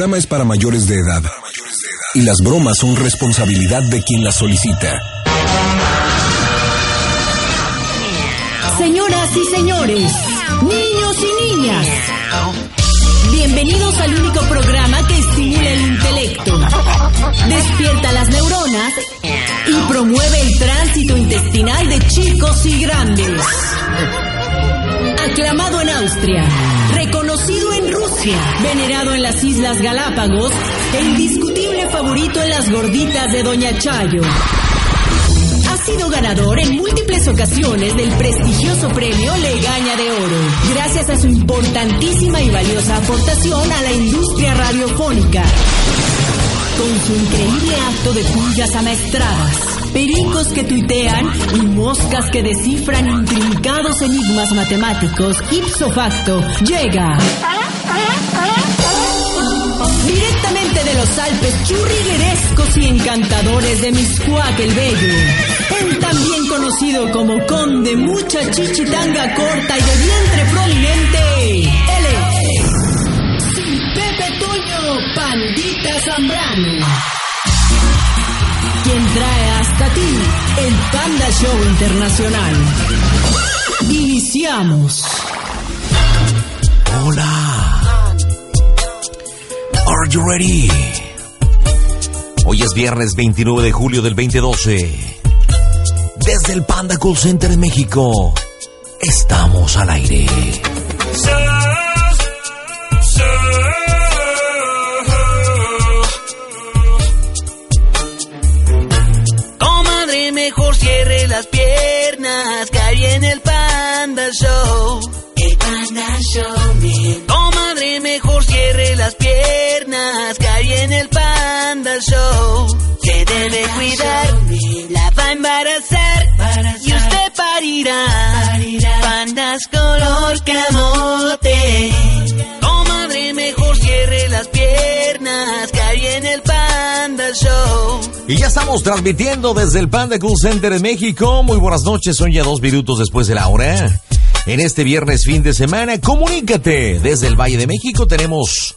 Este programa es para mayores de edad. Y las bromas son responsabilidad de quien las solicita. Señoras y señores, niños y niñas, bienvenidos al único programa que estimula el intelecto, despierta las neuronas y promueve el tránsito intestinal de chicos y grandes. Aclamado en Austria, reconocido en Rusia, venerado en las Islas Galápagos e indiscutible favorito en las gorditas de Doña Chayo. Ha sido ganador en múltiples ocasiones del prestigioso premio Legaña de Oro, gracias a su importantísima y valiosa aportación a la industria radiofónica. Con su increíble acto de pulgas amaestradas, pericos que tuitean y moscas que descifran intrincados enigmas matemáticos, ipso facto, llega directamente de los Alpes churriguerescos y encantadores de Miscuac el Bello. El también conocido como Conde Mucha Chichitanga Corta y de vientre prominente. Él Pepe Toño Pandita Zambrano. Quien trae hasta ti el Panda Show Internacional. Iniciamos. Hola. Are you ready? Hoy es viernes 29 de julio del 2012. Desde el Panda Call Center en México, estamos al aire. Show. El Panda Show, mi. Comadre, mejor cierre las piernas, que ahí viene el Panda Show. Se debe cuidar, la va a embarazar, y usted parirá. Pandas color camote. Y ya estamos transmitiendo desde el Panda Cool Center en México. Muy buenas noches, son ya dos minutos después de la hora. En este viernes fin de semana, comunícate. Desde el Valle de México tenemos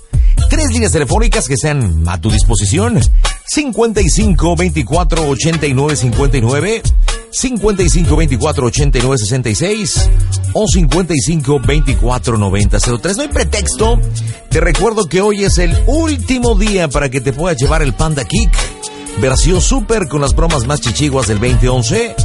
tres líneas telefónicas que están a tu disposición. 55 24 89 59, 55 24 89 66 o 55 24 90 03. No hay pretexto. Te recuerdo que hoy es el último día para que te puedas llevar el Panda Kick. Versión super con las bromas más chichiguas del 2011.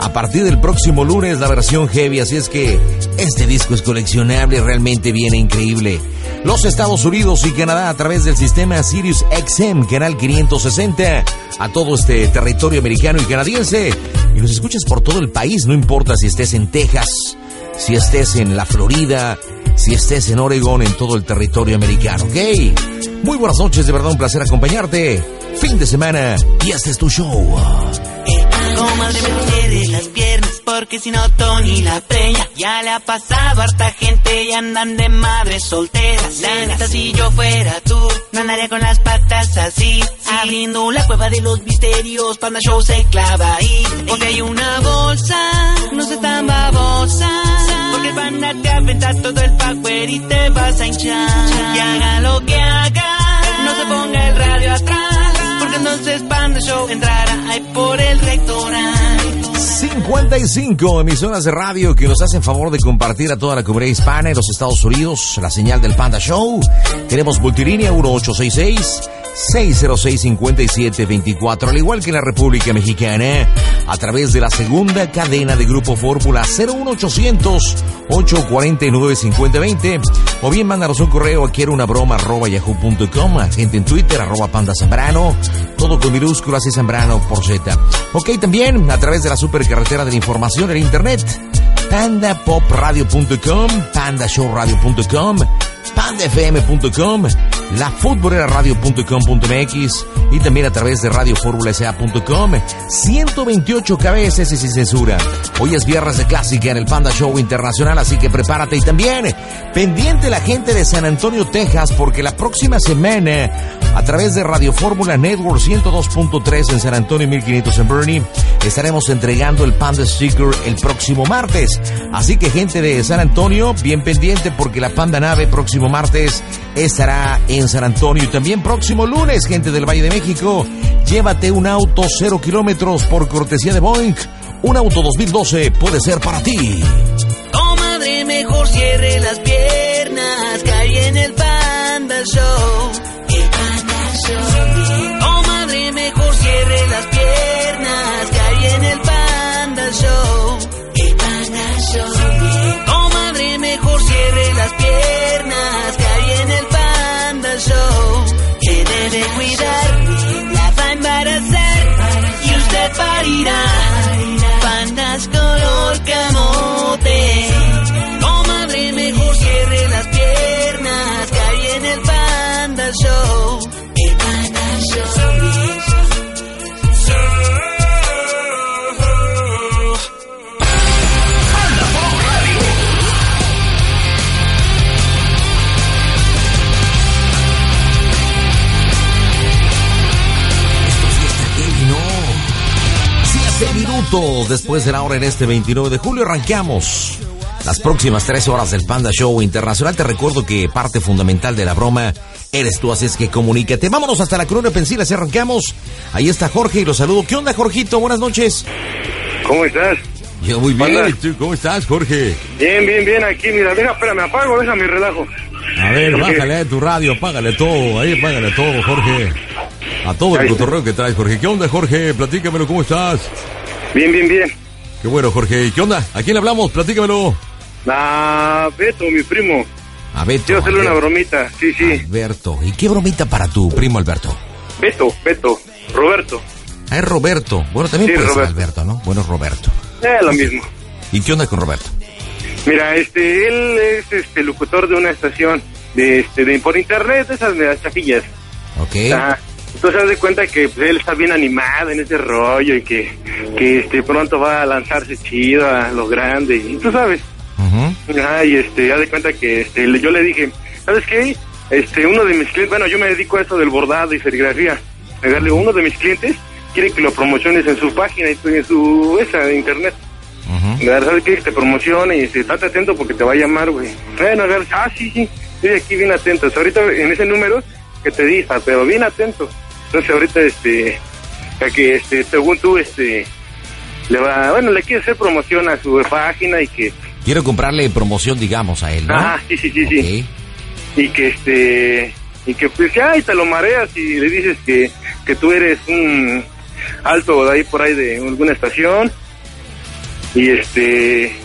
A partir del próximo lunes la versión heavy, así es que este disco es coleccionable, realmente viene increíble. Los Estados Unidos y Canadá a través del sistema Sirius XM, canal 560, a todo este territorio americano y canadiense. Y nos escuchas por todo el país, no importa si estés en Texas, si estés en la Florida, si estés en Oregon, en todo el territorio americano, ¿ok? Muy buenas noches, de verdad un placer acompañarte. Fin de semana y este es tu show. Las piernas porque si no Tony la preña Ya le ha pasado a harta gente y andan de madres solteras La neta si yo fuera tú No andaría con las patas así Abriendo la cueva de los misterios Panda Show se clava ahí Porque hay una bolsa No se tan babosa Porque el panda te aventa todo el power y te vas a hinchar Y haga lo que haga No se ponga el radio atrás porque entonces Panda Show entrará ahí por el rectorado. 55 emisoras de radio que nos hacen favor de compartir a toda la comunidad hispana en los Estados Unidos la señal del Panda Show. Tenemos multilínea 1866 606-5724, al igual que en la República Mexicana, a través de la segunda cadena de Grupo Fórmula 01800-849-5020, o bien mándanos un correo a quiero una broma arroba yahoo.com, a gente en Twitter arroba panda zambrano, todo con minúsculas y zambrano por Z. Ok, también a través de la supercarretera de la información en internet, pandapopradio.com, pandashowradio.com, pandafm.com, lafutboleraradio.com.mx y también a través de radioformulasa.com 128 KBS sin censura. Hoy es viernes de clásica en el Panda Show Internacional, así que prepárate y también pendiente la gente de San Antonio, Texas, porque la próxima semana a través de Radio Fórmula Network 102.3 en San Antonio y 1500 en Bernie estaremos entregando el Panda Sticker el próximo martes. Así que gente de San Antonio, bien pendiente porque la Panda Nave próximo próximo martes estará en San Antonio. Y también próximo lunes, gente del Valle de México, llévate un auto cero kilómetros por cortesía de Boeing. Un auto 2012 puede ser para ti. Mejor cierre las piernas, en el. Usted minutos después de la hora en este 29 de julio arrancamos las próximas tres horas del Panda Show Internacional. Te recuerdo que parte fundamental de la broma eres tú, así es que comunícate. Vámonos hasta la Corona de Pensil, así arrancamos. Ahí está Jorge y los saludo. ¿Qué onda, Jorgito? Buenas noches. ¿Cómo estás? Yo muy bien. Hola. ¿Y tú cómo estás, Jorge? Bien, bien, bien, aquí, mira, deja, espérame, apago, déjame relajo. A ver, bájale a tu radio, apágale todo, ahí apágale todo, Jorge. A todo el cotorreo que traes, Jorge. ¿Qué onda, Jorge? Platícamelo, ¿cómo estás? Bien, bien, bien. Qué bueno, Jorge. ¿Y qué onda? ¿A quién le hablamos? Platícamelo. Ah, Beto, mi primo. A Beto. Quiero hacerle una bromita, sí, sí. Alberto. ¿Y qué bromita para tu primo Alberto? Beto, Beto, Roberto. Ah, es Roberto. Bueno, también Sí, puede ser Roberto. Alberto, ¿no? Bueno, es Roberto. Eh, lo mismo. ¿Y qué onda con Roberto? Mira, este, él es este locutor de una estación de, este, de por internet, de esas de las chafillas. ¿Ok? Ajá. Entonces, haz de cuenta que pues, él está bien animado en ese rollo y que, que este, pronto va a lanzarse chido a lo grande. Y tú sabes. Y este, haz de cuenta que este, yo le dije, ¿sabes qué? Este, uno de mis clientes, bueno, yo me dedico a eso del bordado y serigrafía. Le digo, uno de mis clientes quiere que lo promociones en su página, en su, esa, de internet. Le digo, ¿sabes qué? Que te promocione y este, estate atento porque te va a llamar, güey. Bueno, a ver, ah, sí, sí, estoy aquí bien atento. Ahorita en ese número que te di, ah, pero bien atento. Entonces ahorita, este, ya que, este, según tú, este, le va, bueno, le quiere hacer promoción a su página y que Quiero comprarle promoción, digamos, a él, ¿no? Ah, sí, sí, sí, sí. Y que este, y que pues ya, y te lo mareas y le dices que, que tú eres un alto de ahí por ahí de alguna estación. Y este,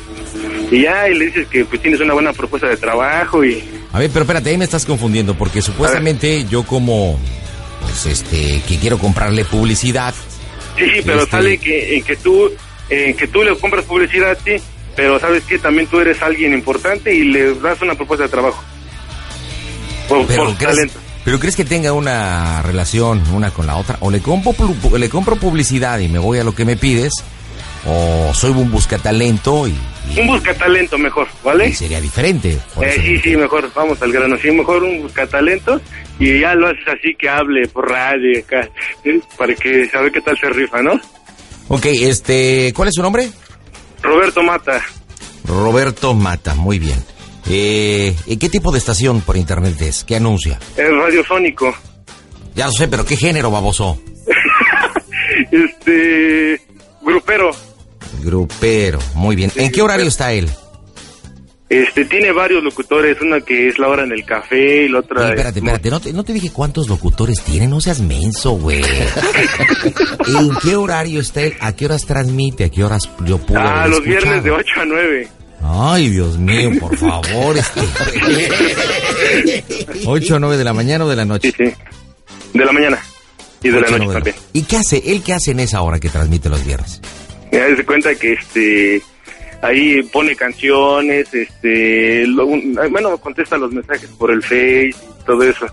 y ya, y le dices que pues tienes una buena propuesta de trabajo y, A ver, pero espérate, ahí me estás confundiendo, porque supuestamente yo como, pues, este, que quiero comprarle publicidad, sí, sí, pero Este- sale que, en que tú, en que tú le compras publicidad a ti, pero sabes que también tú eres alguien importante y le das una propuesta de trabajo. Por, pero por crees, pero crees que tenga una relación una con la otra, o le compro, le compro publicidad y me voy a lo que me pides, o soy un buscatalento y, y, Un busca talento mejor, ¿vale? y sería diferente. Eh, sí, sí, mejor, vamos al grano. Sí, mejor un buscatalentos y ya lo haces así que hable por radio acá, ¿sí? para que sabe qué tal se rifa, ¿no? Ok, este, ¿cuál es su nombre? Roberto Mata, Roberto Mata, muy bien. Eh, ¿y ¿Qué tipo de estación por internet es? ¿Qué anuncia? es radiofónico. Ya lo sé, pero ¿qué género, baboso? Este, grupero, Grupero, muy bien. ¿En qué horario está él? este, tiene varios locutores, una que es la hora en el café y la otra... Oye, espérate, es- espérate, no te, no te dije cuántos locutores tiene, no seas menso, güey. ¿En qué horario está él? ¿A qué horas transmite? ¿A qué horas yo puedo Ah, los viernes de escuchado? 8 a 9. Ay, Dios mío, por favor, este... 8 o 9 de la mañana o de la Sí, noche. sí. De la mañana y de la noche también. ¿Y qué hace? ¿Él qué hace en esa hora que transmite los viernes? Me das cuenta que este ahí pone canciones, este, lo- bueno, contesta los mensajes por el Face y todo eso.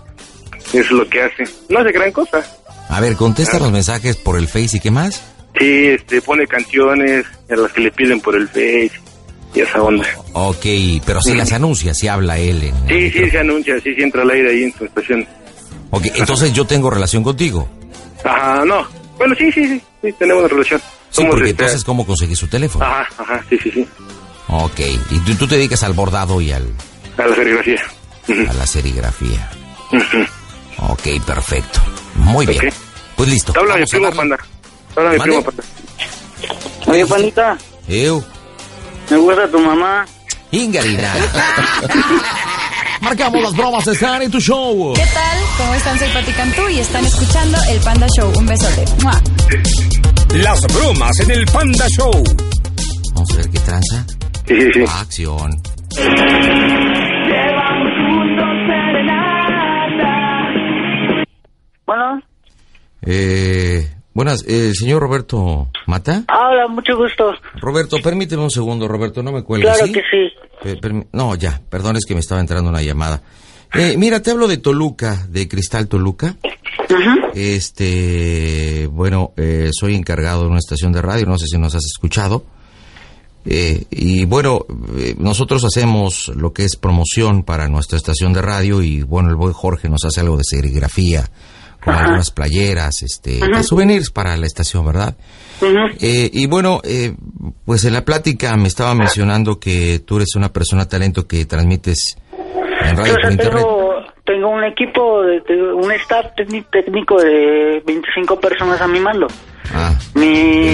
Es lo que hace. No hace gran cosa. A ver, contesta los mensajes por el Face y qué más. Sí, este, pone canciones a las que le piden por el Face y esa onda. Ok, pero sí las anuncia, sí habla él en... Sí, sí, micrófono. se anuncia, sí, sí entra al aire ahí en su estación. Ok, entonces yo tengo relación contigo. Ajá, no. Bueno, sí, sí, sí, sí, tenemos relación. Sí, porque este, entonces ¿cómo conseguí su teléfono? Ajá, ajá, sí, sí, sí. Ok, y tú, tú te dedicas al bordado y al... A la serigrafía. a la serigrafía. Ok, perfecto. Muy bien. Pues listo. Habla mi primo, panda. Habla mi primo, panda. Oye, pandita, Eu, me gusta tu mamá. Ingarina. Marcamos las bromas, están en tu show. ¿Qué tal? ¿Cómo están? Soy Pati Cantú y están escuchando El Panda Show. Un besote. ¡Mua! Las bromas en el Panda Show. Vamos a ver qué tranza. Sí, sí, sí. Acción. Bueno, Eh, buenas, eh, señor Roberto Mata. hola, mucho gusto. Roberto, permíteme un segundo, Roberto, no me cuelgues. Claro ¿sí? que sí. Per- permi- no, ya, perdón, es que me estaba entrando una llamada. Eh, mira, te hablo de Toluca, de Cristal Toluca. Este, bueno, eh, soy encargado de una estación de radio, no sé si nos has escuchado. Eh, y bueno, eh, nosotros hacemos lo que es promoción para nuestra estación de radio y bueno, el buen Jorge nos hace algo de serigrafía, con algunas playeras, este, de souvenirs para la estación, ¿verdad? Eh, y bueno, eh, pues en la plática me estaba mencionando que tú eres una persona talento que transmites tengo, tengo un equipo, de, de- un staff técnic- técnico de 25 personas a mi mando. Ah, Mi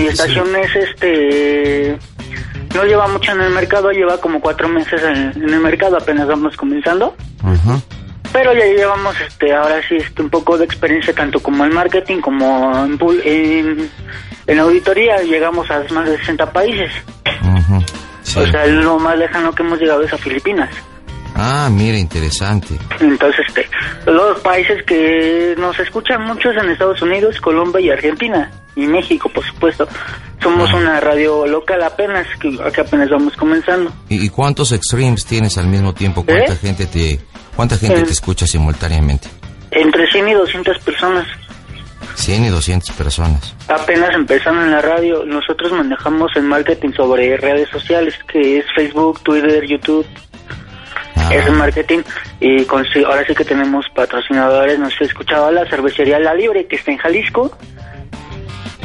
25. estación es este. No lleva mucho en el mercado, lleva como cuatro meses en, en el mercado, apenas vamos comenzando. ajá. Pero ya llevamos, este, ahora sí, este, un poco de experiencia tanto como en marketing como en, pul- en, en auditoría. Llegamos a más de 60 países. Sí. O sea, lo más lejano que hemos llegado es a Filipinas. Ah, mira, interesante. Entonces, este, los países que nos escuchan mucho es en Estados Unidos, Colombia y Argentina. Y México, por supuesto. Somos Ah. una radio local apenas, que, que apenas vamos comenzando. ¿Y, y cuántos extremes tienes al mismo tiempo? ¿Cuánta ¿Eh? gente te cuánta gente te escucha simultáneamente? Entre 100 y 200 personas. 100 y 200 personas. Apenas empezando en la radio, nosotros manejamos el marketing sobre redes sociales, que es Facebook, Twitter, YouTube. Ah, Es marketing y con, ahora sí que tenemos patrocinadores. Nos escuchaba la cervecería La Libre, que está en Jalisco.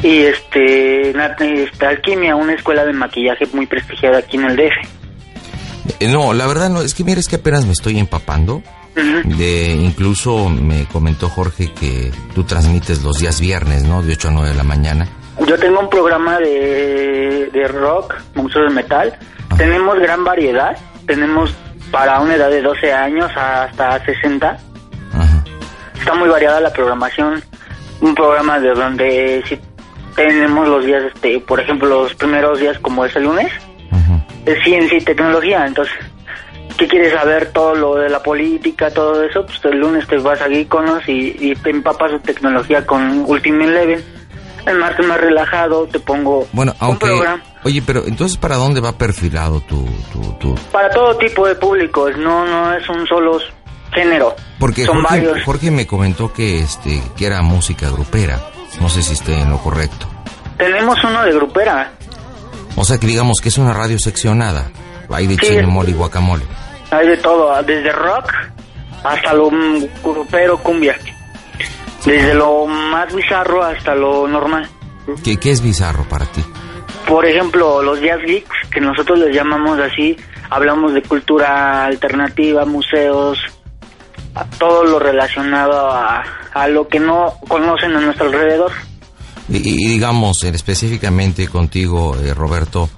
Y este, este, Alquimia, una escuela de maquillaje muy prestigiada aquí en el DF. eh, no, la verdad no, es que mira, es que apenas me estoy empapando. De, incluso me comentó Jorge que tú transmites los días viernes, ¿no? De 8 a 9 de la mañana. Yo tengo un programa de, de rock, monstruos de metal. Tenemos gran variedad. Tenemos para una edad de 12 años hasta 60. Ajá. Está muy variada la programación. Un programa de donde si tenemos los días, este, por ejemplo, los primeros días como es el lunes, Ajá. es ciencia y tecnología. Entonces, ¿qué quieres saber? Todo lo de la política, todo eso. Pues el lunes te vas a Geekonos y, y te empapas de tecnología con Ultimate Eleven. El martes más relajado, te pongo Bueno, un programa Oye, pero entonces ¿para dónde va perfilado tu tu, tu para todo tipo de públicos. No, no es un solo género. Porque Son Jorge, varios. Jorge me comentó que este que era música grupera. No sé si esté en lo correcto. Tenemos uno de grupera. O sea que digamos que es una radio seccionada. Hay de Sí. chile, mole y guacamole. Hay de todo, desde rock hasta lo grupero cumbia. Desde lo más bizarro hasta lo normal. ¿Qué, qué es bizarro para ti? Por ejemplo, los jazz geeks, que nosotros les llamamos así, hablamos de cultura alternativa, museos, a todo lo relacionado a, a lo que no conocen a nuestro alrededor. Y, y digamos específicamente contigo, eh, Roberto,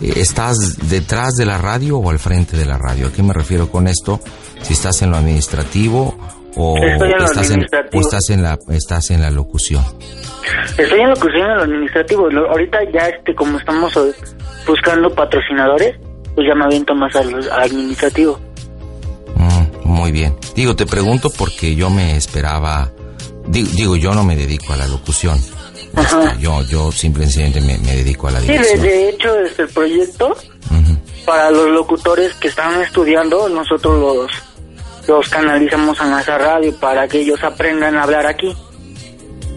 eh, ¿estás detrás de la radio o al frente de la radio? ¿A qué me refiero con esto? Si estás en lo administrativo o estás, en, o estás en la estás en la locución. Estoy en locución en lo administrativo. Ahorita ya, este, como estamos buscando patrocinadores, pues ya me aviento más al, al administrativo. Mm, muy bien. Digo, te pregunto porque yo me esperaba. Digo, digo, yo no me dedico a la locución. Este, yo, yo simplemente me, me dedico a la Sí, de, dirección. de hecho, este proyecto Ujú. para los locutores que están estudiando, nosotros los, los canalizamos a nuestra radio para que ellos aprendan a hablar aquí.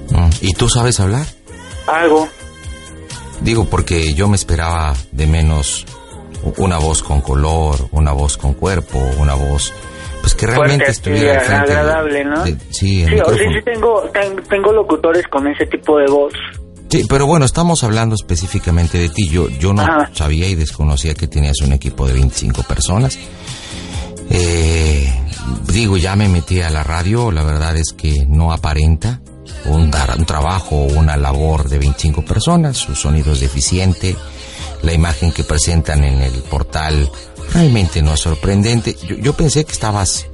Mm. ¿Y tú sabes hablar? Algo. Digo, porque yo me esperaba de menos una voz con color, una voz con cuerpo, una voz pues que realmente fuerte, estuviera así, frente de- agradable, ¿no? de- sí, sí, sí, sí tengo, ten- tengo locutores con ese tipo de voz. Sí, pero bueno, estamos hablando específicamente de ti. Yo, yo no Ajá. sabía y desconocía que tenías un equipo de 25 personas. Eh, digo, ya me metí a la radio, la verdad es que no aparenta un, un trabajo o una labor de 25 personas, su sonido es deficiente, la imagen que presentan en el portal realmente no es sorprendente. Yo, yo pensé que estabas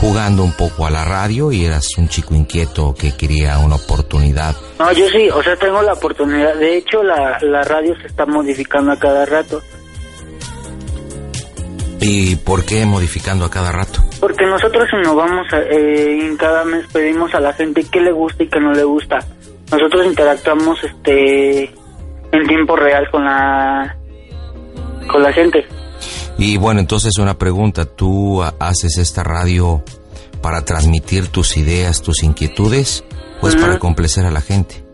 jugando un poco a la radio y eras un chico inquieto que quería una oportunidad. No, yo sí, o sea, tengo la oportunidad. De hecho, la, la radio se está modificando a cada rato. ¿Y por qué modificando a cada rato? Porque nosotros innovamos, eh, en cada mes pedimos a la gente qué le gusta y qué no le gusta. Nosotros interactuamos este en tiempo real con la con la gente. Y bueno, entonces una pregunta, ¿tú ha- haces esta radio para transmitir tus ideas, tus inquietudes o es para complacer a la gente?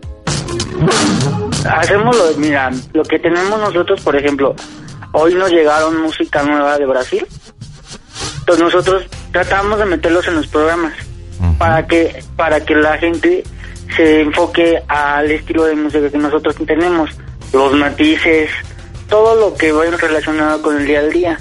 Hacemos lo, mira, lo que tenemos nosotros, por ejemplo, hoy nos llegaron música nueva de Brasil. Entonces nosotros tratamos de meterlos en los programas para que para que la gente se enfoque al estilo de música que nosotros tenemos, los matices, todo lo que va relacionado con el día al día.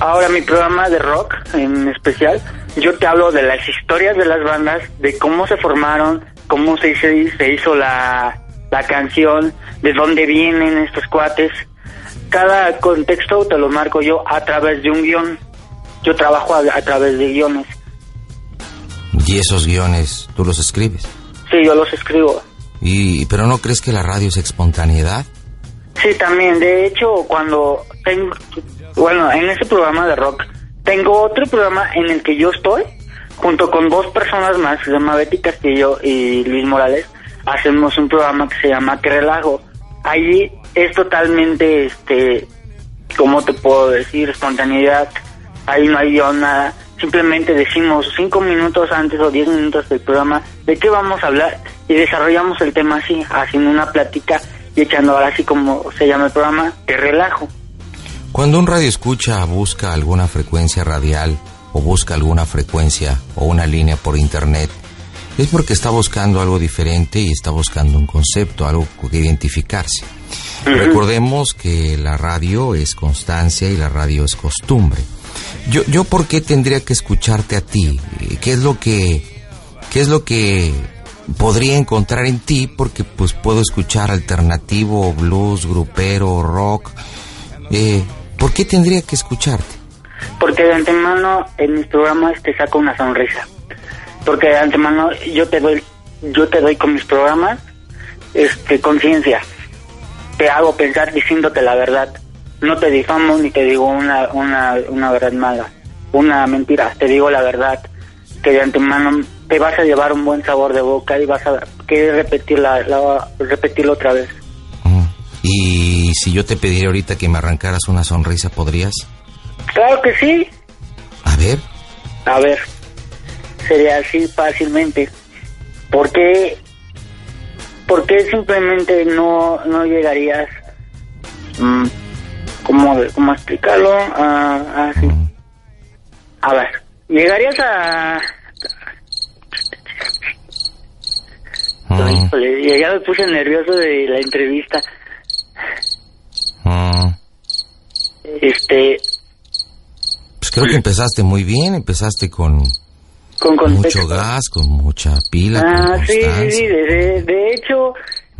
Ahora mi programa de rock en especial, yo te hablo de las historias de las bandas, de cómo se formaron, cómo se, hizo- se hizo la, la canción, de dónde vienen estos cuates. Cada contexto te lo marco yo a través de un guion. Yo trabajo a, a través de guiones. Y esos guiones, tú los escribes. Sí, yo los escribo. Y, pero ¿no crees que la radio es espontaneidad? Sí, también. De hecho, cuando tengo, bueno, en ese programa de rock, tengo otro programa en el que yo estoy, junto con dos personas más, se llama Betty Castillo y Luis Morales, hacemos un programa que se llama Que Relajo. Allí es totalmente, este, ¿cómo te puedo decir? Espontaneidad. Ahí no hay nada. Simplemente decimos cinco minutos antes o diez minutos del programa de qué vamos a hablar y desarrollamos el tema así, haciendo una plática y echando ahora así como se llama el programa, que relajo. Cuando un radio escucha busca alguna frecuencia radial o busca alguna frecuencia o una línea por internet, es porque está buscando algo diferente y está buscando un concepto, algo que identificarse. Recordemos que la radio es constancia y la radio es costumbre. Yo, yo ¿por qué tendría que escucharte a ti? Eh, ¿Qué es lo que, qué es lo que podría encontrar en ti? Porque pues puedo escuchar alternativo, blues, grupero, rock. Eh, ¿Por qué tendría que escucharte? Porque de antemano en mis programas te saco una sonrisa. Porque de antemano yo te doy, yo te doy con mis programas, este, conciencia. Te hago pensar diciéndote la verdad. No te difamo ni te digo una, una, una verdad mala, una mentira. Te digo la verdad. Que de antemano te vas a llevar un buen sabor de boca y vas a querer repetirla, la, repetirlo otra vez. Y si yo te pediera ahorita que me arrancaras una sonrisa, ¿podrías? Claro que sí. A ver. A ver, sería así fácilmente. ¿Por qué, por qué simplemente no, no llegarías? mm, ¿cómo, cómo explicarlo? Ah, así. A ver, llegarías a... Híjole, ya me puse nervioso de la entrevista. Mm, Este, pues creo que empezaste muy bien, empezaste con con mucho gas, con mucha pila, Ah, con sí, sí, de, de- de hecho,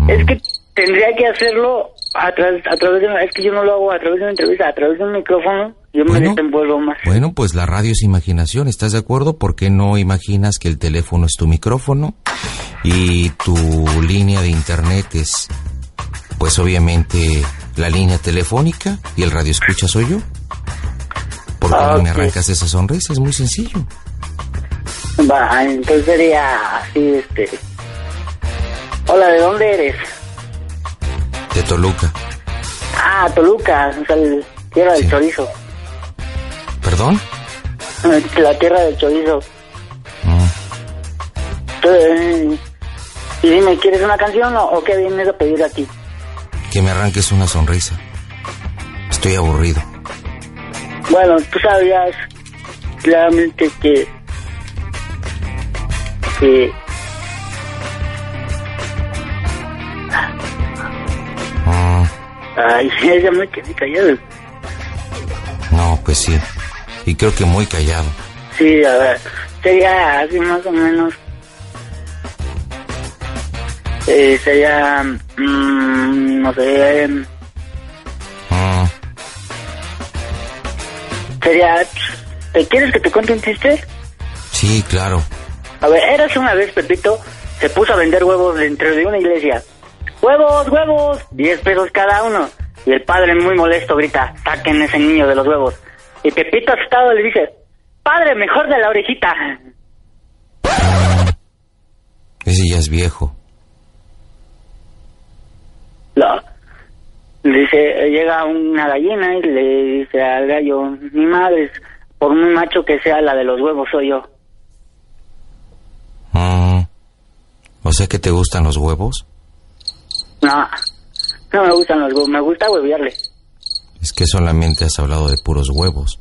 es que tendría que hacerlo a, tra- a través de una, es que yo no lo hago a través de una entrevista, a través de un micrófono, yo me Bueno. desenvuelvo más. Bueno, pues la radio es imaginación, ¿estás de acuerdo? ¿Por qué no imaginas que el teléfono es tu micrófono y tu línea de internet es, pues obviamente, la línea telefónica y el radio escucha soy yo? ¿Por qué no me Ok. arrancas esa sonrisa? Es muy sencillo. Va, entonces sería así, este... Hola, ¿de dónde eres? De Toluca. Ah, Toluca, o sea, el- tierra del chorizo. ¿Perdón? La tierra del chorizo. Mm. Eh, y dime, ¿quieres una canción o, o qué vienes a pedir aquí? Que me arranques una sonrisa. Estoy aburrido. Bueno, tú sabías claramente que... que... Ay, ya me quedé callado. no, pues sí. Y creo que muy callado. Sí, a ver, sería así más o menos. Eh, sería, mm, no sé, Ah, sería, ¿te quieres que te cuente un chiste? sí, claro. A ver, érase una vez Pepito, se puso a vender huevos dentro de una iglesia. ¡Huevos, huevos! Diez pesos cada uno. Y el padre muy molesto grita, saquen ese niño de los huevos. Y Pepito asustado le dice, padre, mejor de la orejita. Ese ya es viejo. Lo- le dice, llega una gallina y le dice al gallo, mi madre, por muy macho que sea la de los huevos soy yo. Ah, o sea que te gustan los huevos. No, no me gustan los huevos, me gusta huevearle. Es que solamente has hablado de puros huevos.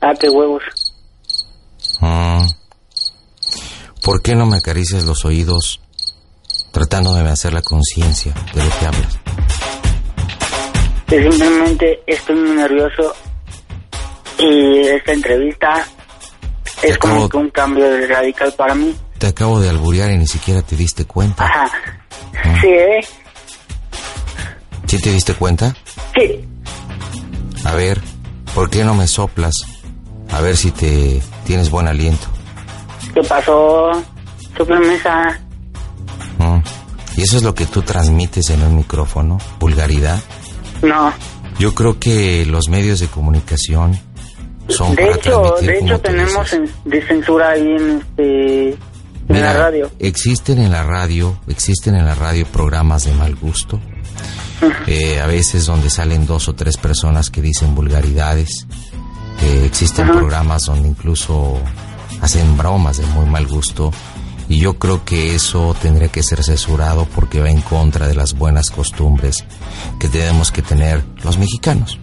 Ah, qué huevos. Ah. ¿Por qué no me acaricias los oídos tratando de hacer la conciencia de lo que hablas? que simplemente estoy muy nervioso y esta entrevista es como que un cambio radical para mí. Te acabo de alburear y ni siquiera te diste cuenta. Ajá. Sí, ¿eh? ¿Sí te diste cuenta? Sí. A ver, ¿por qué no me soplas? A ver si te tienes buen aliento. ¿Qué pasó? Tu promesa. Mm. ¿Y eso es lo que tú transmites en un micrófono? ¿Vulgaridad? No. Yo creo que los medios de comunicación son De para hecho, transmitir de hecho tenemos dices. de censura ahí en este en Mira, la radio. Existen en la radio, existen en la radio programas de mal gusto. Eh, a veces donde salen dos o tres personas que dicen vulgaridades. Eh, existen programas donde incluso hacen bromas de muy mal gusto. Y yo creo que eso tendría que ser censurado porque va en contra de las buenas costumbres que tenemos que tener los mexicanos.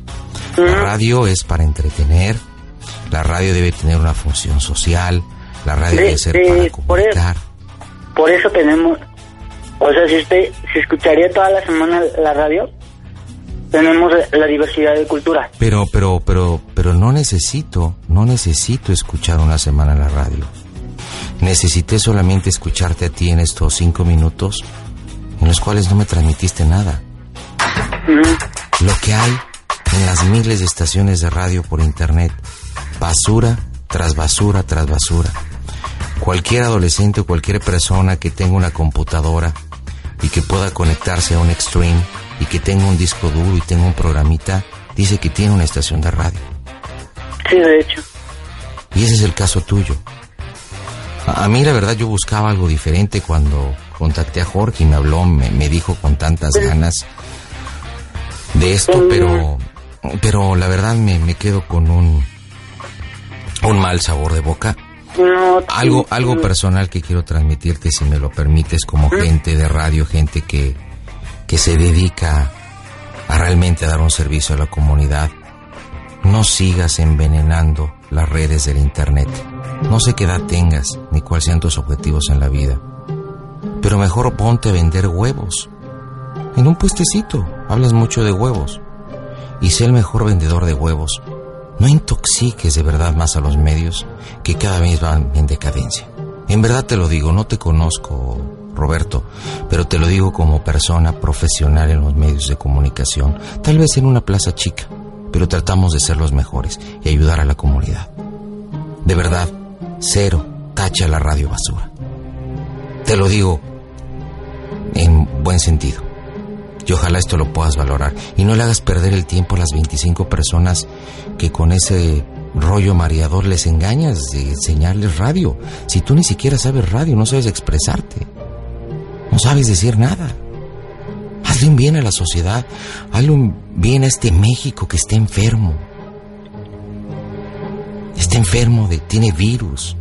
La radio es para entretener, la radio debe tener una función social, la radio De- debe ser de- para por eso- comunicar. Por eso tenemos, o sea, si usted si escucharía toda la semana la radio, tenemos la diversidad de cultura. Pero, pero, pero, pero no necesito, no necesito escuchar una semana la radio. Necesité solamente escucharte a ti en estos cinco minutos en los cuales no me transmitiste nada. Lo que hay en las miles de estaciones de radio por internet, basura tras basura tras basura. Cualquier adolescente o cualquier persona que tenga una computadora y que pueda conectarse a un Extreme y que tenga un disco duro y tenga un programita, dice que tiene una estación de radio. Sí, de hecho. Y ese es el caso tuyo. A, a mí la verdad yo buscaba algo diferente cuando contacté a Jorge y me habló, me, me dijo con tantas ganas de esto, pero, pero la verdad me, me quedo con un, un mal sabor de boca. No, Algo, algo personal que quiero transmitirte, si me lo permites, como gente de radio, gente que, que se dedica a realmente dar un servicio a la comunidad. No sigas envenenando las redes del Internet. No sé qué edad tengas, ni cuáles sean tus objetivos en la vida. Pero mejor ponte a vender huevos. En un puestecito, hablas mucho de huevos. Y sé el mejor vendedor de huevos. No intoxiques de verdad más a los medios que cada vez van en decadencia. En verdad te lo digo, no te conozco, Roberto, pero te lo digo como persona profesional en los medios de comunicación, tal vez en una plaza chica, pero tratamos de ser los mejores y ayudar a la comunidad. De verdad, cero, tacha la radio basura. Te lo digo en buen sentido. Y ojalá esto lo puedas valorar y no le hagas perder el tiempo a las 25 personas que con ese rollo mareador les engañas de enseñarles radio. Si tú ni siquiera sabes radio, no sabes expresarte, no sabes decir nada. Hazle un bien a la sociedad, hazle un bien a este México que está enfermo. Está enfermo, de, tiene virus.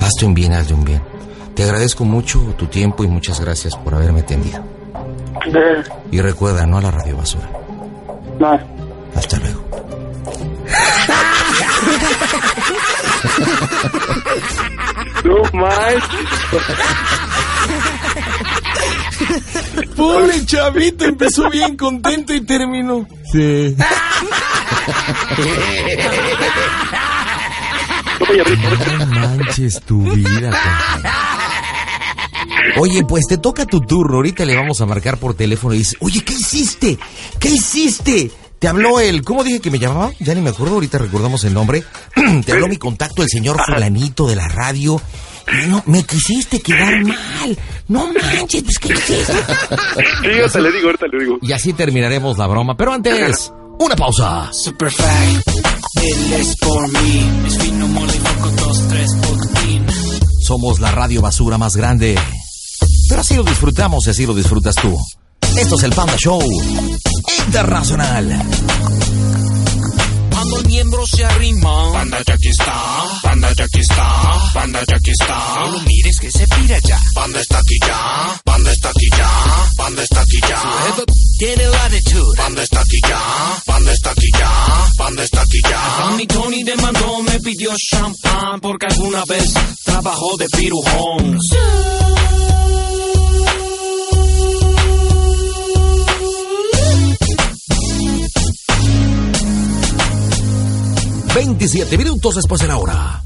Hazte un bien, hazle un bien. Te agradezco mucho tu tiempo y muchas gracias por haberme atendido. Y recuerda, no a la radio basura. No. Hasta luego. No más. Pobre chavito, empezó bien contento y terminó. Sí. No manches tu vida. Oye, pues te toca tu turno. Ahorita le vamos a marcar por teléfono y dice, oye, ¿qué hiciste? ¿Qué hiciste? Te habló el, ¿cómo dije que me llamaba? Ya ni me acuerdo, ahorita recordamos el nombre. Te habló mi contacto, el señor fulanito de la radio. Y no, me quisiste quedar mal. No manches, pues ¿qué hiciste? Sí, ahorita le digo, ahorita le digo. Y así terminaremos la broma. Pero antes, una pausa. Superfly, él es por mí. Es fino, mole, foco, dos, tres, botín. Somos la radio basura más grande. Pero así lo disfrutamos y así lo disfrutas tú. Esto es el Panda Show Internacional. Cuando el miembro se arrima. Panda ya aquí está, panda ya aquí está, panda ya aquí está. No lo mires que se pira ya. Panda está aquí ya, panda está aquí ya, panda está aquí ya. Tiene la attitude. Panda está aquí ya, panda está aquí ya, panda está aquí ya. A mi Tony demandó, me pidió champán porque alguna vez trabajó de pirujón. 27 minutos después de la hora.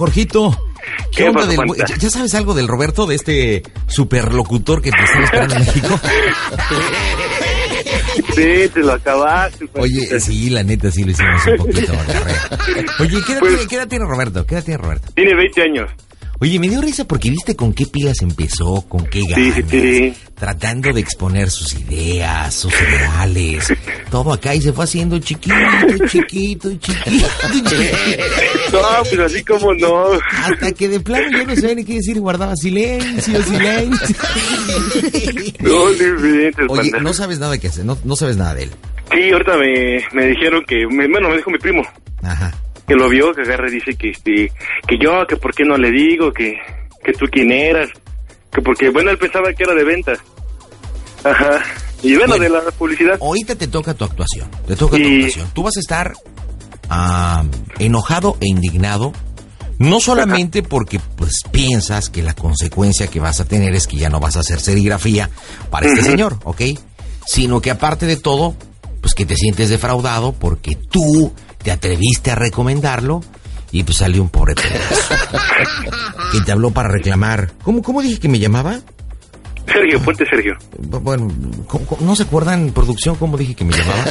Jorgito, Jorgito, Jorgito. ¿Qué, ¿Qué onda pasó, del Juanita? ¿Ya- ¿Ya sabes algo del Roberto, de este superlocutor que te está esperando en México? Sí, te lo acabaste. Oye, sí, la neta sí lo hicimos un poquito. Oye, ¿qué edad, Pues- tiene, qué edad tiene Roberto? ¿Qué edad tiene Roberto? Tiene 20 años. Oye, me dio risa porque viste con qué pilas empezó, con qué ganas, Sí, sí. tratando de exponer sus ideas, sus ideales, todo acá y se fue haciendo chiquito, chiquito, chiquito, chiquito. No, pero así como no. Hasta que de plano yo no sabía ni qué decir, guardaba silencio, silencio. No, diferentes, Oye, no sabes nada que hacer, no, no sabes nada de él. Sí, ahorita me, me dijeron que, me- bueno, me dijo mi primo, Ajá. Que lo vio, que agarra y dice que, este, que yo, que por qué no le digo, que, que tú quién eras, que porque, bueno, él pensaba que era de ventas. Ajá. Y bueno, Bueno. de la publicidad. Ahorita te toca tu actuación, te toca tu actuación. Tú vas a estar enojado e indignado, no solamente porque pues piensas que la consecuencia que vas a tener es que ya no vas a hacer serigrafía para este señor, ¿ok? Sino que aparte de todo, pues que te sientes defraudado porque tú te atreviste a recomendarlo y pues salió un pobre pedazo. que te habló para reclamar. ¿Cómo, cómo dije que me llamaba? Sergio, ponte Sergio. Bueno, ¿cómo- cómo- ¿no se acuerdan, producción, cómo dije que me llamaba?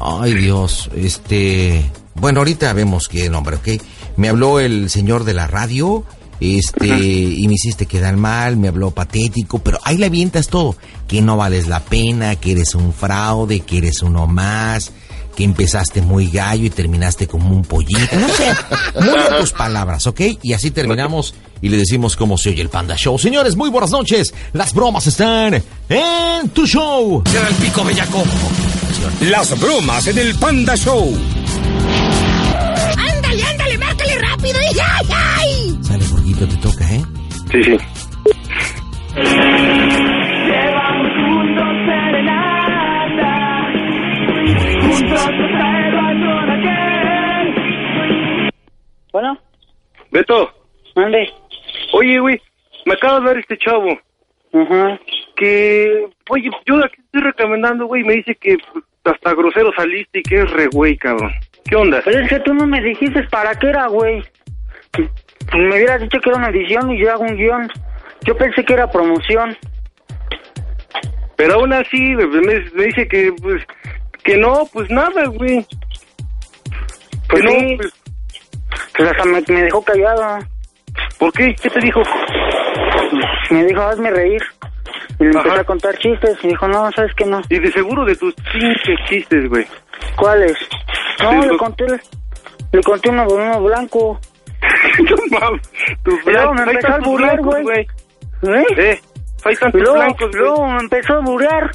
Ay, Dios, este... Bueno, ahorita vemos qué nombre, ¿ok? Me habló el señor de la radio, este, y me hiciste quedar mal, me habló patético, pero ahí le avientas todo. Que no vales la pena, que eres un fraude, que eres uno más, que empezaste muy gallo y terminaste como un pollito. No sé, muy de tus palabras, ¿ok? Y así terminamos y le decimos cómo se oye el Panda Show. Señores, muy buenas noches. Las bromas están en tu show. Cierra el pico, bellaco. Las bromas en el Panda Show. Ándale, ándale, márcale rápido. ¡Ay, ay, ay! Sale, Jorgito, te toca, ¿eh? Sí, sí. Bueno, Beto, mande. oye, güey, me acaba de hablar este chavo. Ajá. Que, oye, yo aquí estoy recomendando, güey, me dice que pues, hasta grosero saliste y que es re güey, cabrón. ¿Qué onda? Pero es que tú no me dijiste para qué era, güey. Pues me hubieras dicho que era una edición y yo hago un guion. Yo pensé que era promoción. Pero aún así, pues, me, me dice que, pues, que no, pues nada, güey. Pues que no, sí. pues, Pues hasta me, me dejó callado. ¿por qué? ¿Qué te dijo? Me dijo, hazme reír. Y le Ajá. empecé a contar chistes. Y dijo, no, ¿sabes qué no? Y de seguro de tus pinches chistes, güey. ¿Cuáles? No, Sí, le lo- conté, le conté uno, uno blanco. no mames, tus blancos, me empezó a burlar, güey. ¿Eh? Eh, ahí están Y tus luego, blancos, güey. luego me empezó a burlar.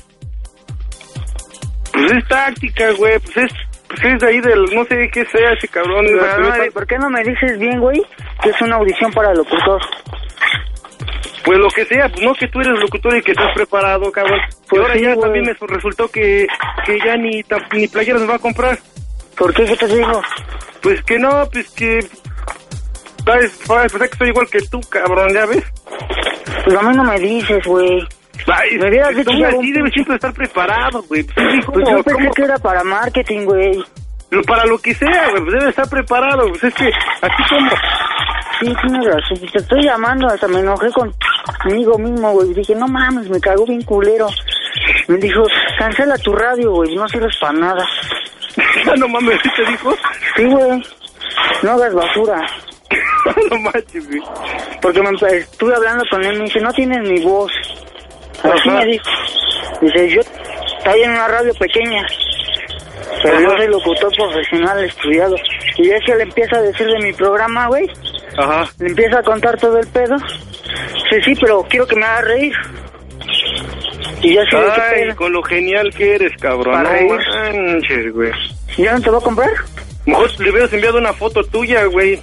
Pues es táctica, güey, pues es, pues es de ahí del, no sé qué sea ese cabrón. Pero no. ¿Por qué no me dices bien, güey? Que es una audición para locutor. Pues lo que sea, pues no que tú eres locutor y que estás preparado, cabrón. y Pues ahora sí, ya güey. también me resultó que, que ya ni, ni playeras me va a comprar. ¿Por qué? ¿Qué te digo? Pues que no, pues que... ¿Sabes? Pues es que soy igual que tú, cabrón, ¿ya ves? Pues a mí no me dices, güey. Ay, Me hubieras pues, dicho así debes siempre estar preparado, güey. Pues, Pues ¿cómo- yo pensé cómo? que era para marketing, güey. Pero para lo que sea, güey, pues debe estar preparado. Pues es que, así como... Sí, tienes razón. Te estoy llamando, hasta me enojé conmigo mismo, güey. Dije, no mames, me cagó bien culero. Me dijo, cancela tu radio, güey, no sirves para nada. no mames, ¿sí te dijo? Sí, güey, no hagas basura. no manches, güey. Porque me estuve hablando con él, me dice, no tienes ni voz. Así me dijo. Dice, yo estoy en una radio pequeña, pero Ajá. yo soy locutor profesional estudiado. Y es que le empieza a decir de mi programa, güey, Ajá. le empieza a contar todo el pedo. Sí, sí, pero quiero que me haga reír. Y de qué Ay, con lo genial que eres, cabrón. Para no manches, güey. ¿Ya no te va a comprar? Mejor le hubieras enviado una foto tuya, güey.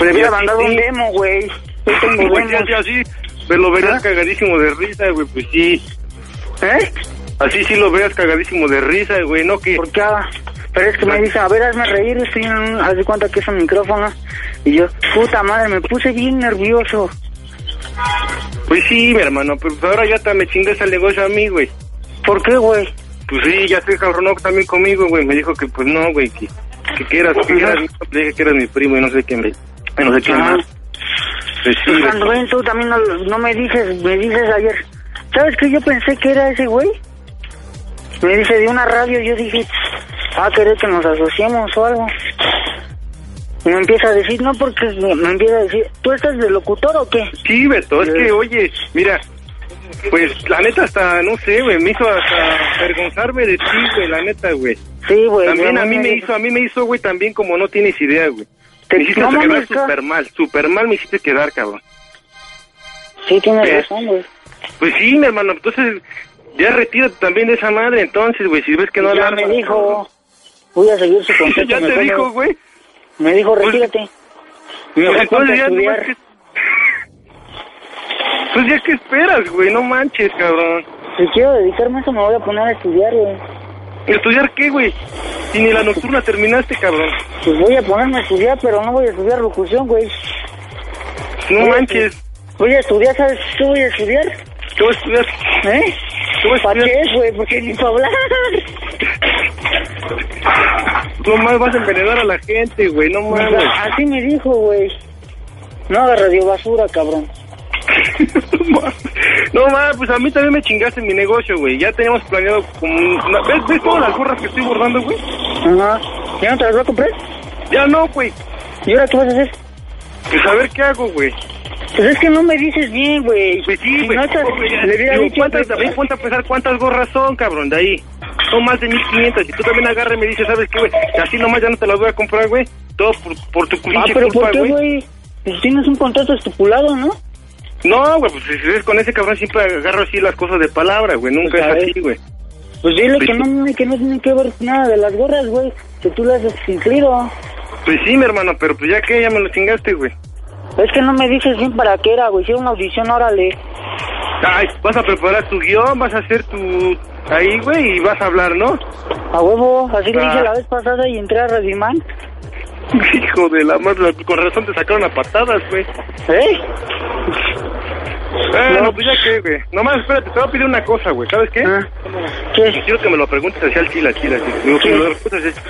Le hubiera así mandado sí. un demo, güey. Yo tengo demos. así, pero lo verías ¿Ah? cagadísimo de risa, güey, pues sí. ¿Eh? Así sí lo veas cagadísimo de risa, güey, no que... ¿Por qué? Pero es que me dice, a ver, hazme reír, estoy en un... Haz de cuenta que es un micrófono. Y yo, puta madre, me puse bien nervioso. Pues sí, mi hermano, pero pues ahora ya te me chingas el negocio a mí, güey. ¿Por qué, güey? Pues sí, ya se cabronó también conmigo, güey. Me dijo que pues no, güey, que, que, que eras, que eras, le dije que eras mi primo y no sé quién, güey. Y no sé quién Ah. más. Pues sí, güey. cuando ven, tú también no, no me dices, me dices ayer. ¿Sabes qué? Yo pensé que era ese güey. Me dice de una radio, yo dije, ah, querer que nos asociemos o algo. Y me empieza a decir, no, porque me empieza a decir, ¿tú estás de locutor o qué? Sí, Beto, es Eh. que, oye, mira, pues la neta hasta, no sé, güey, me hizo hasta avergonzarme de ti, güey, la neta, güey. Sí, güey. También a mí me hizo, a mí me hizo, güzo también como no tienes idea, güey. Me hiciste no quedar súper mal, súper mal me hiciste quedar, cabrón. Sí, tienes ¿Ves? razón, güey. Pues sí, mi hermano, entonces ya retírate también de esa madre, entonces, güey, si ves que no ya la me dijo, voy a seguir su consejo. ya te dijo, me- güey. Me dijo, Pues- retírate. Pues a entonces ya, estudiar. que- Pues ya que esperas, güey, no manches, cabrón. Si quiero dedicarme a eso, me voy a poner a estudiar, güey. ¿Estudiar qué, güey? Si ni la nocturna terminaste, cabrón. Pues voy a ponerme a estudiar, pero no voy a estudiar locución, güey. No Voy a manches. estu- Voy a estudiar, ¿sabes qué voy a estudiar? ¿Qué vas a estudiar? ¿Eh? ¿Qué vas a ¿Para estudiar? qué, güey? Porque ni para hablar. No más vas a envenenar a la gente, güey, no mames. Así me dijo, güey. No haga radio basura, cabrón. No, ma, pues a mí también me chingaste en mi negocio, güey. Ya teníamos planeado como... una- ¿Ves, ¿Ves todas las gorras que estoy bordando, güey? Ajá. ¿Ya no te las voy a comprar? Ya no, güey. ¿Y ahora qué vas a hacer? Pues a ver qué hago, güey. Pues es que no me dices bien, güey. Pues sí, Si güey. no te- le hubiera Digo, dicho ¿cuántas, antes- también ponte a pensar cuántas gorras son, cabrón, de ahí. Son más de 1500. Y tú también agarras y me dices, ¿sabes qué, güey? Así nomás ya no te las voy a comprar, güey. Todo por, por tu Ah, pinche pero ¿por culpa, güey? Pues tienes un contrato estipulado, ¿no? No, güey, pues si ves con ese cabrón siempre agarro así las cosas de palabra, güey. Nunca Pues, es ver. así, güey. Pues dile Pues que no, que no tiene que ver nada de las gorras, güey. Que tú las has incluido. Pues sí, mi hermano, pero pues ya que ya me lo chingaste, güey. Es que no me dices bien para qué era, güey. Si era una audición, órale. Ay, vas a preparar tu guion, vas a hacer tu... Ahí, güey, y vas a hablar, ¿no? A huevo, así le Ah. hice la vez pasada y entré a Radimán. Hijo de la madre, con razón te sacaron a patadas, güey. ¿Eh? Bueno, No. pues ya que, güey. Nomás, espérate, te voy a pedir una cosa, güey. ¿Sabes qué? Ah. ¿Qué? Quiero que me lo preguntes así al chile, al chile, así. Digo, que me lo preguntes así.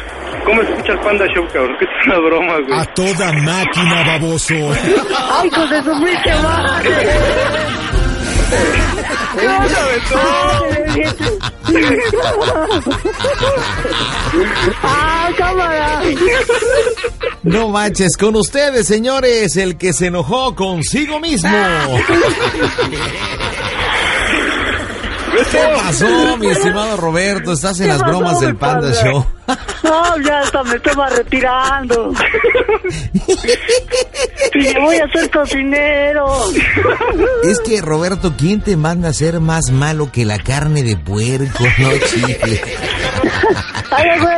¿Cómo escucha el Panda Show, cabrón? Que es una broma, güey. A toda máquina, baboso. ¡Ay, de su pinche madre! No manches, con ustedes, señores, el que se enojó consigo mismo. ¿Qué pasó, mi estimado Roberto? Estás en ¿Qué las pasó, bromas del Panda? Show. No, ya hasta me estaba retirando. Y voy a ser cocinero. Es que, Roberto, ¿quién te manda a ser más malo que la carne de puerco? No, chile. Ay, güey.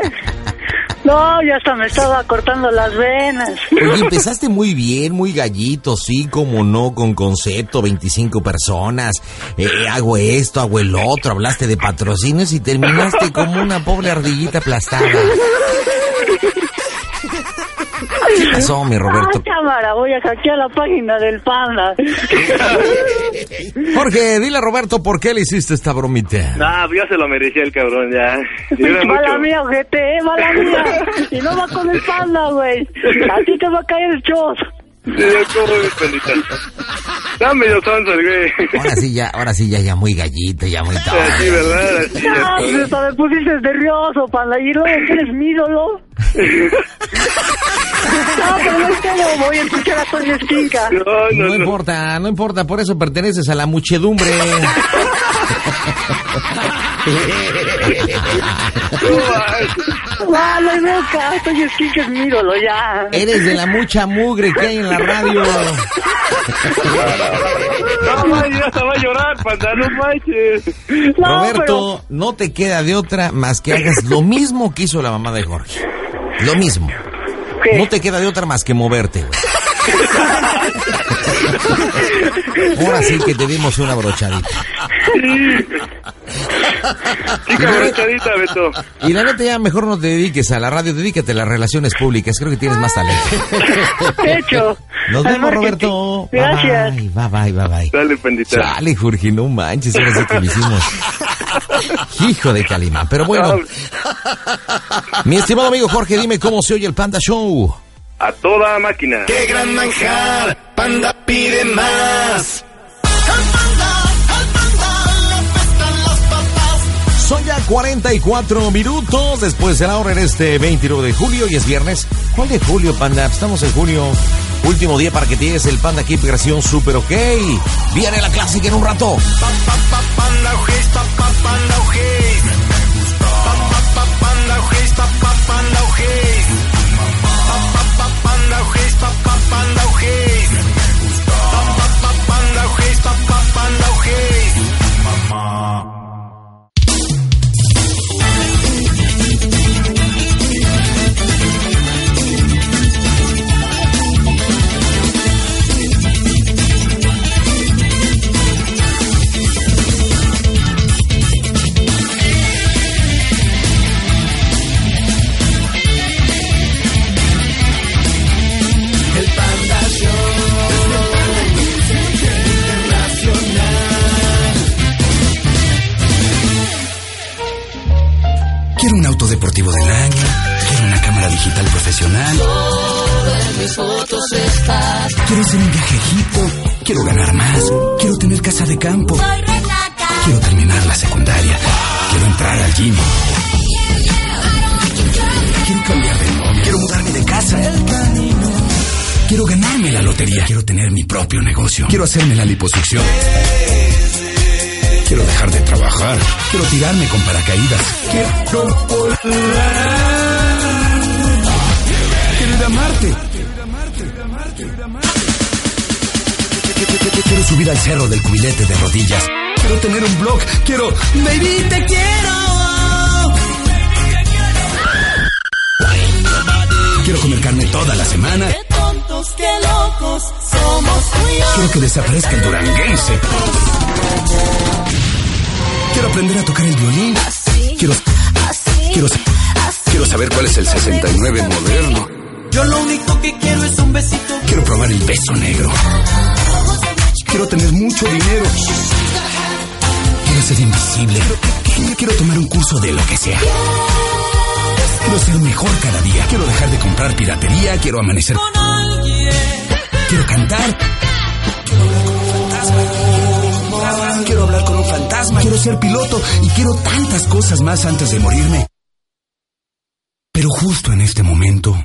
No, ya hasta me estaba cortando las venas. Oye, empezaste muy bien, muy gallito, sí, como no, con concepto, 25 personas, eh, hago esto, hago el otro, hablaste de patrocinios y terminaste como una pobre ardillita aplastada. ¿Qué pasó, mi Roberto? Ah, cámara, voy a hackear la página del panda. Jorge, dile a Roberto por qué le hiciste esta bromita. Nah, pues ya se lo merecía el cabrón, ya. Mala mía, ojete, eh, mala mía. Y no va con el panda, güey. A ti te va a caer el chos. Sí. Ahora sí, ya, ahora sí, ya, ya muy gallito, ya muy todo. Así, ¿verdad? Así, ya Ah, pues hasta me pusiste nervioso, panda. Y luego que eres mi ídolo. No, pero no es todo. Voy a escuchar a Toño Esquinca. No, no, No no. importa, no importa, por eso perteneces a la muchedumbre. Esquinca es mi ídolo, ya. Eres de la mucha mugre que hay en la radio. No, ya se va a llorar, panda, no manches. No, Roberto, no te queda de otra más que hagas lo mismo que hizo la mamá de Jorge. Lo mismo. ¿Qué? No te queda de otra más que moverte. güey. Ahora sí que te dimos una brochadita. Chica brochadita, Beto. Y la neta ya mejor no te dediques a la radio, dedícate a las relaciones públicas. Creo que tienes más talento. Hecho. Nos vemos. Roberto. Bye, Gracias. Bye, bye, bye, bye. Dale, pandita. Chale, Jorge, no manches, ahora sí que lo hicimos. Hijo de Calimán. Pero bueno, mi estimado amigo Jorge, dime cómo se oye el Panda Show. A toda máquina. ¡Qué gran manjar! Panda pide más. Son ya 44 minutos después de la hora en este 29 de julio y es viernes. ¿Cuál de julio, Panda? Estamos en junio. Último día para que llegues el Panda Keep versión super ok. Viene la clásica en un rato. Digital profesional. mis fotos estás. Quiero hacer un viaje Egipto Quiero ganar más. Quiero tener casa de campo. Quiero terminar la secundaria. Quiero entrar al gym. Quiero cambiar de novio. Quiero mudarme de casa. Quiero ganarme la lotería. Quiero tener mi propio negocio. Quiero hacerme la liposucción. Quiero dejar de trabajar. Quiero tirarme con paracaídas. Quiero volar. Quiero ir a Marte. Quiero subir al cerro del cubilete de rodillas. Quiero tener un blog. Quiero. Baby, te quiero. Quiero comer carne toda la semana. Qué tontos, qué locos somos. Quiero que desaparezca el duranguense. Quiero aprender a tocar el violín. Quiero. Quiero. Quiero saber cuál es el 69 moderno. Yo lo único que quiero es un besito. Quiero probar el beso negro. Quiero tener mucho dinero. Quiero ser invisible. Quiero, quiero tomar un curso de lo que sea. Quiero ser mejor cada día. Quiero dejar de comprar piratería. Quiero amanecer. Con alguien. Quiero cantar. Quiero hablar con un fantasma. Quiero ser piloto. Y quiero tantas cosas más antes de morirme. Pero justo en este momento,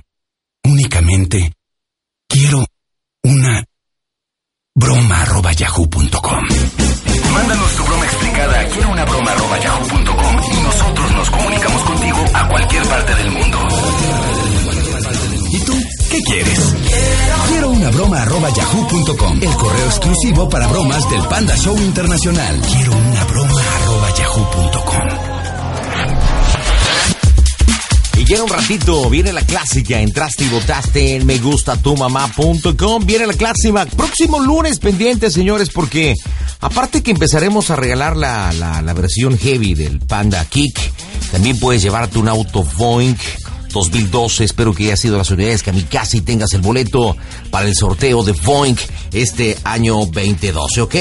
únicamente, quiero una broma arroba yahoo.com. Mándanos tu broma explicada a quiero una broma arroba yahoo.com y nosotros nos comunicamos contigo a cualquier parte del mundo. ¿Y tú qué quieres? Quiero una broma arroba yahoo.com, el correo exclusivo para bromas del Panda Show Internacional. Quiero una broma arroba yahoo.com. En un ratito viene la clásica. Entraste y votaste en megustatumamá.com. Viene la clásica. Próximo lunes pendiente, señores, porque aparte que empezaremos a regalar la, la, versión heavy del Panda Kick, también puedes llevarte un auto Boeing 2012. Espero que haya sido las unidades casa y tengas el boleto para el sorteo de Boeing este año 2012, ¿ok?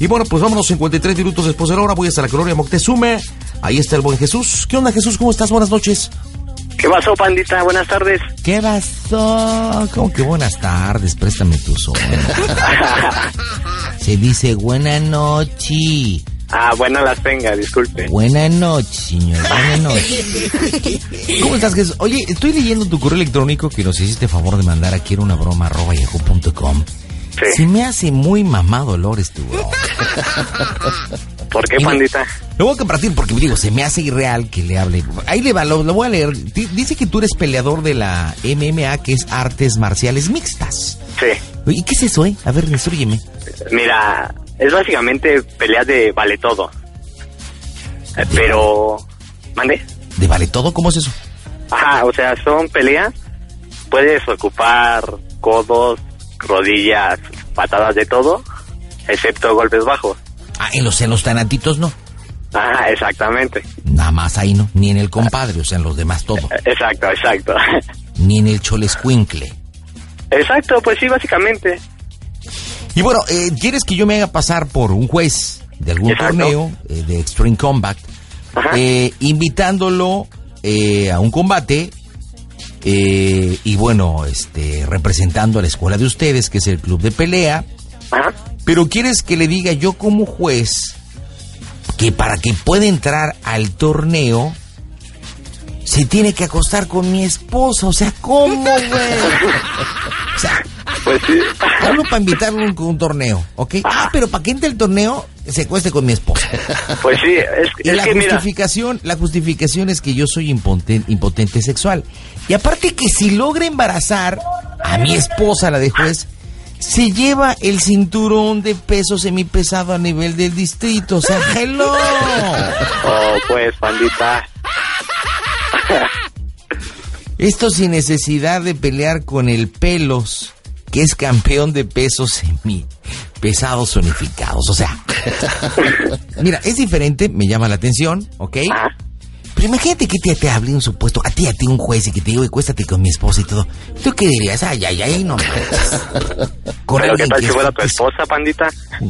Y bueno, pues vámonos 53 minutos después de la hora. Voy hasta la colonia Moctezuma. Ahí está el buen Jesús. ¿Qué onda, Jesús? ¿Cómo estás? Buenas noches. ¿Qué pasó, pandita? Buenas tardes. ¿Qué pasó? ¿Cómo que buenas tardes? Préstame tu son. Se dice buena noche. Ah, buena las tenga, disculpe. Buena noche, señor. Buena noche. ¿Cómo estás, Jesús? Oye, estoy leyendo tu correo electrónico que nos hiciste favor de mandar aquí era una broma arroba yahoo.com. Sí. Se me hace muy mamado Lores tu. ¿Por qué, pandita? Lo voy a compartir porque digo, se me hace irreal que le hable. Ahí le va, lo, lo voy a leer. Di- Dice que tú eres peleador de la MMA, que es artes marciales mixtas. Sí. ¿Y qué es eso, eh? A ver, instruyeme. Mira, es básicamente peleas de vale todo. Eh, Pero... ¿Mande? ¿De vale todo? ¿Cómo es eso? Ajá, o sea, son peleas. Puedes ocupar codos, rodillas, patadas de todo, excepto golpes bajos. Ah, en los, en los tanatitos no. Ajá, exactamente. Nada más ahí no. Ni en el compadre, o sea, en los demás todo. Exacto, exacto. Ni en el cholescuincle. Exacto, pues sí, básicamente. Y bueno, eh, ¿quieres que yo me haga pasar por un juez de algún Exacto. torneo eh, de Extreme Combat? eh, invitándolo eh, a un combate eh, y bueno, este, representando a la escuela de ustedes, que es el club de pelea. Pero quieres que le diga yo como juez que para que pueda entrar al torneo se tiene que acostar con mi esposa. O sea, ¿cómo, güey? O sea, pues sí. Hablo para invitarlo a un, torneo, ¿ok? Ah, pero para que entre el torneo se cueste con mi esposa. Pues sí, es, Y es la que mira... justificación, la justificación es que yo soy impoten- impotente sexual. Y aparte que si logra embarazar a mi esposa, la de juez, se lleva el cinturón de peso semipesado a nivel del distrito. O sea, hello. Oh, pues, pandita. Esto sin necesidad de pelear con el pelos, que es campeón de pesos semi pesados unificados. O sea, mira, es diferente, me llama la atención, ¿ok? Pero imagínate que te, te hable un supuesto, a ti, a ti, un juez, y que te digo, cuéstate con mi esposa y todo. ¿Tú qué dirías? Ay, ay, ay, no manches. Pero ¿qué tal que fuera tu esposa, pandita?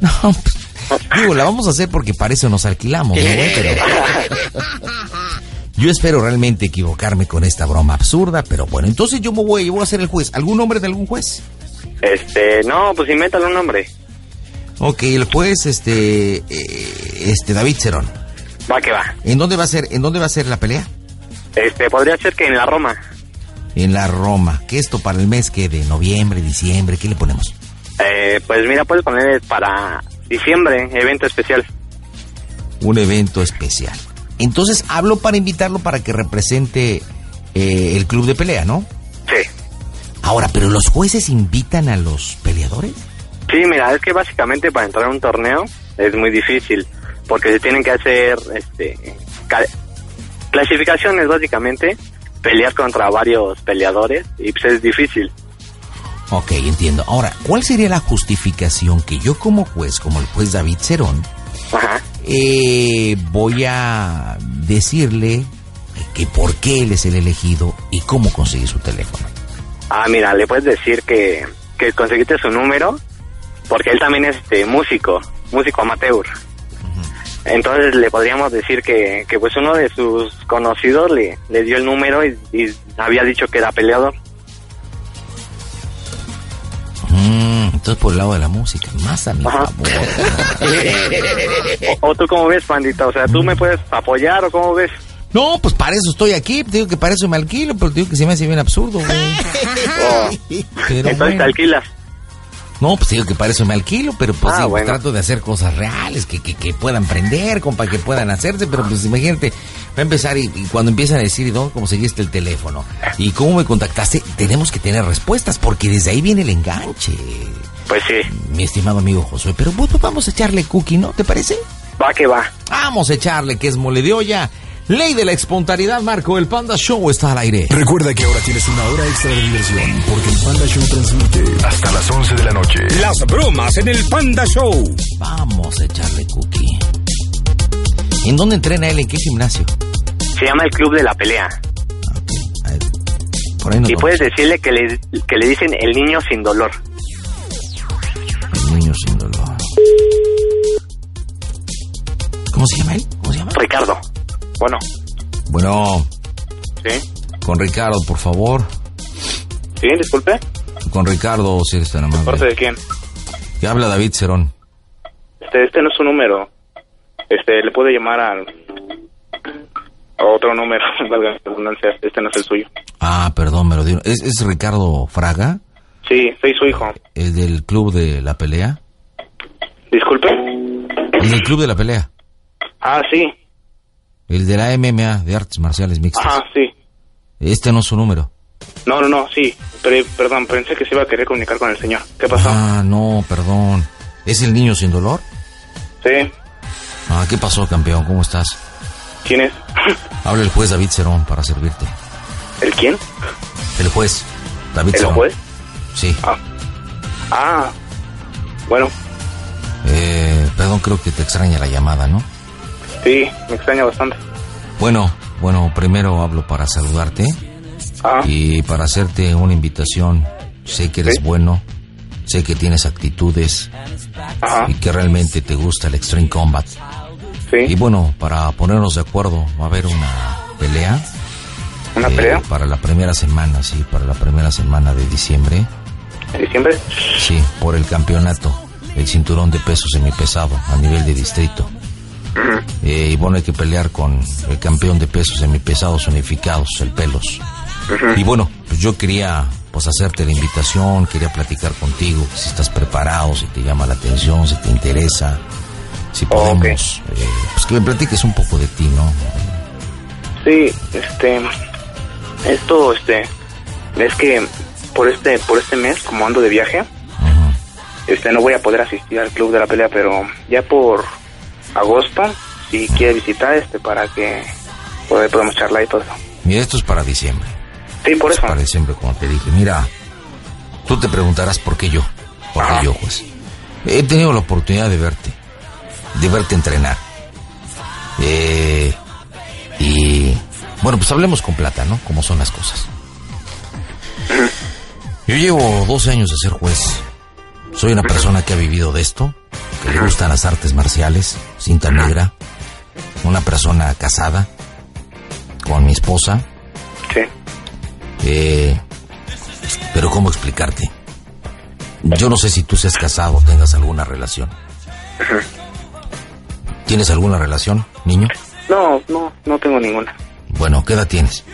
No, pues, digo, la vamos a hacer porque para eso nos alquilamos, ¿no? Pero yo espero realmente equivocarme con esta broma absurda, pero bueno, entonces yo me voy, yo voy a ser el juez. ¿Algún nombre de algún juez? Este, no, pues invéntale un nombre. Ok, el juez, este, eh, este, David Cerón. Va que va. ¿En dónde va a ser, en dónde va a ser la pelea? Este, podría ser que en la Roma. En la Roma. ¿Qué esto para el mes que de noviembre, diciembre? ¿Qué le ponemos? Eh, pues mira, puedes poner para diciembre, evento especial. Un evento especial. Entonces hablo para invitarlo para que represente eh, el club de pelea, ¿no? Sí. Ahora, ¿pero los jueces invitan a los peleadores? Sí, mira, es que básicamente para entrar a un torneo es muy difícil, porque se tienen que hacer este ca- clasificaciones básicamente, peleas contra varios peleadores y pues es difícil. Ok, entiendo. Ahora, ¿cuál sería la justificación que yo como juez, como el juez David Cerón, Ajá. eh, voy a decirle que por qué él es el elegido y cómo conseguir su teléfono? Ah, mira, le puedes decir que, que conseguiste su número, porque él también es este, músico, músico amateur. Entonces le podríamos decir que, que pues uno de sus conocidos le, le dio el número y, y había dicho que era peleador. Mm, entonces por el lado de la música, más a mi favor. o, o tú cómo ves, pandita, o sea, ¿tú me puedes apoyar o cómo ves? No, pues para eso estoy aquí. Te digo que para eso me alquilo, pero te digo que se me hace bien absurdo, güey. Oh, Pero Entonces bueno. te alquilas. No, pues digo que para eso me alquilo, pero pues Ah, digo, bueno. trato de hacer cosas reales, que, que, que puedan prender, compa, que puedan hacerse, pero pues imagínate, va a empezar y, y cuando empiezan a decir, ¿y dónde conseguiste el teléfono? ¿Y cómo me contactaste? Tenemos que tener respuestas, porque desde ahí viene el enganche, Pues sí, mi estimado amigo Josué. Pero pues, vamos a echarle cookie, ¿no? ¿Te parece? va que va. Vamos a echarle, que es mole de olla. Ley de la espontaneidad, Marco, el Panda Show está al aire. Recuerda que ahora tienes una hora extra de diversión porque el Panda Show transmite hasta las 11 de la noche. Las bromas en el Panda Show. Vamos a echarle cookie. ¿En dónde entrena él? ¿En qué gimnasio? Se llama el Club de la Pelea. Por ahí nos Y vamos. puedes decirle que le, que le dicen el niño sin dolor. El niño sin dolor. ¿Cómo se llama él? ¿Cómo se llama? Ricardo. Bueno, Bueno, ¿sí? con Ricardo, por favor. ¿Sí? Disculpe. Con Ricardo, si eres tan ¿De parte de quién? Que habla David Cerón. Este, este no es su número. Este, le puede llamar al... a otro número, valga la redundancia. Este no es el suyo. Ah, perdón, me lo dieron. ¿Es, es Ricardo Fraga? Sí, soy su hijo. ¿El del club de la pelea? Disculpe. ¿El del club de la pelea? Ah, sí. ¿El de la MMA, de artes marciales mixtas? Ajá, sí. Este no es su número. No, no, no, sí. Pero, perdón, pensé que se iba a querer comunicar con el señor. ¿Qué pasó? Ah, no, perdón. ¿Es el niño sin dolor? Sí. Ah, ¿qué pasó, campeón? ¿Cómo estás? ¿Quién es? Habla el juez David Cerón para servirte. ¿El quién? El juez David ¿El Cerón. juez? Sí. Ah, bueno, Eh, perdón, creo que te extraña la llamada, ¿no? Sí, me extraña bastante. Bueno, bueno, primero hablo para saludarte Ah, y para hacerte una invitación. Sé que eres Sí. bueno, sé que tienes actitudes ajá, y que realmente te gusta el Extreme Combat. Y sí. bueno, para ponernos de acuerdo, va a haber una pelea. ¿Una eh, pelea? Para la primera semana, sí, para la primera semana de diciembre. ¿En diciembre? Sí, por el campeonato, el cinturón de peso semipesado a nivel de distrito. Eh, y bueno, hay que pelear con el campeón de pesos semipesados unificados, el Pelos. Y bueno, pues yo quería pues hacerte la invitación, quería platicar contigo, si estás preparado, si te llama la atención, si te interesa, si podemos, eh, pues que me platiques un poco de ti, ¿no? Sí, este, esto, este, es que por este, por este mes, como ando de viaje, este, no voy a poder asistir al club de la pelea, pero ya por agosto, si quiere visitar, este, para que poder- podamos charlar y todo eso. Mira, esto es para diciembre. Sí, por eso. Para diciembre, como te dije. Mira, tú te preguntarás por qué yo. ¿Por qué yo, pues? He tenido la oportunidad de verte. De verte entrenar. Eh, y bueno, pues hablemos con plata, ¿no? Como son las cosas. Yo llevo 12 años de ser juez. Soy una persona que ha vivido de esto, que le gustan las artes marciales, cinta negra, una persona casada con mi esposa. Sí. Eh, pero ¿cómo explicarte? Yo no sé si tú seas casado o tengas alguna relación. ¿Tienes alguna relación, niño? No, no, no tengo ninguna. Bueno, ¿qué edad tienes?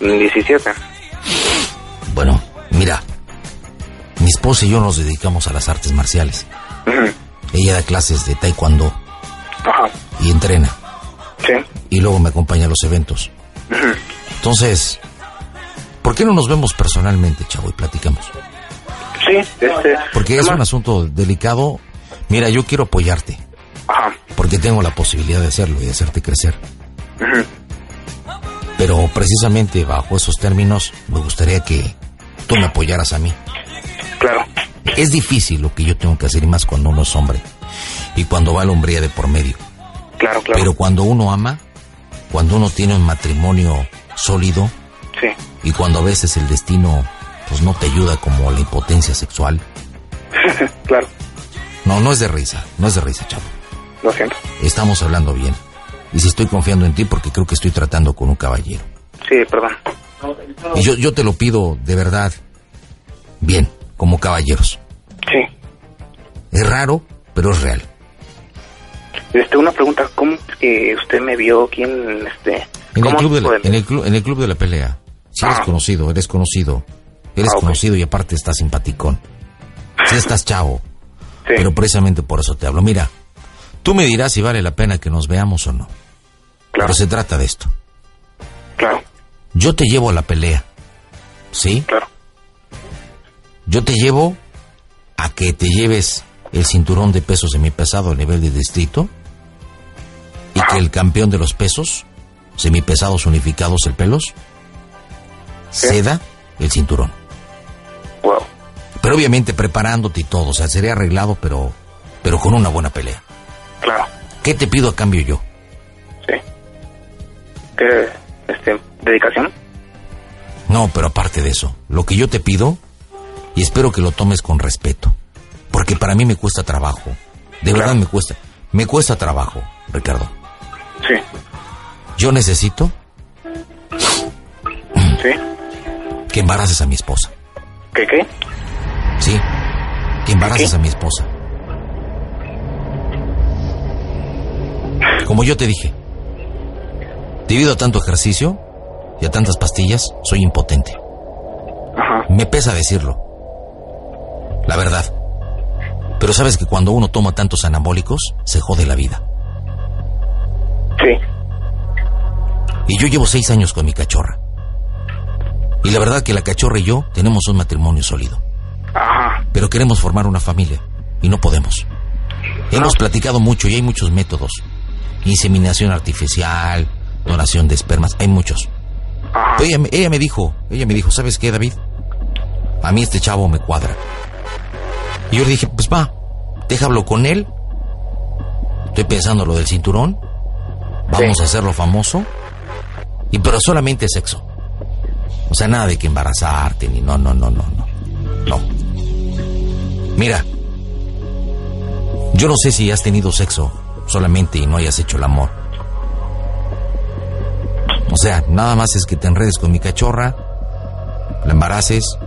17. Bueno, mira, mi esposa y yo nos dedicamos a las artes marciales. Ella da clases de taekwondo y entrena. Sí. Y luego me acompaña a los eventos. Entonces, ¿por qué no nos vemos personalmente, chavo, y platicamos? Sí, este... Porque es un asunto delicado. Mira, yo quiero apoyarte. Porque tengo la posibilidad de hacerlo y de hacerte crecer. Pero precisamente bajo esos términos me gustaría que tú me apoyaras a mí. Claro. Es difícil lo que yo tengo que hacer y más cuando uno es hombre y cuando va la hombría de por medio. Claro, claro. Pero cuando uno ama, cuando uno tiene un matrimonio sólido Sí. y cuando a veces el destino pues no te ayuda como la impotencia sexual. claro, No, no es de risa, no es de risa, chavo. lo siento. Estamos hablando bien. Y si estoy confiando en ti porque creo que estoy tratando con un caballero. Sí, perdón. Y yo, yo te lo pido de verdad, bien, como caballeros. Sí. Es raro, pero es real. Este, una pregunta, ¿cómo que usted me vio? ¿Quién, este... En el, club de la, en, el club, en el club de la pelea. Si eres Ah. conocido, eres conocido. Eres Ah, conocido y aparte estás simpaticón. Si estás chavo. Sí. Pero precisamente por eso te hablo. Mira, tú me dirás si vale la pena que nos veamos o no. Pero se trata de esto. Claro. Yo te llevo a la pelea. ¿Sí? Claro. Yo te llevo a que te lleves el cinturón de pesos semipesado a nivel de distrito y que el campeón de los pesos semipesados unificados el pelos ceda el cinturón. Wow. Pero obviamente preparándote y todo, o sea, sería arreglado, pero pero con una buena pelea. Claro. ¿Qué te pido a cambio yo? ¿Qué, este, dedicación? No, pero aparte de eso, lo que yo te pido, y espero que lo tomes con respeto, porque para mí me cuesta trabajo, de verdad me cuesta, me cuesta trabajo, Ricardo. Sí. Yo necesito Sí. que embaraces a mi esposa, ¿Qué, qué? ¿sí? Que embaraces a mi esposa. Como yo te dije, debido a tanto ejercicio y a tantas pastillas, soy impotente. Me pesa decirlo. La verdad. Pero sabes que cuando uno toma tantos anabólicos, se jode la vida. Sí. Y yo llevo seis años con mi cachorra. Y la verdad que la cachorra y yo tenemos un matrimonio sólido. Ajá. Pero queremos formar una familia y no podemos. Hemos platicado mucho y hay muchos métodos. Inseminación artificial, donación de espermas, hay muchos. Ella, ella me dijo, ella me dijo, ¿sabes qué, David? A mí este chavo me cuadra. Y yo le dije, pues va, déjalo con él. Estoy pensando lo del cinturón. Vamos a hacerlo famoso. Y pero solamente sexo. O sea, nada de que embarazarte ni no, no, no, no, no. No. Mira, yo no sé si has tenido sexo solamente y no hayas hecho el amor. O sea, nada más es que te enredes con mi cachorra, la embaraces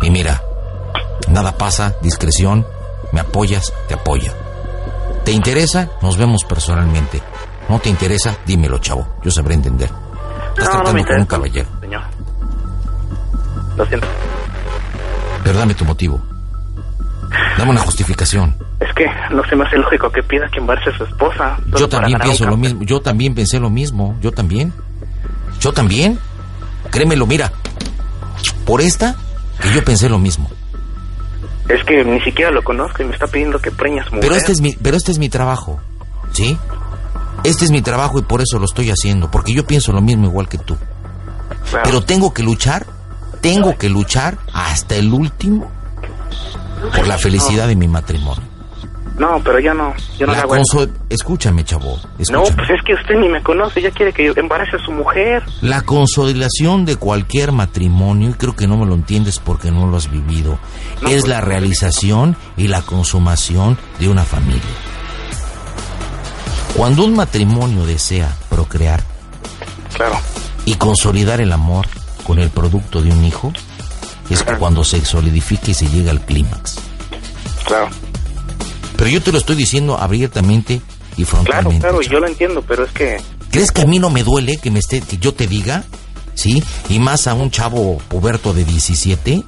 y mira, nada pasa, discreción, me apoyas, te apoya. ¿Te interesa? Nos vemos personalmente. ¿No te interesa? Dímelo, chavo. Yo sabré entender. Estás No, no tratando me con un caballero. Señor. Lo siento. Pero dame tu motivo. Dame una justificación. Es que no se me hace lógico que pida que embarace a su esposa. Yo también pienso lo mismo. Yo también pensé lo mismo. Yo también. Yo también. Créemelo, mira. Por esta, que yo pensé lo mismo. Es que ni siquiera lo conozco y me está pidiendo que su mujer. Pero este es mi, pero este es mi trabajo. ¿Sí? Este es mi trabajo y por eso lo estoy haciendo. Porque yo pienso lo mismo igual que tú. Pero tengo que luchar. Tengo que luchar hasta el último por la felicidad de mi matrimonio. No, pero ya no. Yo no La la hago eso. conso- Escúchame, chavo. No, pues es que usted ni me conoce. Ya quiere que yo embarace a su mujer. La consolidación de cualquier matrimonio, y creo que no me lo entiendes porque no lo has vivido, es la realización y la consumación de una familia. Cuando un matrimonio desea procrear Claro. y consolidar el amor con el producto de un hijo, es cuando se solidifica y se llega al clímax. Claro. Pero yo te lo estoy diciendo abiertamente y Claro, frontalmente. claro, yo lo entiendo, pero es que ¿Crees que a mí no me duele que me esté, que yo te diga? ¿Sí? Y más a un chavo puberto de 17.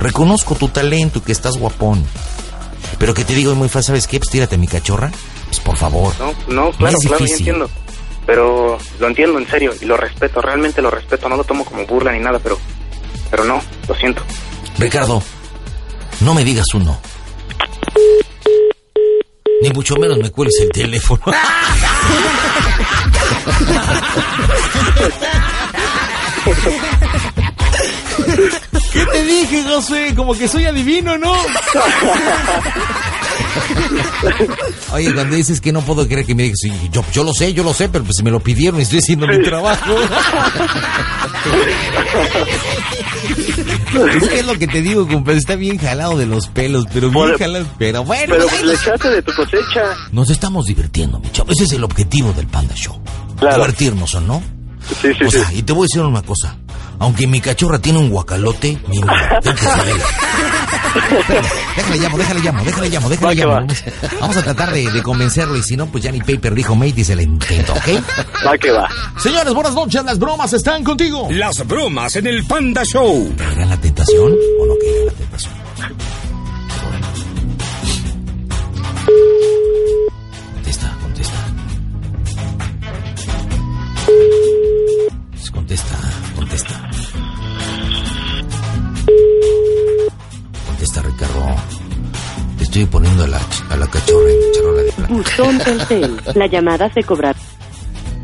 Reconozco tu talento, que estás guapón. Pero que te digo muy fácil, ¿sabes qué? Pues tírate mi cachorra. Pues por favor. no, no, claro, es claro, yo entiendo. Pero lo entiendo en serio y lo respeto, realmente lo respeto, no lo tomo como burla ni nada, pero pero no, lo siento. Ricardo, no me digas un no. Ni mucho menos me cuelgues el teléfono. ¿Qué te dije, José? Como que soy adivino, ¿no? Oye, cuando dices que no puedo creer que me digas, yo, yo lo sé, yo lo sé, pero pues me lo pidieron y estoy haciendo mi trabajo. es que es lo que te digo, compadre, está bien jalado de los pelos, pero bien Por- jalado. Pero bueno, Pero pues, le echaste de tu cosecha. nos estamos divirtiendo, mi chavo. Ese es el objetivo del Panda Show. Claro. Divertirnos, ¿o no? Sí, sí, o sí. sea, y te voy a decir una cosa. Aunque mi cachorra tiene un guacalote, mi madre, tengo que saberlo. Espérame, Déjale llamo, déjale llamo, déjale llamo, déjale Va llamo. va. Vamos, a tratar de, de convencerlo y si no, pues ya ni Paper dijo mate y se le intento, ¿ok? Va que va. Señores, buenas noches, las bromas están contigo. Las bromas en el Panda Show. ¿Caerá la tentación o no caerá la tentación? Contesta, contesta. Pues Contesta, contesta. Contesta, Ricardo. Te estoy poniendo a la, a la cachorra en charola de plata. Buzón Telcel. La llamada se cobrará.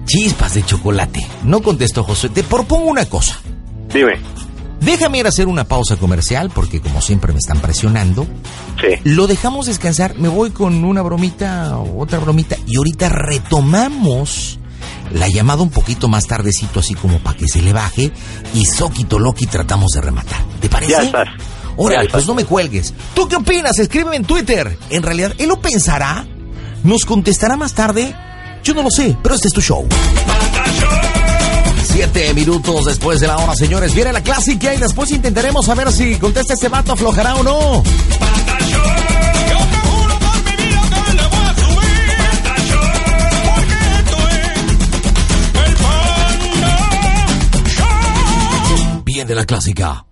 Chispas de chocolate. No contestó José. Te propongo una cosa. Dime. Déjame ir a hacer una pausa comercial porque como siempre me están presionando. Sí. Lo dejamos descansar, me voy con una bromita, otra bromita y ahorita retomamos la llamada un poquito más tardecito así como para que se le baje y Soquito Loki tratamos de rematar. ¿Te parece? Ya estás. Órale, pues no me cuelgues. ¿Tú qué opinas? Escríbeme en Twitter. En realidad, ¿él lo pensará? ¿Nos contestará más tarde? Yo no lo sé, pero este es tu show. Siete minutos después de la hora, señores. Viene la clásica y después intentaremos saber si contesta este vato, aflojará o no. De la clásica.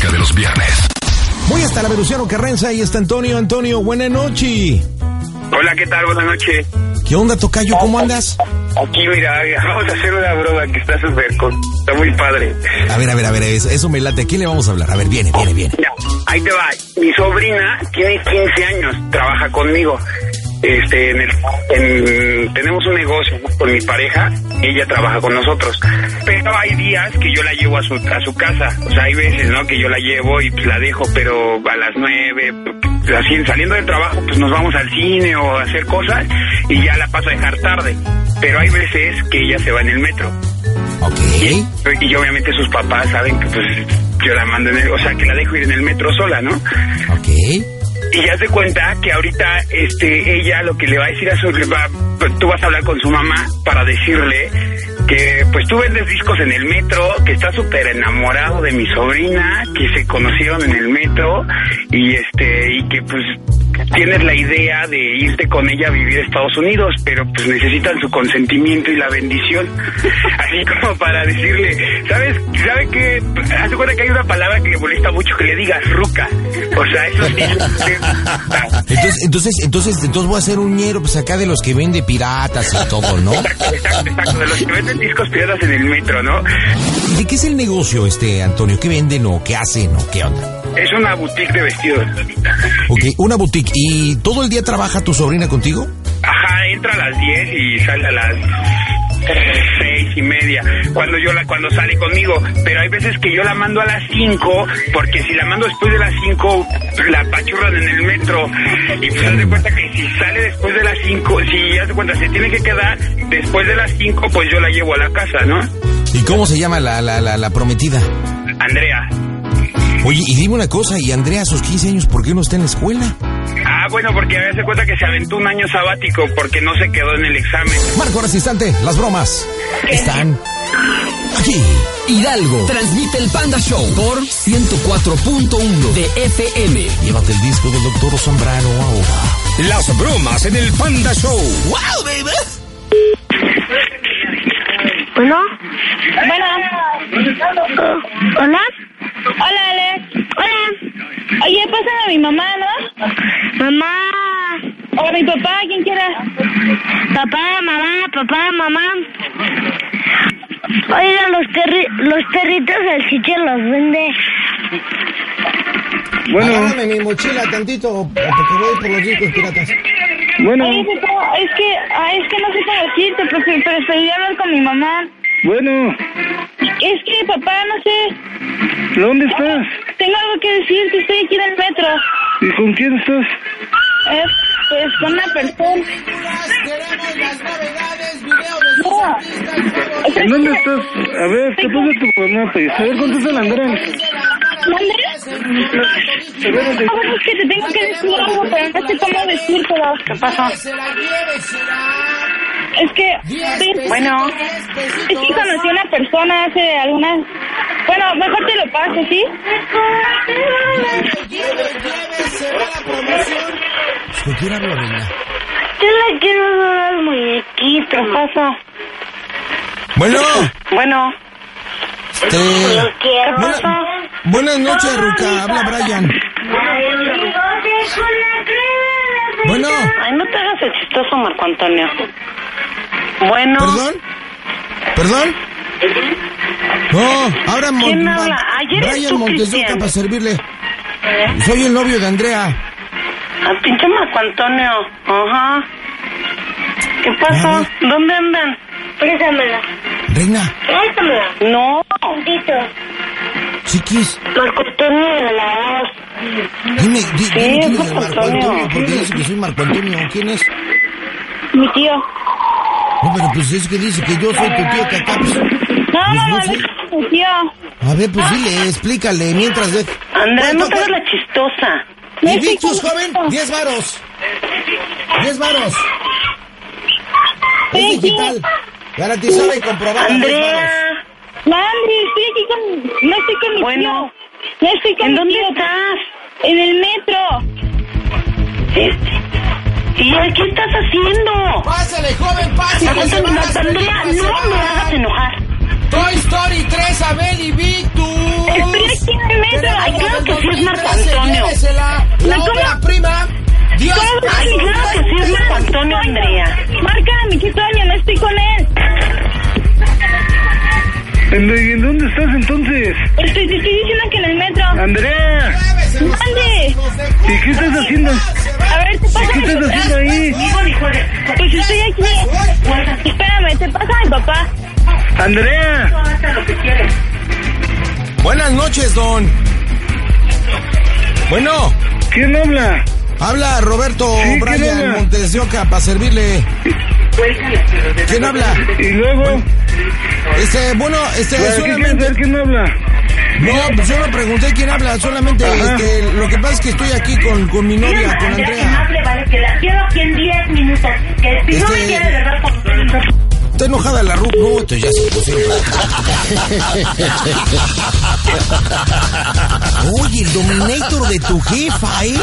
Clásica de los viernes. Voy hasta la Venustiano Carranza y está Antonio. Antonio, buena noche. Hola, ¿qué tal? Buenas noches. ¿Qué onda, Tocayo? ¿Cómo andas? Aquí, mira, vamos a hacer una broma que está súper, co- está muy padre. A ver, a ver, a ver, eso, eso me late. ¿A quién le vamos a hablar? A ver, viene, viene, viene. Mira, ahí te va. Mi sobrina tiene 15 años, trabaja conmigo. Este, en el, en- tenemos un negocio con mi pareja, ella trabaja con nosotros. Pero hay días que yo la llevo a su, a su casa. O sea, hay veces, ¿no? Que yo la llevo y pues la dejo, pero a las nueve, así, saliendo del trabajo, pues nos vamos al cine o a hacer cosas y ya la paso a dejar tarde. Pero hay veces que ella se va en el metro. Y, y obviamente sus papás saben que pues yo la mando en el, o sea, que la dejo ir en el metro sola, ¿no? Ok. Y ya se cuenta que ahorita este ella lo que le va a decir a su va- tú vas a hablar con su mamá para decirle que pues tú vendes discos en el metro, que está súper enamorado de mi sobrina, que se conocieron en el metro y este y que pues tienes la idea de irte con ella a vivir a Estados Unidos, pero pues necesitan su consentimiento y la bendición. Así como para decirle, ¿sabes? ¿Sabe que Hace cuenta que hay una palabra que le molesta mucho que le digas ruca. O sea, eso sí. Entonces, entonces, entonces, entonces voy a hacer un ñero, pues acá de los que vende piratas y todo, ¿no? Exacto, exacto, exacto, de los que venden discos piratas en el metro, ¿no? ¿Y ¿De qué es el negocio, este, Antonio? ¿Qué venden o qué hacen o qué onda? Es una boutique de vestidos. Ok, una boutique. ¿Y todo el día trabaja tu sobrina contigo? Ajá, entra a las 10 y sale a las seis y media, cuando yo la, cuando sale conmigo, pero hay veces que yo la mando a las cinco, porque si la mando después de las cinco, la pachurran en el metro, y pues haz de cuenta que si sale después de las cinco, si haz de cuenta se tiene que quedar después de las cinco, pues yo la llevo a la casa, ¿no? ¿Y cómo se llama la, la, la, la prometida? Andrea. Oye, y dime una cosa, ¿y Andrea a sus 15 años por qué no está en la escuela? Ah, bueno, porque a veces cuenta que se aventó un año sabático porque no se quedó en el examen. Marco Resistante, las bromas están aquí. Hidalgo transmite el Panda Show por 104.1 de FM. Llévate el disco del doctor Zambrano ahora. Las bromas en el Panda Show. ¡Wow, baby! Bueno. Bueno. Hola. Hola, Alex. Hola. Oye, pásame a mi mamá, ¿no? Mamá. O a mi papá, quien quiera. Papá, mamá, papá, mamá. Oiga, los, terri los perritos sitio los vende. Bueno. Agárrame mi mochila tantito, porque voy por los discos piratas. Bueno. Oye, es que, ah, es que no sé cómo decirte, pero preferí hablar con mi mamá. Bueno. Es que, papá, no sé. ¿Dónde estás? Tengo algo que decirte, estoy aquí en el metro. ¿Y con quién estás? Es, pues, con una persona. ¿En dónde estás? A ver, ¿qué pasa tu mamá? A ver, contesta la. ¿Andrés? Ah, es que te tengo que decir algo, pero no sé cómo decírtelo. ¿Qué pasó? Es que, bueno, es que conocí a una persona hace algunas... Bueno, mejor te lo paso, ¿sí? ¿Con quién hablo, reina? Yo le quiero dar al muñequito. ¿Qué pasó? Bueno. Bueno. Este... ¿Qué pasó? Buenas noches, Ruca. Habla Brian. Bueno. Ay, no te hagas el chistoso, Marco Antonio. Bueno. ¿Perdón? ¿Perdón? No, ahora ¿Quién habla? Ayer Brian tú, Cristian. para servirle. Soy el novio de Andrea. A pinche Marco Antonio. Ajá. ¿Qué pasó? ¿Dónde andan? Préstamela. Reina, Préstamela. No. chiquis, Marco Antonio de la voz. Dime, di- Sí, dime quién es Marco Antonio. Antonio, porque dice que soy Marco Antonio. ¿Quién es? Mi tío. No, pero pues es que dice que yo soy tu tío que acá. pues, No, pues no, no no, mi tío. A ver, pues dile, explícale mientras de. Andrea, no ¿Cuánto- te hagas la chistosa. ¿Y Victus, joven? 10 varos. 10 varos. Es digital. Garantizada y comprobada. 10 varos. Andrea. Mandri, estoy aquí con... No estoy con mi Bueno. tío. No estoy con ¿En mi dónde tío. estás? En el metro. ¿Y qué estás haciendo? Pásale, joven, pásale. Se van las Andrea, no me hagas enojar. Toy Story 3, Abel y Victus. Estoy aquí en el metro. Ay, claro que sí es Marco Antonio. La prima. Dios. Ay, claro que sí es Marco Antonio, Andrea. Mi tío Toño, no estoy con él. ¿En, dónde estás entonces? Estoy, te estoy diciendo que en el metro. Andrea. Mande. ¿Y qué estás haciendo? A ver, te pasa ¿Qué mi estás haciendo ahí? Pues estoy aquí. Espérame, te pasa a mi papá. Andrea. Buenas noches, don. Bueno. ¿Quién habla? Habla Roberto Sí, ¿quién Brian habla? Montes de Oca para servirle. ¿Quién habla? ¿Y luego? Este, bueno, este, ¿Para qué quieres solamente. saber quién habla? No, pues yo no pregunté quién habla, solamente este, lo que pasa es que estoy aquí con, con mi novia, con Andrea. le vale que la quiero aquí en 10 minutos. Que si no me Este- quiere, de verdad, con Está enojada la Ruth, no, entonces ya se pusieron. Oye, el dominator de tu jefa, ¿eh?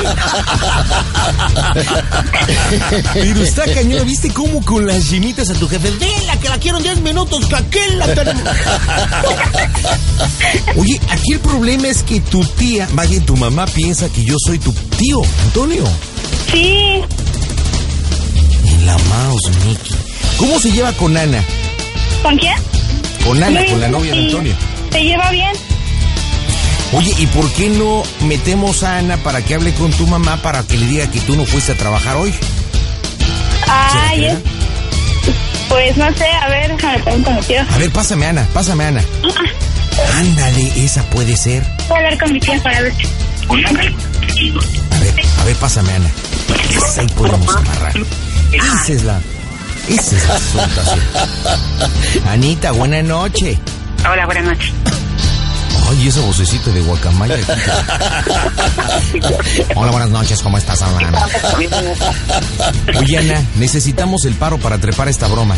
Pero está cañón, ¿viste cómo con las chinitas a tu jefe? Vela, que la quiero en 10 minutos, que aquel la tenemos. Oye, aquí el problema es que tu tía, más bien tu mamá, piensa que yo soy tu tío, Antonio. Sí. En la mouse, Mickey. ¿Cómo se lleva con Ana? ¿Con quién? Con Ana, Muy con la novia de. Antonio. ¿Se lleva bien? Oye, ¿y por qué no metemos a Ana para que hable con tu mamá para que le diga que tú no fuiste a trabajar hoy? Ay, ¿Será es... Pues no sé, a ver, déjame preguntar a ver, pásame Ana, pásame Ana. Ándale, esa puede ser. Voy a hablar con mi tía para ver. A ver, a ver, pásame Ana. Esa ahí podemos amarrar. Esa es la... Esa es la. Anita, buena noche. Hola, buenas noches. Ay, esa vocecita de guacamaya. Hola, buenas noches, ¿cómo estás, Ana? Oye, Ana, necesitamos el paro para trepar esta broma.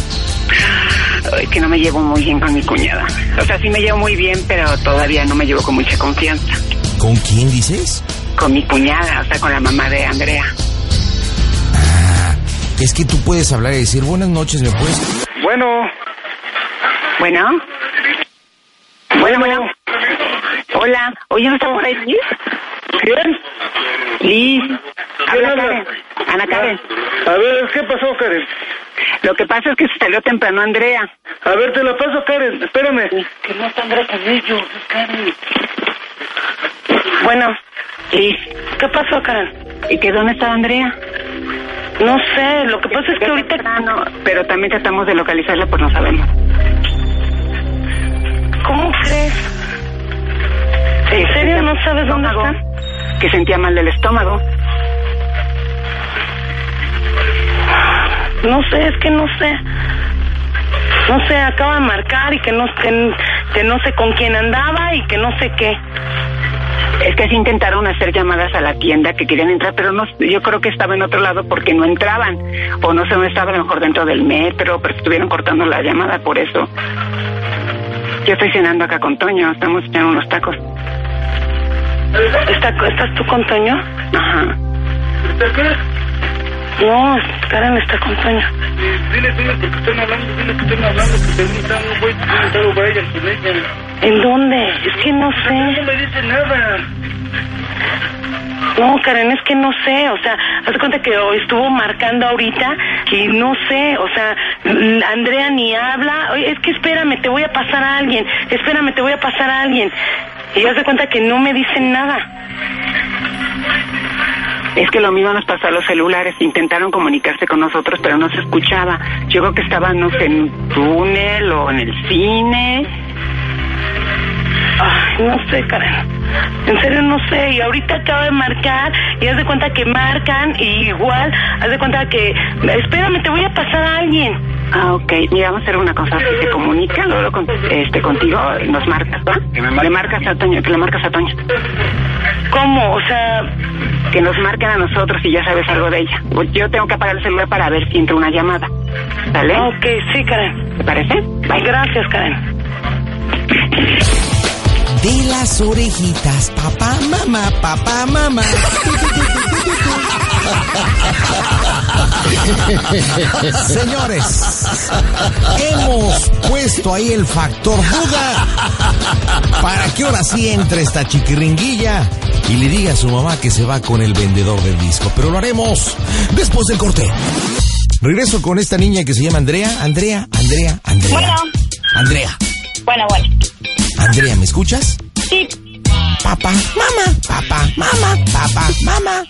Ay, que no me llevo muy bien con mi cuñada. O sea, sí me llevo muy bien, pero todavía no me llevo con mucha confianza. ¿Con quién dices? Con mi cuñada, o sea, con la mamá de Andrea. Es que tú puedes hablar y decir, buenas noches, ¿me puedes...? Bueno. Bueno. Bueno, bueno. Hola. Oye, ¿no está por ahí Liz? ¿Quién? Liz. Habla? Karen. Ana Karen. A ver, ¿qué pasó, Karen? Lo que pasa es que se salió temprano Andrea. A ver, te la paso, Karen. Espérame. Que no está Andrea con ellos, Karen. Bueno, Liz. ¿Qué pasó, Karen? ¿Y que dónde está Andrea? No sé, lo que pasa es que ahorita... pero también tratamos de localizarla, pues no sabemos. ¿Cómo crees? ¿En serio no sabes dónde está? Que sentía mal del estómago. No sé, es que no sé. No sé, acaba de marcar y que no, que, que no sé con quién andaba y que no sé qué. Es que sí intentaron hacer llamadas a la tienda que querían entrar, pero no, yo creo que estaba en otro lado porque no entraban. O no sé, no estaba a lo mejor dentro del metro, pero estuvieron cortando la llamada por eso. Yo estoy cenando acá con Toño, estamos echando unos tacos. ¿Está, ¿Estás tú con Toño? Ajá. No, Karen está con Toño. Dile, dile, porque están hablando, dile que están hablando, que te gritan, no voy a gritar o vayan con ella. ¿En dónde? Es que no sé. No me dice nada. No, Karen, es que no sé, o sea, haz de cuenta que estuvo marcando ahorita y no sé, o sea, Andrea ni habla, Oye, es que espérame, te voy a pasar a alguien, espérame, te voy a pasar a alguien. Y haz de cuenta que no me dicen nada. Es que lo mismo nos pasó a los celulares. Intentaron comunicarse con nosotros, pero no se escuchaba. Yo creo que sé, en un túnel o en el cine. Ay, no sé, Karen. En serio no sé. Y ahorita acabo de marcar y haz de cuenta que marcan y igual, haz de cuenta que... Espérame, te voy a pasar a alguien. Ah, ok. Mira, vamos a hacer una cosa. Si se comunica luego con, este, contigo, nos marcas, ¿va? Le marcas a Toño, que le marcas a Toño. ¿Cómo? O sea... Que nos marquen a nosotros y ya sabes algo de ella. Pues Yo tengo que apagar el celular para ver si entra una llamada. ¿Sale? Ok, sí, Karen. ¿Te parece? Bye. Gracias, Karen. De las orejitas, papá, mamá, papá, mamá. Señores, hemos puesto ahí el factor duda para que ahora sí entre esta chiquiringuilla y le diga a su mamá que se va con el vendedor del disco. Pero lo haremos después del corte. Regreso con esta niña que se llama Andrea. Andrea, Andrea, Andrea. Bueno. Andrea. Bueno, bueno. Andrea, ¿me escuchas? Sí. Papá, mamá, papá, mamá, papá, mamá.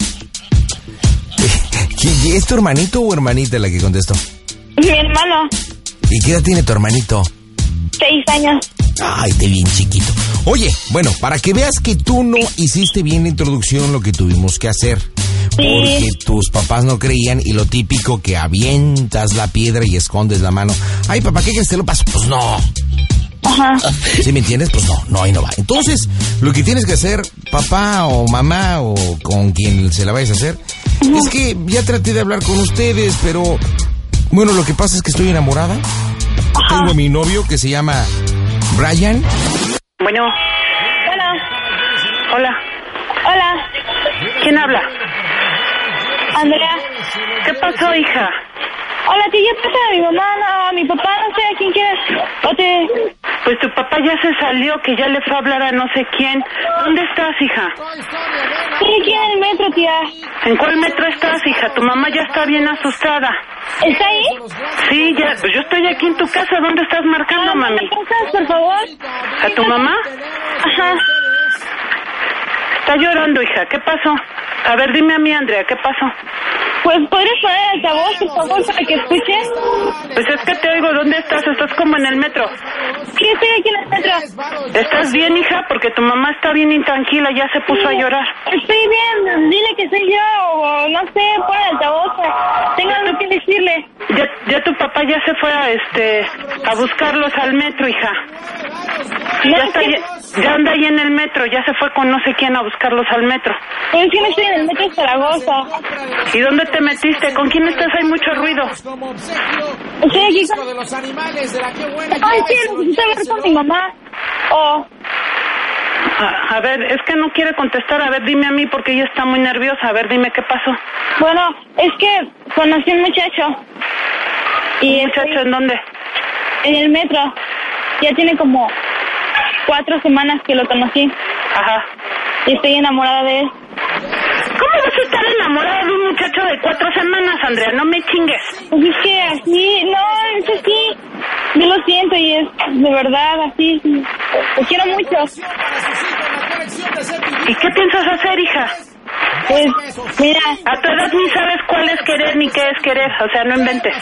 ¿Quién- ¿Es tu hermanito o hermanita la que contestó? Mi hermano, ¿Y qué edad tiene tu hermanito? seis años. Ay, de bien chiquito. Oye, bueno, para que veas que tú no hiciste bien la introducción, lo que tuvimos que hacer. Porque tus papás no creían y lo típico que avientas la piedra y escondes la mano. Ay, papá, ¿qué quieres? ¿Te lo paso? Pues no. Ajá. ¿Sí me entiendes? Pues no, no, ahí no va. Entonces, lo que tienes que hacer, papá o mamá o con quien se la vayas a hacer, es que ya traté de hablar con ustedes, pero bueno, lo que pasa es que estoy enamorada. Tengo a mi novio que se llama Brian. Bueno, Hola. hola. Hola. ¿Quién habla? Andrea. ¿Qué pasó, hija? Hola, tía, ya pasa a mi mamá, no, a mi papá, no sé a quién quieres. O te... Pues tu papá ya se salió, que ya le fue a hablar a no sé quién. ¿Dónde estás, hija? Estoy aquí en el metro, tía. ¿En cuál metro estás, hija? Tu mamá ya está bien asustada. ¿Está ahí? Sí, ya, pues yo estoy aquí en tu casa. ¿Dónde estás marcando, mami? ¿Me pasas, por favor? ¿A tu mamá? Ajá. Está llorando, hija. ¿Qué pasó? A ver, dime a mí, Andrea, ¿qué pasó? Pues podrías poner el altavoz, por favor, para que escuches. Pues es que te oigo, ¿dónde estás? Estás como en el metro. Sí, estoy aquí en el metro. ¿Estás bien, hija? Porque tu mamá está bien intranquila, ya se puso a llorar. Estoy bien, dile que soy yo, o no sé, pon el altavoz. Tengo algo que decirle. Ya, ya tu papá ya se fue a, este, a buscarlos al metro, hija. No, Ya, está, es que- ya, ya anda ahí en el metro, ya se fue con no sé quién a buscarlos al metro. Pues es que no estoy en el metro de Zaragoza. ¿Y dónde te metiste? ¿Con quién estás? Hay mucho ruido. Estoy aquí con... de los animales, de la que buena Ay, sí, necesito hablar con mi mamá. Oh, A, a ver, es que no quiere contestar. A ver, dime a mí porque ella está muy nerviosa. A ver, dime qué pasó. bueno, es que conocí a un muchacho. Y ¿Un muchacho en dónde? En el metro. Ya tiene como cuatro semanas que lo conocí. Ajá. Y estoy enamorada de él. ¿Cómo vas a estar enamorada de un muchacho de cuatro semanas, Andrea? No me chingues. Pues es que así, no, es así. Yo lo siento y es de verdad así. Lo quiero mucho. ¿Y qué piensas hacer, hija? Pues, mira. A tu edad ni sabes cuál es querer ni qué es querer. O sea, no inventes.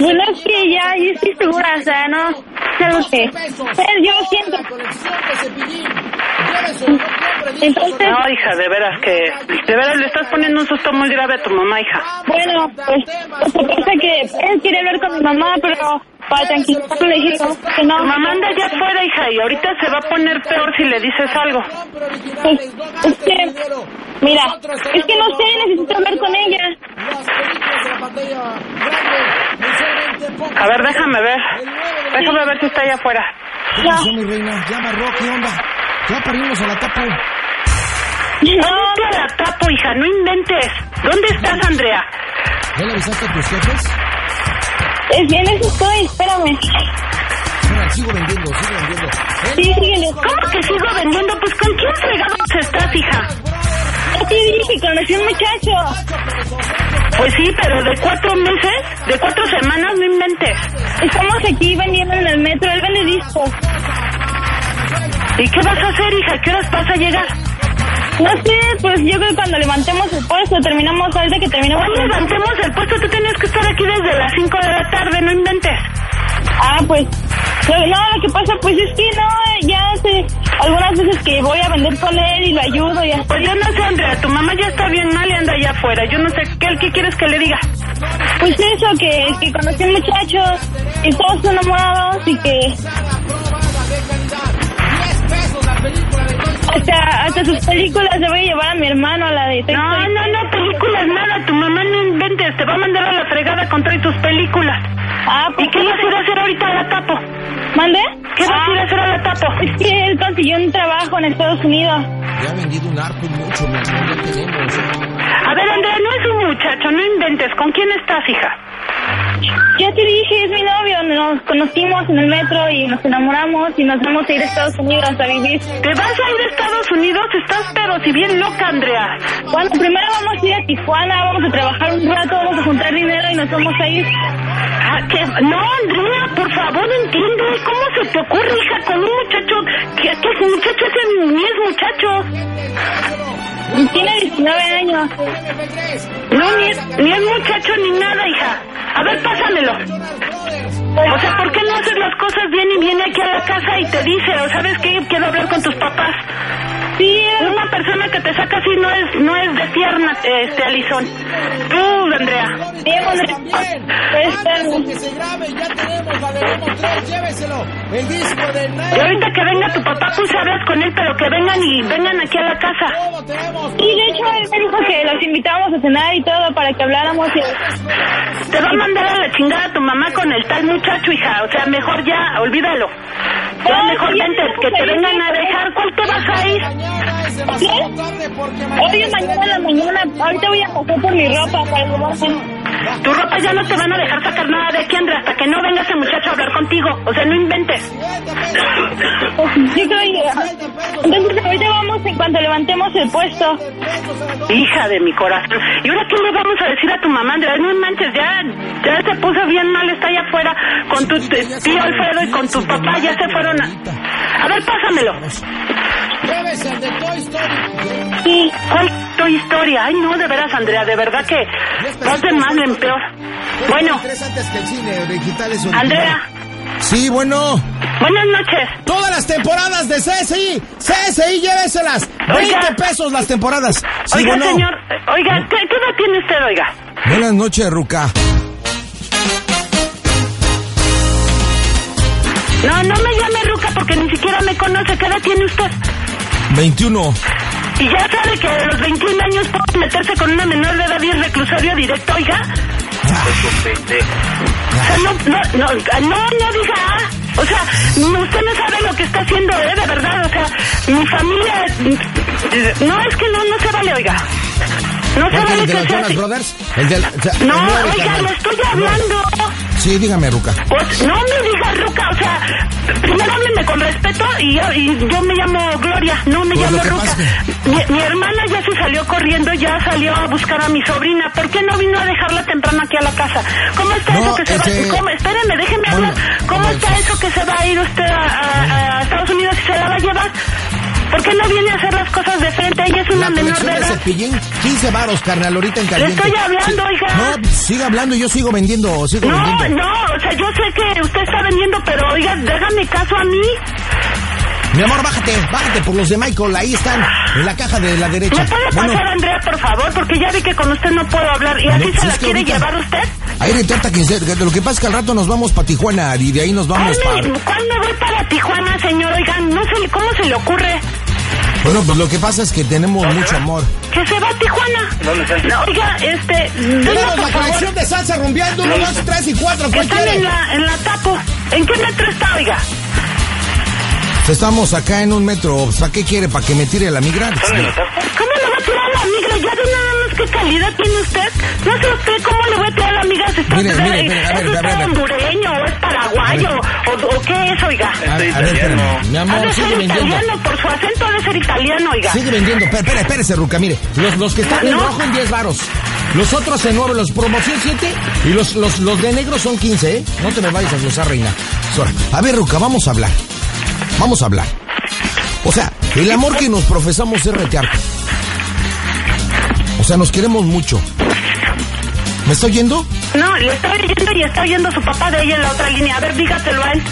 Bueno, es que ya, yo estoy segura, o sea, no, es algo que, eh, yo lo siento. Entonces, No, hija, de veras que... De veras le estás poniendo un susto muy grave a tu mamá, hija. bueno, pues, lo que pasa es que él quiere hablar con mi mamá, pero para tranquilizarlo le dije no, que no. Tu mamá anda allá afuera, hija, y ahorita se va a poner peor si le dices algo. Es que, mira, es que no sé, necesito hablar con ella. A ver, déjame ver. Déjame ver si está allá afuera. ¿Qué pasó, mi reina? Llama Rock, ¿qué onda? Ya parimos a la tapa. No, a la tapo, hija, no inventes. ¿Dónde estás, Andrea? ¿Ya le avisaste a tus jefes? Es bien, eso estoy, espérame. Espera, sigo vendiendo, sigo vendiendo. Sí, síguele. ¿Cómo que sigo vendiendo? Pues ¿con quién fregados estás, hija? Ya te dije, conocí un muchacho. Pues sí, pero de cuatro meses, de cuatro semanas, no inventes. Estamos aquí vendiendo en el metro, él vende discos. ¿Y qué vas a hacer, hija? ¿Qué horas vas a llegar? No sé, pues yo creo que cuando levantemos el puesto, terminamos ahorita que terminamos. Cuando levantemos el puesto, tú tienes que estar aquí desde las 5 de la tarde, no inventes. Ah, pues. No, lo que pasa, pues es que no, ya hace algunas veces que voy a vender con él y lo ayudo y así. Pues yo no sé, Andrea, tu mamá ya está bien mal y anda allá afuera. Yo no sé, ¿qué, qué quieres que le diga? Pues eso, que, que conocí a un muchacho y todos enamorados y que. Hasta, hasta sus películas le voy a llevar a mi hermano, a la de Toy No, Story. no, no, películas nada. Tu mamá no inventes, te va a mandar a la fregada con todas tus películas. Ah, pues ¿Y qué vas a ir a hacer ahorita a la tapo? ¿Mande? ¿Qué vas a ir a hacer a la tapo? Es que él consiguió un trabajo en Estados Unidos. Ya ha vendido un arco y mucho, mi amor, ya tenemos. A ver, Andrea, no es un muchacho, no inventes. ¿Con quién estás, hija? Ya te dije, es mi novio. Nos conocimos en el metro y nos enamoramos y nos vamos a ir a Estados Unidos a vivir. ¿Te vas a ir a Estados Unidos? Estás pero si bien loca, Andrea. Bueno, primero vamos a ir a Tijuana, vamos a trabajar un rato, vamos a juntar dinero y nos vamos a ir. Ah, ¿qué? No, Andrea, por favor, entiende. ¿Cómo se te ocurre, hija, con un muchacho? que que muchacho ese ni es muchacho? Tiene 19 años. No, ni es, ni es muchacho ni nada, hija. A ver, pásamelo. O sea, ¿por qué no haces las cosas bien y viene aquí a la casa y te dice, o sabes qué, quiero hablar con tus papás? Sí, Una persona que te saca así no es, no es de tierna, este, Alison. Tú, Andrea. Bien, Andrea. Espérame. Que se grabe, ya tenemos, valeremos tres, lléveselo. El disco de Y ahorita que venga tu papá, pues hablas con él, pero que vengan y vengan aquí a la casa. Y de hecho él me dijo que los invitamos a cenar y todo para que habláramos y... Te va a mandar a la chingada tu mamá con el tal muchacho, hija. O sea, mejor ya, olvídalo. Ya No, mejor vente, que te vengan a dejar. ¿Cuál te vas a ir? ¿Qué? Hoy mañana en la mañana, ahorita voy a pasar por mi ropa para. Tu ropa ya no te van a dejar sacar nada de aquí, Andrea, hasta que no venga ese muchacho a hablar contigo. O sea, no inventes. Yo creo que... Entonces ahorita vamos en cuanto levantemos el puesto. Hija de mi corazón. ¿Y ahora qué le vamos a decir a tu mamá, Andrea? No manches, ya, ya se puso bien mal, está allá afuera con tu tío Alfredo y con tu papá, ya se fueron a... A ver, pásamelo. Sí, ¿cuál Toy Story? Ay, no, de veras, Andrea, de verdad que vas de mal en peor. Bueno. Andrea, Sí, bueno. buenas noches. Todas las temporadas de CSI. CSI, lléveselas. 20 Oiga. pesos las temporadas. Sí, oiga, bueno. señor, eh, oiga, ¿qué, qué edad tiene usted, oiga? Buenas noches, Ruca. No, no me llame Ruca porque ni siquiera me conoce. ¿Qué edad tiene usted? 21. Y ya sabe que a los 21 años puede meterse con una menor de edad y es reclusorio directo, oiga. O sea, no, no, no, no, no diga, ah. o sea, usted no sabe lo que está haciendo, ¿eh? De verdad, o sea, mi familia, eh, no, es que no, no se vale, oiga. No se ¿Cuál, vale que sea Jonas así. Brothers? El de, o sea, No, el oiga, le estoy hablando. Sí, dígame, Ruca. Pues no me diga Ruca, o sea, primero háblenme con respeto y yo, y yo me llamo Gloria, no me Pues llamo Ruca. Mi, mi hermana ya se salió corriendo, ya salió a buscar a mi sobrina. ¿Por qué no vino a dejarla temprano aquí a la casa? ¿Cómo está No, eso que se va? ¿Cómo? Espérenme, déjenme Bueno, hablar. ¿Cómo está pues- eso que se va a ir usted a, a- a Estados Unidos y se la va a llevar? ¿Por qué no viene a hacer las cosas de frente? Es una La menor de edad. cepillín, 15 varos, carnal, ahorita en caliente. estoy hablando, oiga. No, siga hablando, yo sigo vendiendo, sigo No, vendiendo. no, o sea, yo sé que usted está vendiendo, pero oiga, déjame caso a mí. Mi amor, bájate, bájate por los de Michael, ahí están, en la caja de la derecha. ¿Me puede pasar, Bueno, Andrea, por favor? Porque ya vi que con usted no puedo hablar. ¿Y así No, se si la que quiere ahorita- llevar usted? ahí retrata quien sea. Lo que pasa es que al rato nos vamos para Tijuana y de ahí nos vamos Ay, para... ¿Cuándo voy para Tijuana, señor? Oigan, no sé cómo se le ocurre Bueno, pues lo que pasa es que tenemos mucho amor. que se va a Tijuana. ¿Dónde está? No, oiga, este... Tenemos la favor. colección de salsa rumbeando, uno, dos, tres y cuatro, ¿cuál Están quiere? en la, en la tapo. ¿En qué metro está, oiga? Estamos acá en un metro, ¿para qué quiere? ¿Para que me tire la migra? ¿Cómo le va a tirar la migra? Ya nada más qué calidad tiene usted. No sé usted cómo le voy a tirar la migra. ¿Se está, Mire, mire, ¿Es mire, a ver, usted a a hondureño o es paraguayo? ¿O, o qué es, oiga? A, a ver, mi Ha amor, de sigue ser vendiendo. italiano, por su acento ha de ser italiano, oiga. Sigue vendiendo. Espera, espérese, Ruca, mire. Los, los que están en rojo en 10 varos. Los otros en 9, los promoción 7 y los, los, los de negro son 15, ¿eh? No te me vayas a gozar, reina. A ver, Ruca, vamos a hablar. Vamos a hablar. O sea, el amor que nos profesamos es retearte. O sea, nos queremos mucho. ¿Me está oyendo? No, le estoy oyendo y está oyendo su papá de ella en la otra línea. A ver, dígaselo a él.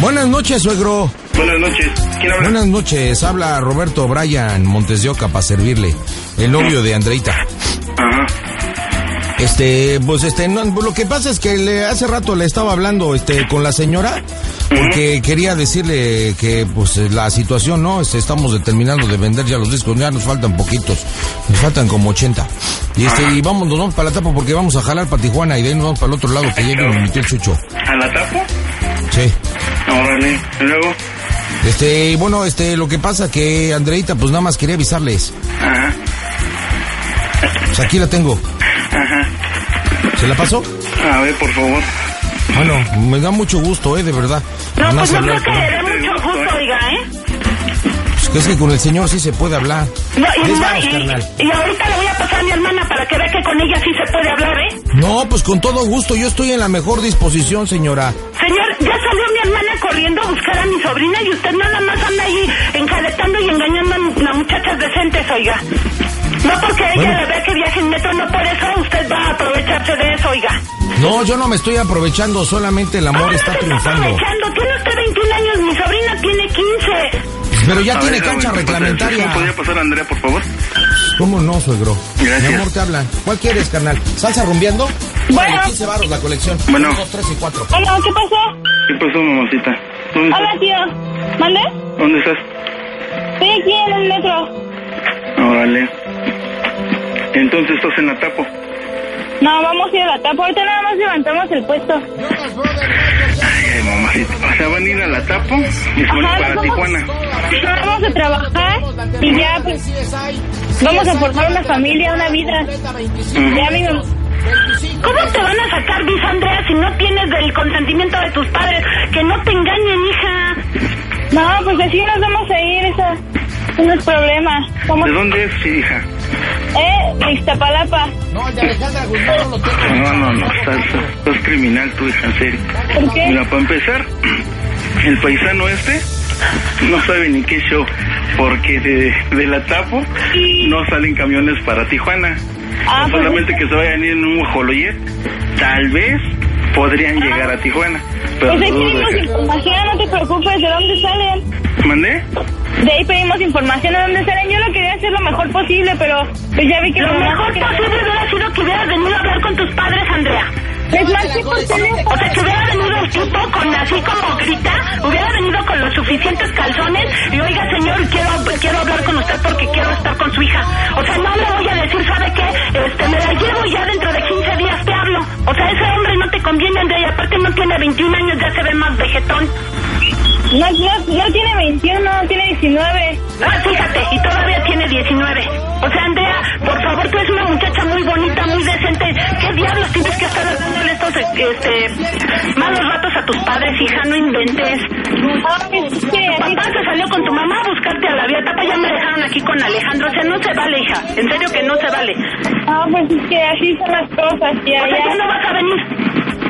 Buenas noches, suegro. Buenas noches. ¿Quién habla? Buenas noches, habla Roberto Bryan Montes de Oca para servirle, el novio de Andreita. Ajá. Este, pues este, no, lo que pasa es que le, hace rato le estaba hablando este con la señora porque quería decirle que pues la situación, ¿no? Este, estamos determinando de vender ya los discos, ya nos faltan poquitos, nos faltan como 80. Y este, y vamos, nos vamos para la tapa porque vamos a jalar para Tijuana y de ahí nos vamos para el otro lado que ya nos metió el chucho. ¿A la tapo? Sí. Órale. ¿Y luego? Este, y bueno, este, lo que pasa que Andreita pues nada más quería avisarles. Ajá. Pues aquí la tengo. Ajá. ¿Se la pasó? A ver, por favor. Bueno, me da mucho gusto, eh, de verdad. No, Nada pues no creo que le dé mucho gusto, oiga, ¿eh? Pues que es que con el señor sí se puede hablar. No, y, no, varos, y- carnal. y ahorita le voy a pasar a mi hermana para que vea que con ella sí se puede hablar, ¿eh? No, pues con todo gusto, yo estoy en la mejor disposición, señora. Señor, ya salió mi hermana corriendo a buscar a mi sobrina y usted nada más anda ahí enjaretando y engañando a, a muchachas decentes, oiga. No porque ella Bueno. le vea que viaje en metro, no por eso usted va a aprovecharse de eso, oiga. No, yo no me estoy aprovechando, solamente el amor está triunfando. Aprovechando, tiene usted 21 años, mi sobrina tiene 15. Pero ya A tiene ver, cancha reglamentaria. ¿Me podría pasar a Andrea, por favor? ¿Cómo no, suegro? Gracias. Mi amor te hablan. ¿Cuál quieres, carnal? ¿Salsa rumbeando? Bueno. 15 baros la colección. Bueno. 1, 2, 3 y 4. Hola, ¿qué pasó? ¿Qué pasó, mamacita? ¿Dónde Hola, estás? tío. ¿Mande? ¿Dónde estás? Estoy aquí en el metro. Órale. Entonces estás en la tapo. No, vamos a ir a la tapa. Ahorita nada más levantamos el puesto. Ay, mamacita. O sea, van a ir a la tapo y se van para Tijuana. vamos, vamos a trabajar y ya, pues, vamos a formar una familia, una vida. Ya, mi mamá. ¿Cómo te van a sacar visa, Andrea, si no tienes el consentimiento de tus padres? Que no te engañen, hija. No, pues así nos vamos a ir, eso no es problema. ¿Cómo? ¿De dónde es, hija? Eh, de Iztapalapa. No, de Alejandra Guzmán no lo tengo. No, no, no. Estás, estás criminal, tu hija, en serio. ¿Por qué? Mira, para empezar, el paisano este no sabe ni qué show, porque de, de la Tapo no salen camiones para Tijuana. Ah, pues- Solamente que se vayan en un Joloyet, tal vez podrían llegar a Tijuana. Pero Pues ahí pedimos información, no te preocupes, ¿de dónde salen? ¿Mandé? De ahí pedimos información de dónde salen. Yo lo quería hacer lo mejor posible, pero pues ya vi que Lo mamá mejor posible hubiera sido que hubieras venido a hablar con tus padres, Andrea. Les marqué por teléfono. O sea, que hubiera venido el tipo con así como grita, hubiera venido con los suficientes calzones y oiga señor, quiero, quiero hablar con usted porque quiero estar con su hija. O sea, no le voy a decir, ¿sabe qué? Este, me la llevo y ya dentro de 15 días te hablo. O sea, ese hombre no te conviene, Andrea, y aparte no tiene 21 años, ya se ve más vegetón. No, no, no tiene 21, tiene 19. Ah, fíjate, y todavía tiene 19. O sea, Andrea, por favor, tú eres una muchacha muy bonita, muy decente. ¿Qué diablos tienes que estar dándole estos este, malos ratos a tus padres, hija? No inventes. Papá se salió con tu mamá a buscarte a la vía ya me dejaron aquí con Alejandro. O sea, no se vale, hija. En serio que no se vale. Ah, pues es que así son las cosas, ya, O sea. ¿ya no vas a venir?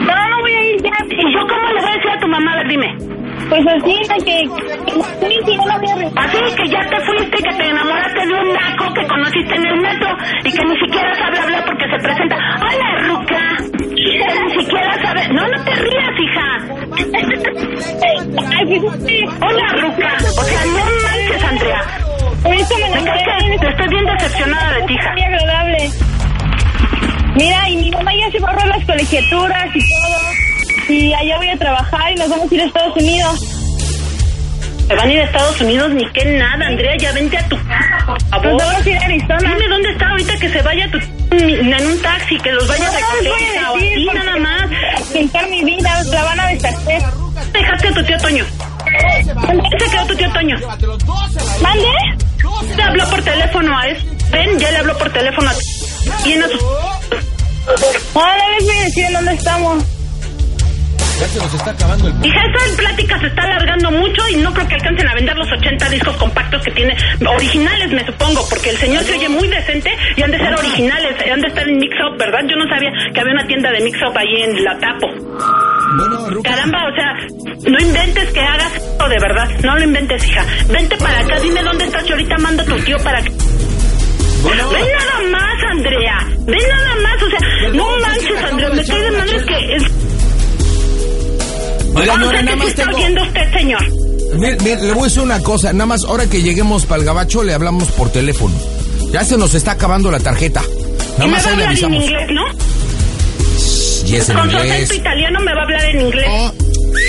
No, no voy a ir ya. ¿Y yo cómo le voy a decir a tu mamá? A ver, dime. Pues así, de que... Yo no voy a regresar. Así que ya te fuiste, que te enamoraste de un naco que conociste en el metro y que ni siquiera sabe hablar porque se presenta. ¡Hola, Ruca! Que ni siquiera sabe. No, no te rías, hija. Que... Hola, Ruca. O sea, no manches, Andrea. Por eso me enamoré. que estoy bien decepcionada de ti, hija. Muy agradable. Mira, y mi mamá ya se borró las colegiaturas y todo. Y allá voy a trabajar y nos vamos a ir a Estados Unidos. ¿Se van a ir a Estados Unidos? Ni que nada, Andrea. Ya vente a tu casa, por favor. Nos vamos a ir a Arizona. Dime dónde está ahorita que se vaya tu... en un taxi, que los vaya a No, recoger, les voy hija, a o decir, así, porque nada más. Pintar mi vida, la van a deshacer. Dejaste a tu tío Toño. ¿Dónde se quedó tu tío Toño? ¿Mande? Le habló por teléfono a él. Ven, ya le habló por teléfono a y en a su... No, no les voy a decir en dónde estamos. Ya se nos está acabando el... Hija, esta plática se está alargando mucho y no creo que alcancen a vender los 80 discos compactos que tiene. Originales, me supongo, porque el señor se oye muy decente y han de ser originales, han de estar en Mix Up, ¿verdad? Yo no sabía que había una tienda de Mix Up ahí en La Tapo. Caramba, o sea, no inventes que hagas esto de verdad. No lo inventes, hija. Vente para acá, dime dónde estás y ahorita mando a tu tío para que... Ven nada más, Andrea. Ven nada más, o sea, no manches, Andrea. Me cae de madre que... Es... Oiga, o Nora, sea, nada más tengo- oyendo usted, señor. Mire, mire, le voy a decir una cosa. Nada más, ahora que lleguemos para el gabacho, le hablamos por teléfono. Ya se nos está acabando la tarjeta. Nada y me más va a ahí le hablar en avisamos. inglés, ¿no? Y es en Con su inglés. acento italiano me va a hablar en inglés.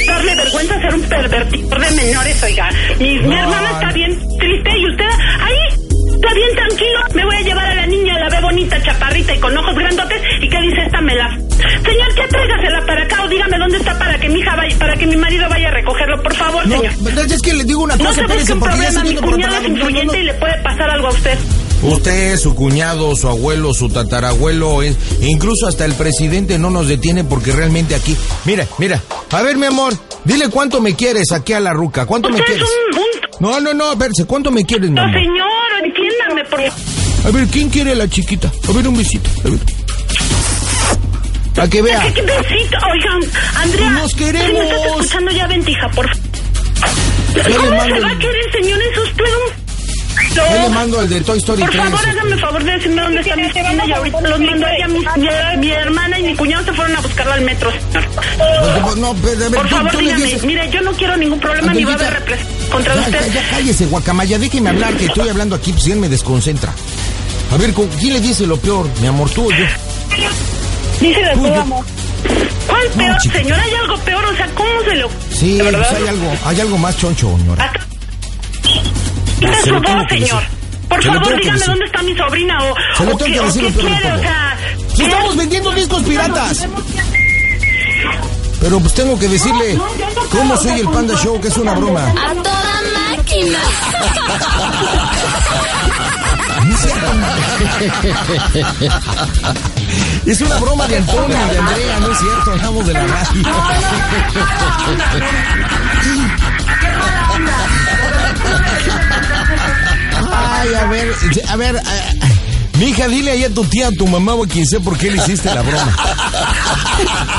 Darle vergüenza ser un pervertidor de menores, oiga. Mi, mi No. hermana está bien triste y usted ahí está bien tranquilo. Me voy a llevar a la niña, la ve bonita, chaparrita y con ojos grandotes. ¿Y qué dice esta mela? Señor, ya tráigasela para acá o dígame dónde está para que mi hija vaya, para que mi marido vaya a recogerlo, por favor, No, señor. es que le digo una No cosa, se busque un problema, mi cuñado es. No, no, influyente no. y le puede pasar algo a usted. Usted, su cuñado, su abuelo, su tatarabuelo, es- incluso hasta el presidente no nos detiene porque realmente aquí... Mira, mira, a ver mi amor, dile cuánto me quieres aquí a la ruca, cuánto me es quieres. un, un No, no, no, a ver, ¿cuánto me quieres, mi no, señor, entiéndame, porque... A ver, ¿quién quiere a la chiquita? A ver, un besito, a ver. Para que vea. ¿Qué, besito? Oigan, Andrea. Nos queremos. Si me estás escuchando ya, ventija, por favor. ¿Cómo se va a querer, señor? Es usted un... Yo le mando al de Toy Story Por 3. favor, hágame favor de decirme dónde está mi esquina y ahorita los mando allá. Mi, mi, mi hermana y mi cuñado se fueron a buscarla al metro, señor. No, no, pero, a ver, Por tú- favor, tú dígame. dices- Mire, yo no quiero ningún problema ni va a haber represión contra Ya, usted. ya, ya cállese, guacamaya, déjeme hablar, que estoy hablando aquí, pues él me desconcentra. A ver, ¿con quién le dice lo peor, mi amor, tú o yo? Díselo Tú, tú, yo- amor. ¿Cuál No, peor, chica. señor? ¿Hay algo peor? O sea, ¿cómo se lo...? Sí, ¿De pues verdad? hay algo, hay algo más choncho, señora. Acá. Que decir. señor. Por favor, dígame dónde está mi sobrina o, Se lo o tengo qué, que o decir, qué lo peor de quiere, o sea... Si estamos vendiendo discos piratas. Pero pues tengo que decirle cómo soy el Panda Show, que es una broma. A toda máquina. Es una broma de Antonio y de Andrea, no es cierto, hablamos de la radio. Ay, a ver, a ver, mi hija, dile ahí a tu tía, a tu mamá o a quien sea por qué le hiciste la broma.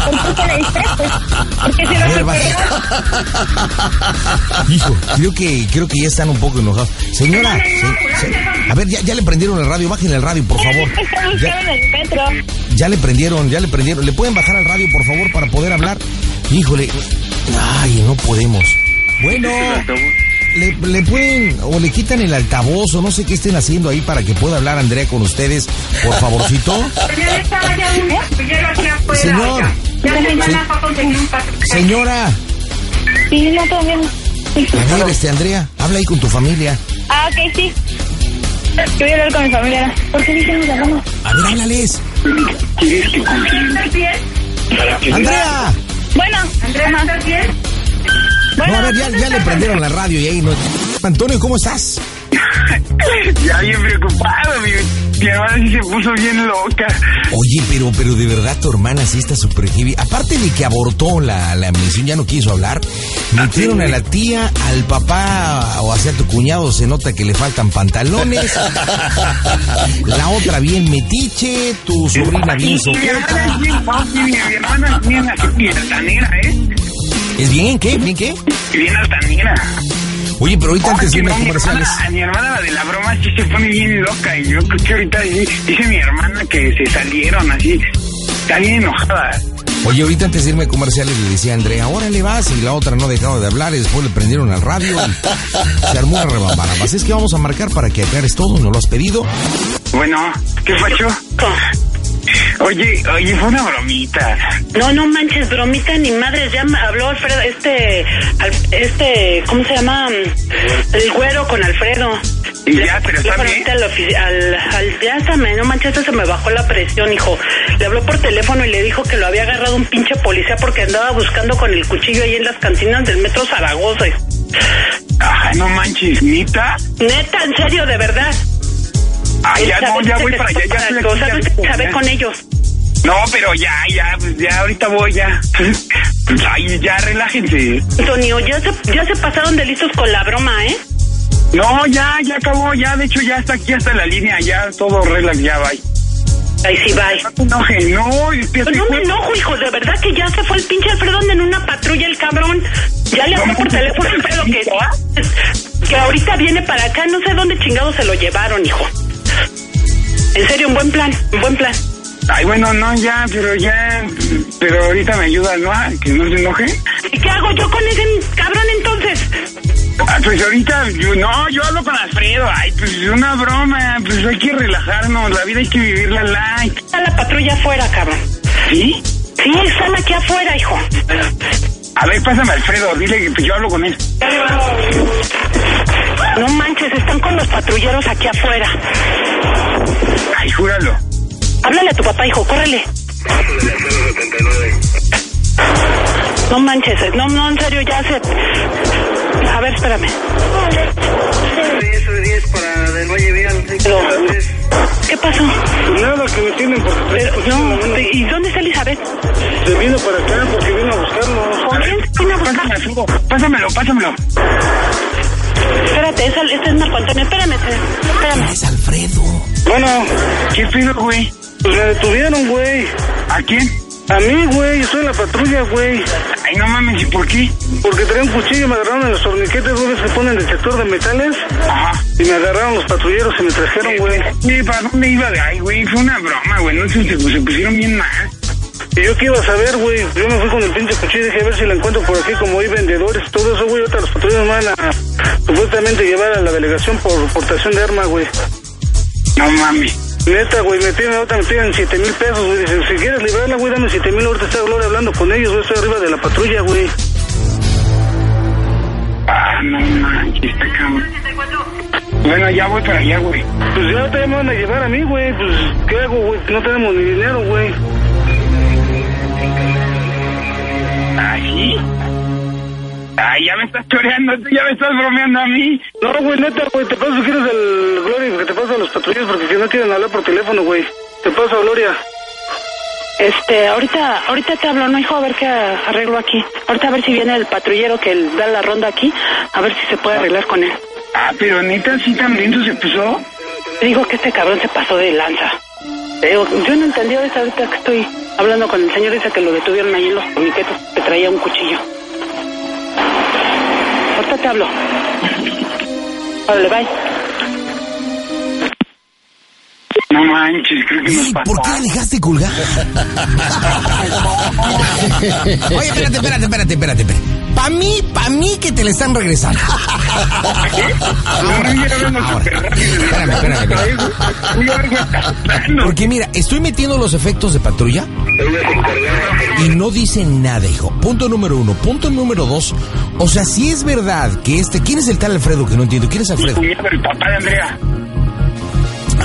¿Por qué le? Pues, porque si A ver, no baje. Hijo, creo que, creo que ya están un poco enojados. Señora, se- se- a ver, ya, ya le prendieron el radio, bajen el radio, por favor. Ya, ya le prendieron, ya le prendieron. ¿Le pueden bajar al radio, por favor, para poder hablar? Híjole, ay, no podemos. Bueno, le, le pueden, o le quitan el altavoz, o no sé qué estén haciendo ahí para que pueda hablar Andrea con ustedes, por favorcito. Señor, se- señora, Sí, no, todo bien. a ver, este, Andrea, habla ahí con tu familia. Ah, ok, sí. Yo voy a hablar con mi familia. ¿Por qué dijimos la broma? A ver, háblales. ¿Quieres que Andrea. Bueno, Andrea, ¿estás bien? No, a ver, ya, ya le prendieron la radio y ahí no. Antonio, ¿cómo estás? Ya bien preocupado, mi, mi hermana sí se puso bien loca. Oye, pero, pero de verdad tu hermana sí está súper heavy. Aparte de que abortó la, la misión, ya no quiso hablar. Metieron a la tía, al papá o hacia tu cuñado se nota que le faltan pantalones. La otra bien metiche, tu sobrina bien Mi hermana es bien fácil, mi hermana es bien así, bien altanera, ¿eh? ¿Es bien qué? ¿Bien qué? Bien altanera. Oye, pero ahorita antes de irme a comerciales. hermana- Mi hermana, la de la broma, sí se pone bien loca. Y yo creo que ahorita dice mi hermana que se salieron así. Está bien enojada. Oye, ahorita antes de irme a comerciales le decía a Andrea, ahora le vas y la otra no dejaba de hablar y después le prendieron al radio y se armó una rebambara. Así es que vamos a marcar para que aclares todo, ¿no lo has pedido? Bueno, ¿qué pacho? Oye, oye, fue una bromita. No, no manches, bromita ni madres. Ya habló Alfredo, este, al- este, ¿cómo se llama? El güero con Alfredo. Y ya, pero está bien. al, al, al- ya está, me- no manches, se me bajó la presión, hijo. Le habló por teléfono y le dijo que lo había agarrado un pinche policía porque andaba buscando con el cuchillo ahí en las cantinas del metro Zaragoza. Ay, no manches, ¿nita? Neta, en serio, de verdad. Ya, no, ya voy para allá, ya sabe allá. con ellos. No, pero ya, ya, pues ya ahorita voy, ya. Ay, ya, relájense. Antonio, ya se, ya se pasaron de listos con la broma, ¿eh? No, ya, ya acabó, ya, de hecho ya está aquí hasta la línea, ya todo relax, ya va. Ahí sí, bye. No te enojes, no, es que No me enojo, hijo, de verdad que ya se fue el pinche Alfredo en una patrulla el cabrón. Ya le hablé por teléfono Alfredo que, que ahorita viene para acá, no sé dónde chingados se lo llevaron, hijo. En serio, un buen plan, un buen plan. Ay, bueno, no, ya, pero ya, pero ahorita me ayudas, ¿no? A Que no se enoje. ¿Y qué hago yo con ese cabrón entonces? Ah, pues ahorita, yo, no, yo hablo con Alfredo, ay, pues es una broma, pues hay que relajarnos, la vida hay que vivirla light. Está la patrulla afuera, cabrón. ¿Sí? Sí, están aquí afuera, hijo. A ver, pásame a Alfredo, dile que yo hablo con él. No manches, están con los patrulleros aquí afuera. Ay, júralo. Háblale a tu papá, hijo, córrele. No manches, no, no, en serio, ya se... A ver, espérame. 10 de 10 para del Valle Vial. ¿Qué pasó? Nada, que me tienen porque Pero, no, ¿y dónde está Elizabeth? se vino para acá porque vino a buscarnos. ¿Con quién vino a buscar? Pásamelo, pásamelo, pásamelo. Espérate, es, este es Marco Antonio, espérame, espérame. Es Alfredo. Bueno, ¿Qué pido, güey? pues me detuvieron, güey. ¿A quién? A mí, güey, estoy en la patrulla, güey. Ay, no mames, ¿y por qué? Porque traía un cuchillo y me agarraron en los torniquetes, güey, que ponen el detector de metales. Ajá. Y me agarraron los patrulleros y me trajeron, güey. Sí, ¿para dónde iba de ahí, güey? Fue una broma, güey. No sé, se, se pusieron bien mal. Y yo qué iba a saber, güey. Yo me fui con el pinche cuchillo y dije a ver si la encuentro por aquí, como hay vendedores y todo eso, güey. Ahorita los patrulleros me van a supuestamente llevar a la delegación por portación de arma, güey. No mames. Neta, güey, me piden, ahorita me piden 7 mil pesos, güey. Dicen, si quieres librarla, güey, dame 7 mil. Ahorita está Gloria hablando con ellos, güey. Estoy arriba de la patrulla, güey. Ah, no manches, está cabrón. Bueno, ya voy para allá, güey. Pues ya me van a llevar a mí, güey. Pues, ¿qué hago, güey? No tenemos ni dinero, güey. ¿Ah, sí? Ay, ya me estás choreando, tú ya me estás bromeando a mí. No, güey, neta, güey. Te paso, ¿quieres el Gloria? Que te paso a los patrulleros porque que no quieren hablar por teléfono, güey. Te paso a Gloria. Este, ahorita, ahorita te hablo, no hijo, a ver qué arreglo aquí. Ahorita a ver si viene el patrullero que da la ronda aquí, a ver si se puede arreglar con él. Ah, pero neta, sí también se puso. Te digo que este cabrón se pasó de lanza. Te digo, yo no entendí ahorita, ahorita que estoy hablando con el señor, dice que lo detuvieron ahí en los comiquetos, que traía un cuchillo. Ahorita te hablo. Órale, bye. No manches, creo que ¿Por qué la dejaste colgar? Oye, espérate, espérate, espérate, espérate. Pa' mí, pa' mí que te le están regresando. Ahora, ahora. Espérame, espérame, espérame. Porque mira, estoy metiendo los efectos de patrulla y no dicen nada, hijo. Punto número uno. Punto número dos. O sea, si es verdad que este... ¿Quién es el tal Alfredo que no entiendo? ¿Quién es Alfredo? El papá de Andrea.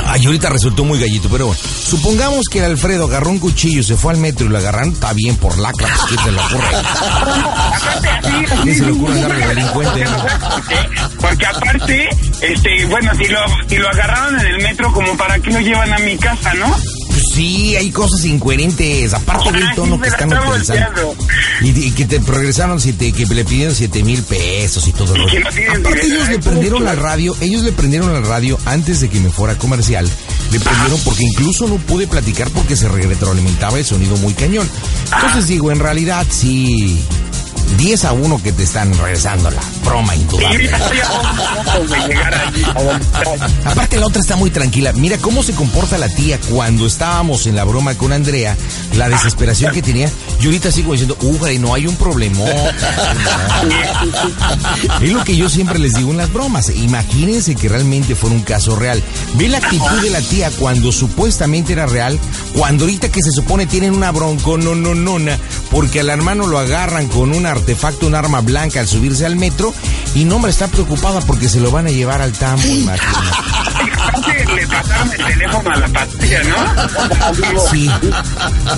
Ay, ahorita resultó muy gallito, pero bueno. Supongamos que el Alfredo agarró un cuchillo, se fue al metro y lo agarraron, está bien por lacra, pues ¿quién se le ocurre? ¿Quién se le ocurre andar de delincuente? Porque aparte, este, bueno, si lo, si lo agarraron en el metro, como para qué lo llevan a mi casa, ¿no? Sí, hay cosas incoherentes, aparte del tono que están utilizando. Y, y que te regresaron, siete, que le pidieron siete mil pesos y todo lo Aparte ellos le prendieron la radio, ellos le prendieron la radio antes de que me fuera comercial. Le prendieron porque incluso no pude platicar porque se retroalimentaba el sonido muy cañón. Entonces digo, en realidad sí... 10 a 1 que te están regresando la broma indudable. Aparte la otra está muy tranquila. Mira cómo se comporta la tía cuando estábamos en la broma con Andrea, la desesperación que tenía. Yo ahorita sigo diciendo, y no hay un problema. es lo que yo siempre les digo en las bromas. Imagínense que realmente fuera un caso real. Ve la actitud de la tía cuando supuestamente era real, cuando ahorita que se supone tienen una bronco, no, no, no, porque al hermano lo agarran con un artefacto, un arma blanca al subirse al metro, y no, hombre, está preocupada porque se lo van a llevar al tambo, imagínate. le pasaron el teléfono a la patrulla, ¿no? Sí.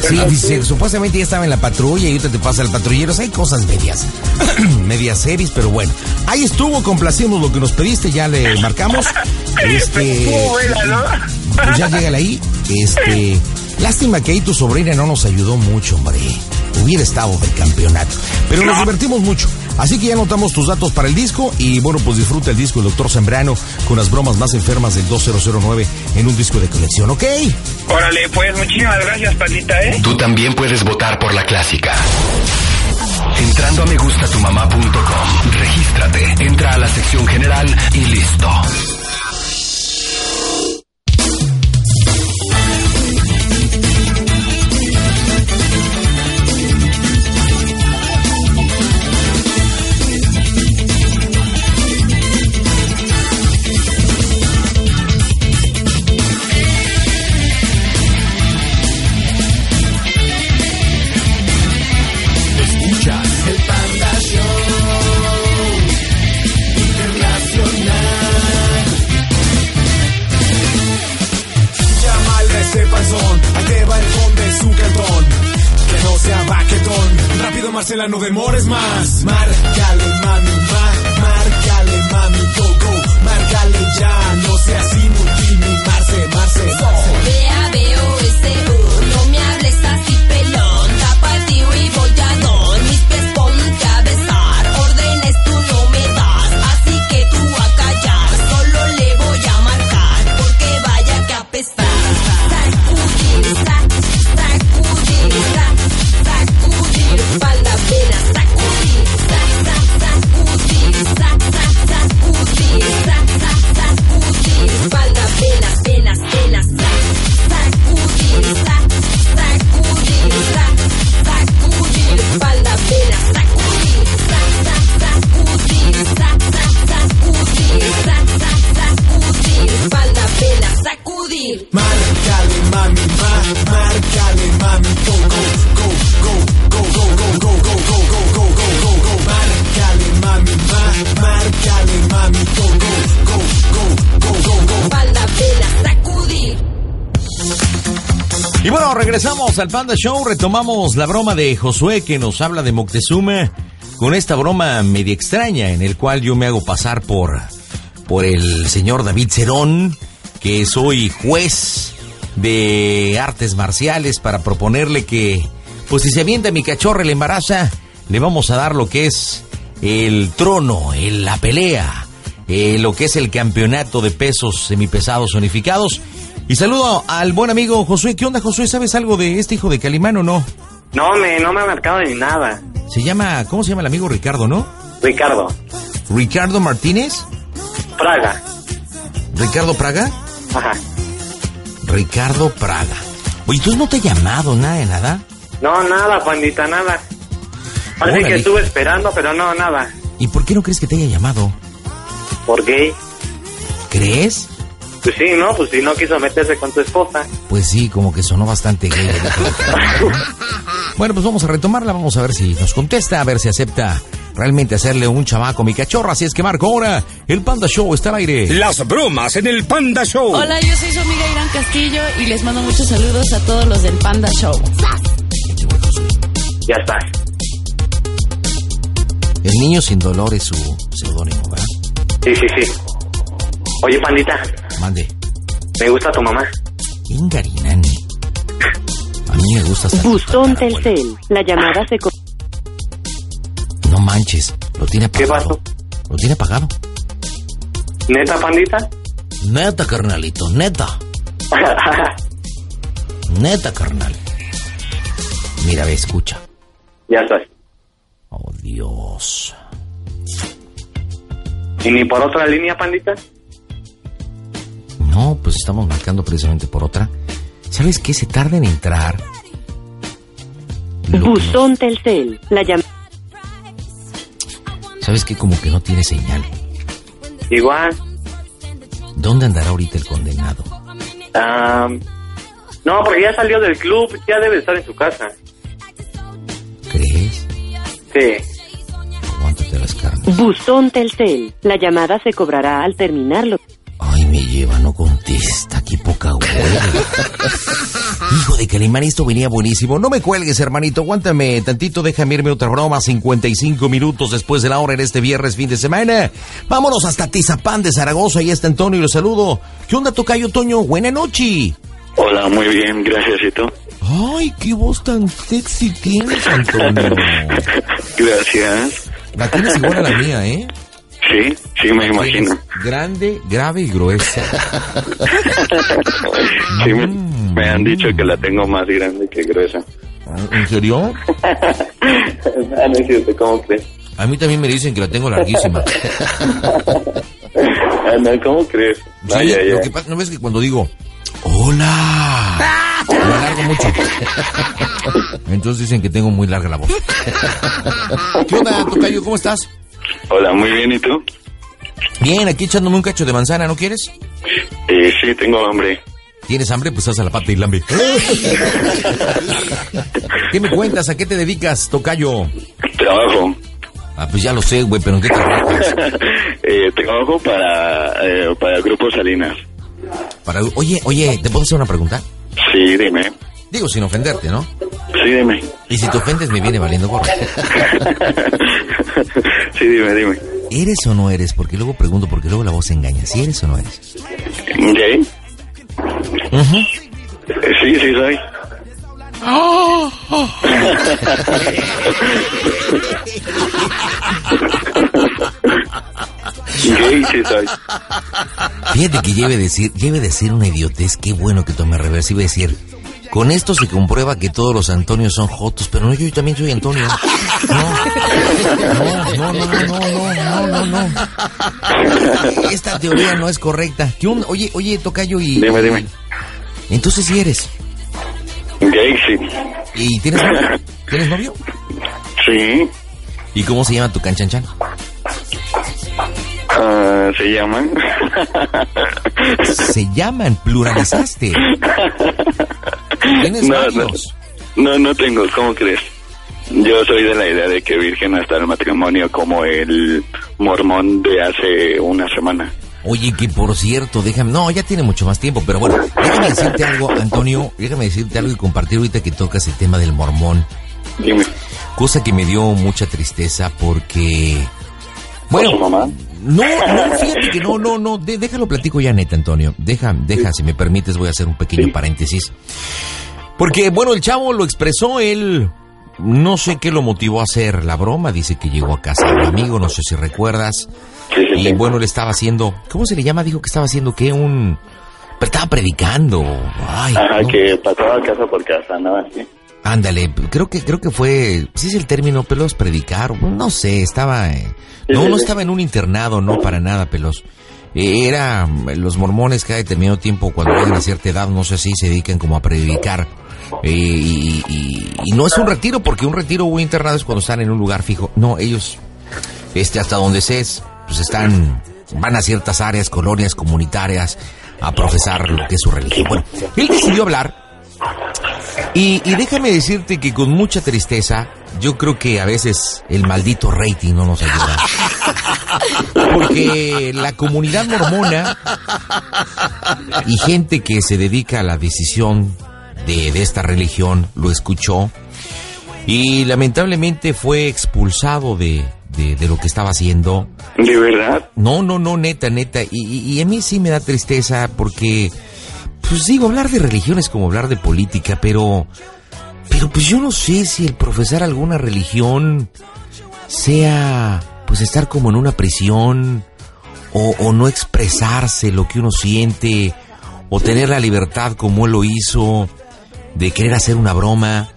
Sí, dice, supuestamente ya estaba en la patrulla y ahorita te pasa el patrullero. O sea, hay cosas medias, medias series, pero bueno. Ahí estuvo, complacimos lo que nos pediste, ya le marcamos. Este, pues ya llega ahí. Este, lástima que ahí tu sobrina no nos ayudó mucho, hombre. Hubiera estado del campeonato. Pero nos divertimos mucho. Así que ya anotamos tus datos para el disco y bueno, pues disfruta el disco del Doctor Sembrano con las bromas más enfermas del 2009 en un disco de colección, ¿ok? Órale, pues muchísimas gracias, Patita, ¿eh? Tú también puedes votar por la clásica. Entrando a megustatumamá.com, regístrate, entra a la sección general y listo. No demores más. Márcale mami, ma, márcale mami, go, go. Márcale ya, no seas inútil, mi Marce, Marce, regresamos al Panda Show, retomamos la broma de Josué que nos habla de Moctezuma con esta broma media extraña en el cual yo me hago pasar por, por el señor David Cerón, que soy juez de artes marciales para proponerle que, pues si se avienta mi cachorro y le embaraza, le vamos a dar lo que es el trono, el- la pelea, eh, lo que es el campeonato de pesos semipesados unificados Y saludo al buen amigo Josué. ¿Qué onda, Josué? ¿Sabes algo de este hijo de Calimán o no? No, me, no me ha marcado ni nada. Se llama, ¿cómo se llama el amigo Ricardo, no? Ricardo. Ricardo Martínez. Praga. ¿Ricardo Praga? Ajá. Ricardo Praga. Oye, ¿tú no te ha llamado nada de nada? No, nada, pandita, nada. Parece Órale. que estuve esperando, pero no, nada. ¿Y por qué no crees que te haya llamado? ¿Por gay? ¿Crees? Pues sí, ¿no? Pues si no quiso meterse con tu esposa. Pues sí, como que sonó bastante gay. Bueno, pues vamos a retomarla, vamos a ver si nos contesta, a ver si acepta realmente hacerle un chamaco a mi cachorra. Así es que Marco, ahora el Panda Show está al aire. Las bromas en el Panda Show. Hola, yo soy su amiga Irán Castillo y les mando muchos saludos a todos los del Panda Show. Ya está. El niño sin dolor es su seudónimo, ¿verdad? Sí, sí, sí. Oye, pandita, Mande. me gusta tu mamá. Ingarinani. A mí me gusta hasta... Buzón Telcel. La llamada se... co- No manches, lo tiene apagado. Lo tiene apagado. ¿Neta, pandita? Neta, carnalito, neta. Neta, carnal. Mira, ve, escucha. ya estás. Oh, Dios. ¿Y ni por otra línea, pandita? No, pues estamos marcando precisamente por otra. ¿Sabes qué? Se tarda en entrar. Buzón Telcel. La llamada... ¿Sabes qué? Como que no tiene señal. Igual. ¿Dónde andará ahorita el condenado? Ah, no, porque ya salió del club, ya debe estar en su casa. ¿Crees? Sí. Aguántate las carnes. Buzón Telcel. La llamada se cobrará al terminarlo. Me lleva, no contesta. Qué poca hueva. Hijo de Calimán, esto venía buenísimo. No me cuelgues, hermanito. Aguántame tantito, déjame irme otra broma. 55 minutos después de la hora en este viernes, fin de semana. Vámonos hasta Tizapán de Zaragoza. Ahí está Antonio y lo saludo. ¿Qué onda, Tocayo Toño? Buena noche. Hola, muy bien, gracias, ¿y tú? Ay, qué voz tan sexy tienes, Antonio. Gracias. La tienes igual a la mía, ¿eh? Sí, sí, me imagino. Grande, grave y gruesa. Sí, me, me han dicho que la tengo más grande que gruesa. ¿En serio? Ah, no ¿cómo crees? A mí también me dicen que la tengo larguísima. Ah, no, ¿cómo crees? Sí, lo que pasa, ¿no ves que cuando digo, hola, me alargo mucho? Entonces dicen que tengo muy larga la voz. ¿Qué onda, Tocayo? ¿Cómo estás? Hola, muy bien, ¿y tú? Bien, aquí echándome un cacho de manzana, ¿no quieres? Eh, sí, tengo hambre. ¿Tienes hambre? Pues haz a la pata y lambe. ¿Qué me cuentas? ¿A qué te dedicas, Tocayo? Trabajo. Ah, pues ya lo sé, güey, pero ¿en qué trabajas? Eh, trabajo para, eh, para Grupo Salinas. Para... Oye, oye, ¿te puedo hacer una pregunta? Sí, dime. Digo, sin ofenderte, ¿no? Sí, dime. Y si te ofendes, me viene valiendo gorro. Sí, dime, dime. ¿Eres o no eres? Porque luego pregunto, porque luego la voz engaña. ¿Si eres o no eres? ¿Gay? Eh, Sí, sí, soy. Gay, sí soy. Fíjate que lleve decir, lleve decir una idiotez, qué bueno que tome reversa. Iba a decir, con esto se comprueba que todos los Antonios son jotos, pero no, yo también soy Antonio. No, no, no, no, no, no, no, no. Esta teoría no es correcta. ¿Qué? Oye, oye, Tocayo y... Dime, dime. Entonces sí eres. Gay, sí. ¿Y tienes novio? ¿Tienes novio? Sí. ¿Y cómo se llama tu canchanchan? Ah, ¿Se llaman? Se llaman, pluralizaste. ¿Tienes no, no, varios? no, no tengo, ¿cómo crees? Yo soy de la idea de que virgen hasta el matrimonio como el mormón de hace una semana. Oye, que por cierto, déjame, no, ya tiene mucho más tiempo, pero bueno, déjame decirte algo, Antonio, déjame decirte algo y compartir ahorita que tocas el tema del mormón. Dime. Cosa que me dio mucha tristeza porque... Bueno, ¿Su mamá? No, no, fíjate que no, no, no, de- déjalo platico ya neta, Antonio. Deja, deja, si me permites, voy a hacer un pequeño paréntesis. Porque, bueno, el chavo lo expresó, él no sé qué lo motivó a hacer la broma, dice que llegó a casa de un amigo, no sé si recuerdas. Y bueno, le estaba haciendo, ¿cómo se le llama? Dijo que estaba haciendo, ¿qué? Un, Pero estaba predicando. Ay, Ajá, no. que pasaba casa por casa, ¿no? Así. Ándale, creo que creo que fue, sí es el término, Pelos, predicar, no sé, estaba, eh, no, no estaba en un internado, no para nada, Pelos. Eh, Era, mm, los mormones cada determinado tiempo, cuando llegan a cierta edad, no sé si se dedican como a predicar. Eh, y, y- y no es un retiro, porque un retiro o un internado es cuando están en un lugar fijo. No, ellos, este, hasta donde se es, pues están, van a ciertas áreas, colonias comunitarias, a profesar lo que es su religión. Bueno, él decidió hablar y, y déjame decirte que con mucha tristeza, yo creo que a veces el maldito rating no nos ayuda. Porque la comunidad mormona y gente que se dedica a la decisión de, de esta religión lo escuchó y lamentablemente fue expulsado de, de- de lo que estaba haciendo. ¿De verdad? No, no, no, neta, neta. Y, y- y a mí sí me da tristeza porque, pues digo, hablar de religión es como hablar de política, pero, pero pues yo no sé si el profesar alguna religión sea, pues estar como en una prisión o, no expresarse lo que uno siente o tener la libertad como él lo hizo de querer hacer una broma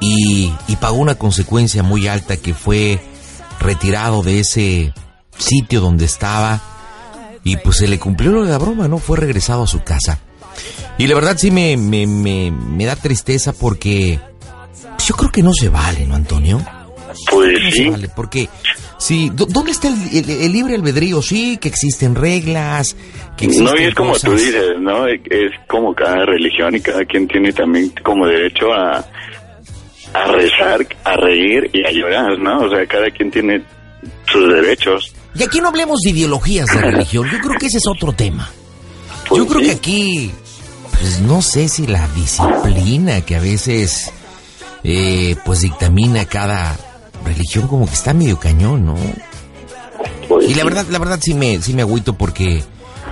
y pagó una consecuencia muy alta que fue retirado de ese sitio donde estaba y pues se le cumplió lo de la broma, ¿no? Fue regresado a su casa. Y la verdad sí me, me, me, me da tristeza porque pues, yo creo que no se vale, ¿no, Antonio? Pues No se vale, porque sí, ¿dó- ¿dónde está el, el- el libre albedrío? Sí, que existen reglas, que existen No, y es como tú dices, ¿no? Es como cada religión y cada quien tiene también como derecho a, a rezar, a reír y a llorar, ¿no? O sea, cada quien tiene sus derechos. Y aquí no hablemos de ideologías de religión, yo creo que ese es otro tema. Yo creo que aquí, pues no sé si la disciplina que a veces, eh, pues dictamina cada religión como que está medio cañón, ¿no? Y la verdad, la verdad sí me, sí me agüito porque,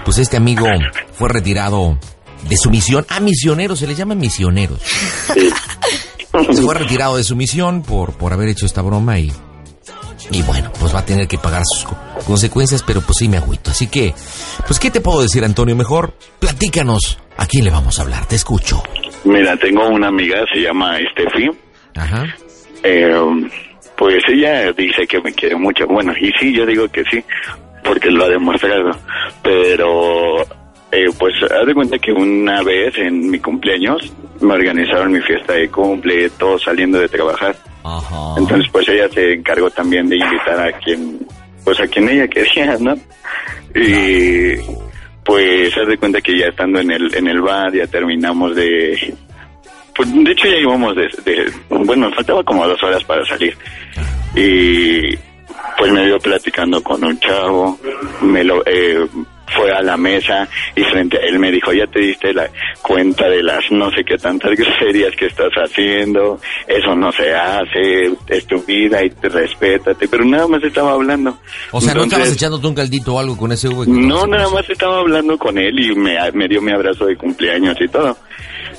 pues este amigo fue retirado de su misión. Ah, misioneros, se les llama misioneros. Se fue retirado de su misión por, por haber hecho esta broma y, y bueno, pues va a tener que pagar sus co- consecuencias, pero pues sí me agüito. Así que, pues, ¿qué te puedo decir, Antonio? Mejor platícanos a quién le vamos a hablar. Te escucho. Mira, tengo una amiga, se llama Steffi. Ajá. Eh, pues ella dice que me quiere mucho. Bueno, y sí, yo digo que sí, porque lo ha demostrado. Pero, eh, pues, haz de cuenta que una vez en mi cumpleaños me organizaron mi fiesta de cumple, todo saliendo de trabajar. Entonces, pues ella se encargó también de invitar a quien, pues a quien ella quería, ¿no? Y pues haz de cuenta que ya estando en el en el bar ya terminamos de pues de hecho ya íbamos de, de- bueno faltaba como dos horas para salir. Y pues me vio platicando con un chavo me lo eh, fue a la mesa y frente a él me dijo ya te diste la cuenta de las no sé qué tantas groserías que estás haciendo eso no se hace es tu vida y te respétate pero nada más estaba hablando O sea, ¿no estabas echándote un caldito o algo con ese güey? no, nada más estaba hablando con él y me, me dio mi abrazo de cumpleaños y todo.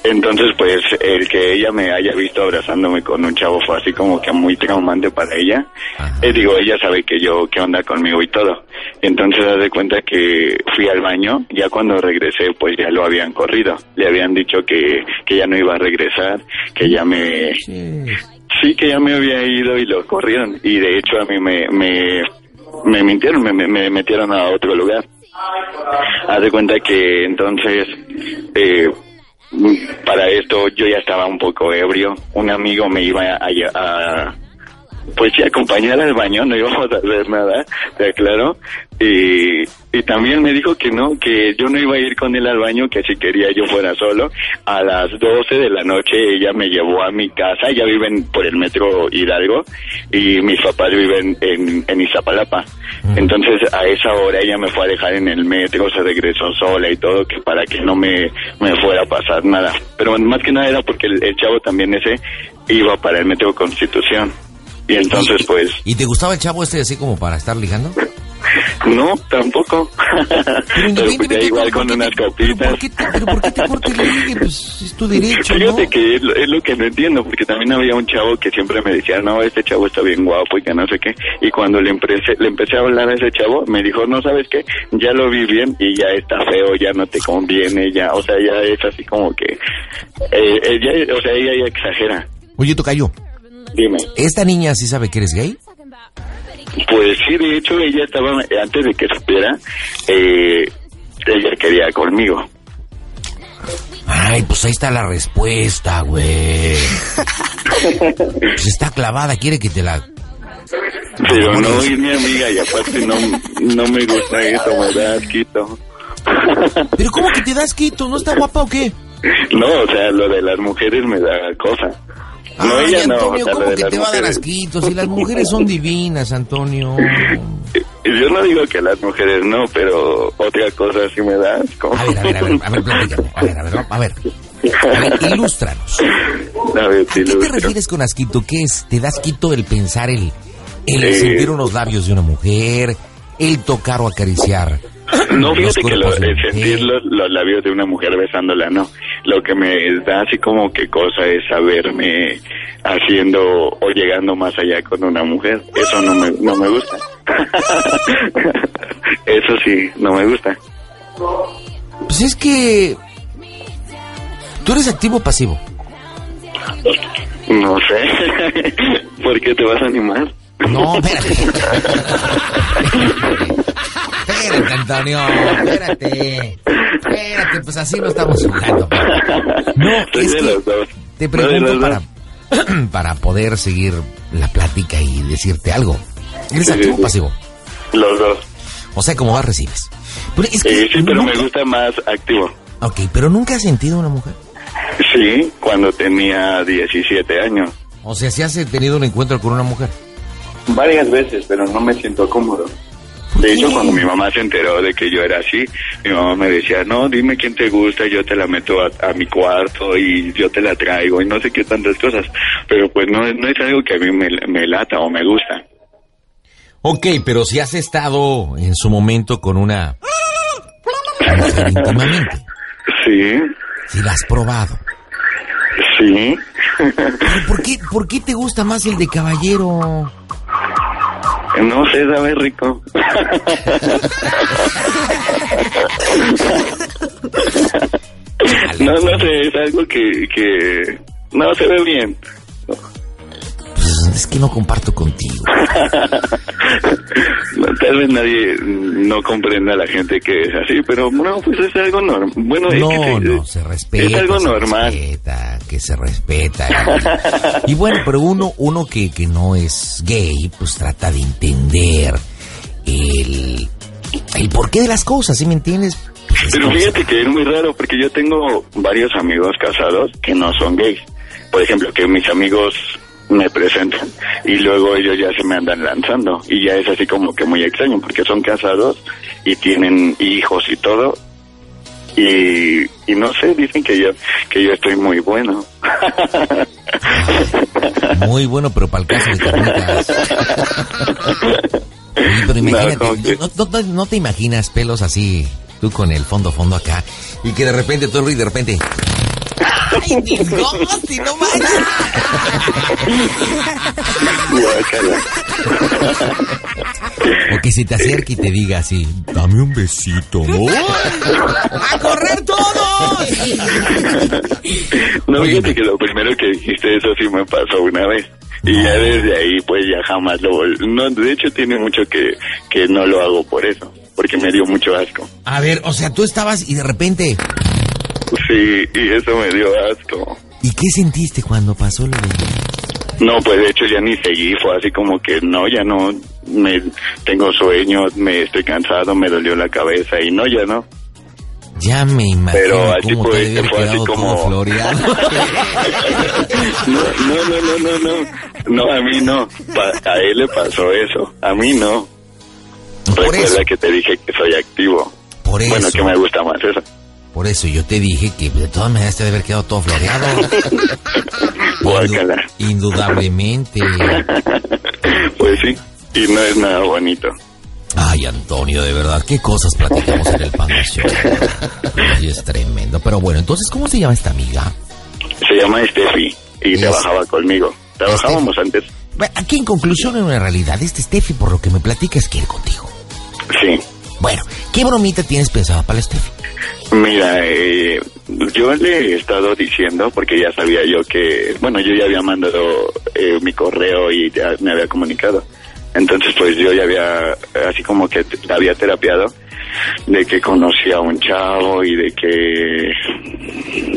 Entonces, pues, el que ella me haya visto abrazándome con un chavo fue así como que muy traumante para ella. Eh, digo, ella sabe que yo, qué onda conmigo y todo. Entonces, haz de cuenta que fui al baño, ya cuando regresé, pues ya lo habían corrido. Le habían dicho que, que ya no iba a regresar, que ya me... Sí, que ya me había ido y lo corrieron. Y de hecho a mí me, me, me mintieron, me, me- me metieron a otro lugar. Haz de cuenta que entonces, eh, para esto yo ya estaba un poco ebrio. Un amigo me iba a, a- pues sí, acompañar al baño, no íbamos a hacer nada, te aclaro. Y, y también me dijo que no, que yo no iba a ir con él al baño, que si quería yo fuera solo. A las 12 de la noche ella me llevó a mi casa, ella viven por el metro Hidalgo y mis papás viven en, en Iztapalapa. Entonces a esa hora ella me fue a dejar en el metro, se regresó sola y todo, que para que no me, me fuera a pasar nada. Pero más que nada era porque el, el chavo también ese iba para el metro Constitución. Y entonces pues ¿Y te gustaba el chavo este así como para estar ligando? No, tampoco. Pero pues ya igual ¿por con unas te- copitas. ¿Pero por qué te corta el ligue? Pues es tu derecho, ¿no? Fíjate que es, lo- es lo que no entiendo, porque también había un chavo que siempre me decía, no, este chavo está bien guapo y que no sé qué. Y cuando le empecé, le empecé a hablar a ese chavo, me dijo, no, ¿sabes qué? Ya lo vi bien y ya está feo, ya no te conviene, ya, o sea, ya es así como que, eh, ella, o sea, ella ya exagera. Oye, Tocayo, Dime. ¿esta niña sí sabe que eres gay? Pues sí, de hecho ella estaba, antes de que supiera, eh, ella quería conmigo. Ay, pues ahí está la respuesta, güey. Pues está clavada, quiere que te la... Pero no es mi amiga y aparte no, no me gusta eso, me da asquito. ¿Pero cómo que te das quito? ¿No está guapa o qué? No, o sea, lo de las mujeres me da cosa. No, Ay, ella no, o Antonio, ¿cómo de que te va a dar asquitos? Si las mujeres son divinas, Antonio. Yo no digo que las mujeres no, pero otra cosa sí me da asco. A ver, a ver, a ver, a ver, platícame. A ver, a ver, a ver. A ver, ilústranos. A ver, ¿A qué te refieres con asquito? ¿Qué es? ¿Te das quito el pensar el, el Eh. sentir unos labios de una mujer, el tocar o acariciar? No, fíjate que lo, mujer? sentir los, los labios de una mujer besándola, no. Lo que me da así como que cosa es saberme haciendo o llegando más allá con una mujer. Eso no me, no me gusta. Eso sí, no me gusta. Pues es que... ¿Tú eres activo o pasivo? No sé. ¿Por qué te vas a animar? No, espérate. Espérate, Antonio, espérate. Espérate, pues así no estamos jugando. No, es que te pregunto para, para poder seguir la plática y decirte algo. ¿Eres Sí, activo o sí. pasivo? Los dos. O sea, como vas recibes. Pero es que Eh, sí, pero me gusta más activo. Ok, pero nunca has sentido una mujer. Sí, cuando tenía 17 años. O sea, si has tenido un encuentro con una mujer. Varias veces, pero no me siento cómodo. De hecho, cuando mi mamá se enteró de que yo era así, mi mamá me decía, no, dime quién te gusta, yo te la meto a, a mi cuarto y yo te la traigo y no sé qué tantas cosas. Pero pues no, no es algo que a mí me, me lata o me gusta. Ok, pero si has estado en su momento con una íntimamente. Sí, Si la has probado. sí. ¿Pero por qué, por qué te gusta más el de caballero? No sé, sabe rico. no, no sé, es algo que, que no se ve bien. Es que no comparto contigo. Tal vez nadie no comprenda a la gente que es así, pero no, pues es algo normal. Bueno, es No, que se- no, se respeta. Es algo se normal. respeta, que se respeta. Y, y bueno, pero uno, uno que, que no es gay, pues trata de entender el, el porqué de las cosas, ¿sí me entiendes? Pues es Pero fíjate que es muy raro porque yo tengo varios amigos casados que no son gays. Por ejemplo, que mis amigos me presentan. Y luego ellos ya se me andan lanzando. Y ya es así como que muy extraño porque son casados y tienen hijos y todo. Y, y no sé, dicen que yo que yo estoy muy bueno. Muy bueno, pero para el caso de pero imagínate, No, como que- no, no- no- no te imaginas pelos así, tú con el fondo fondo acá, y que de repente tú y de repente... ¡Ay, disgusti, no manches! O que se te acerque y te diga así, dame un besito. ¡A correr todo! No, fíjate que lo primero que dijiste, eso sí me pasó una vez. Y ya desde ahí, pues ya jamás lo vol- No, de hecho, tiene mucho que, que no lo hago por eso. Porque me dio mucho asco. A ver, o sea, tú estabas y de repente... Sí, y eso me dio asco. ¿Y qué sentiste cuando pasó lo de... No, pues de hecho ya ni seguí. Fue así como que no, ya no. Me tengo sueño, me estoy cansado, me dolió la cabeza y no, ya no. Ya me imagino Pero así cómo te debe haber fue así como- floreado. No, no, no, no, no, no. A mí no. Pa- a él le pasó eso. A mí no. Recuerda eso. que te dije que soy activo. Por Bueno, eso. que me gusta más eso. Por eso yo te dije que de todas maneras te debe haber quedado todo floreado. Guácala. Indudablemente. Pues sí. Y no es nada bonito. Ay, Antonio, de verdad, qué cosas platicamos en el. Ay, es tremendo. Pero bueno, entonces, ¿cómo se llama esta amiga? Se llama Steffi y trabajaba conmigo. Trabajábamos antes. Aquí en conclusión, en una realidad, este Steffi, por lo que me platicas, quiere contigo. Sí. Bueno, ¿qué bromita tienes pensada para Steffi? Mira, eh, yo le he estado diciendo, porque ya sabía yo que, bueno, yo ya había mandado eh, mi correo y ya me había comunicado. Entonces, pues yo ya había, así como que la había terapiado, de que conocía a un chavo y de que,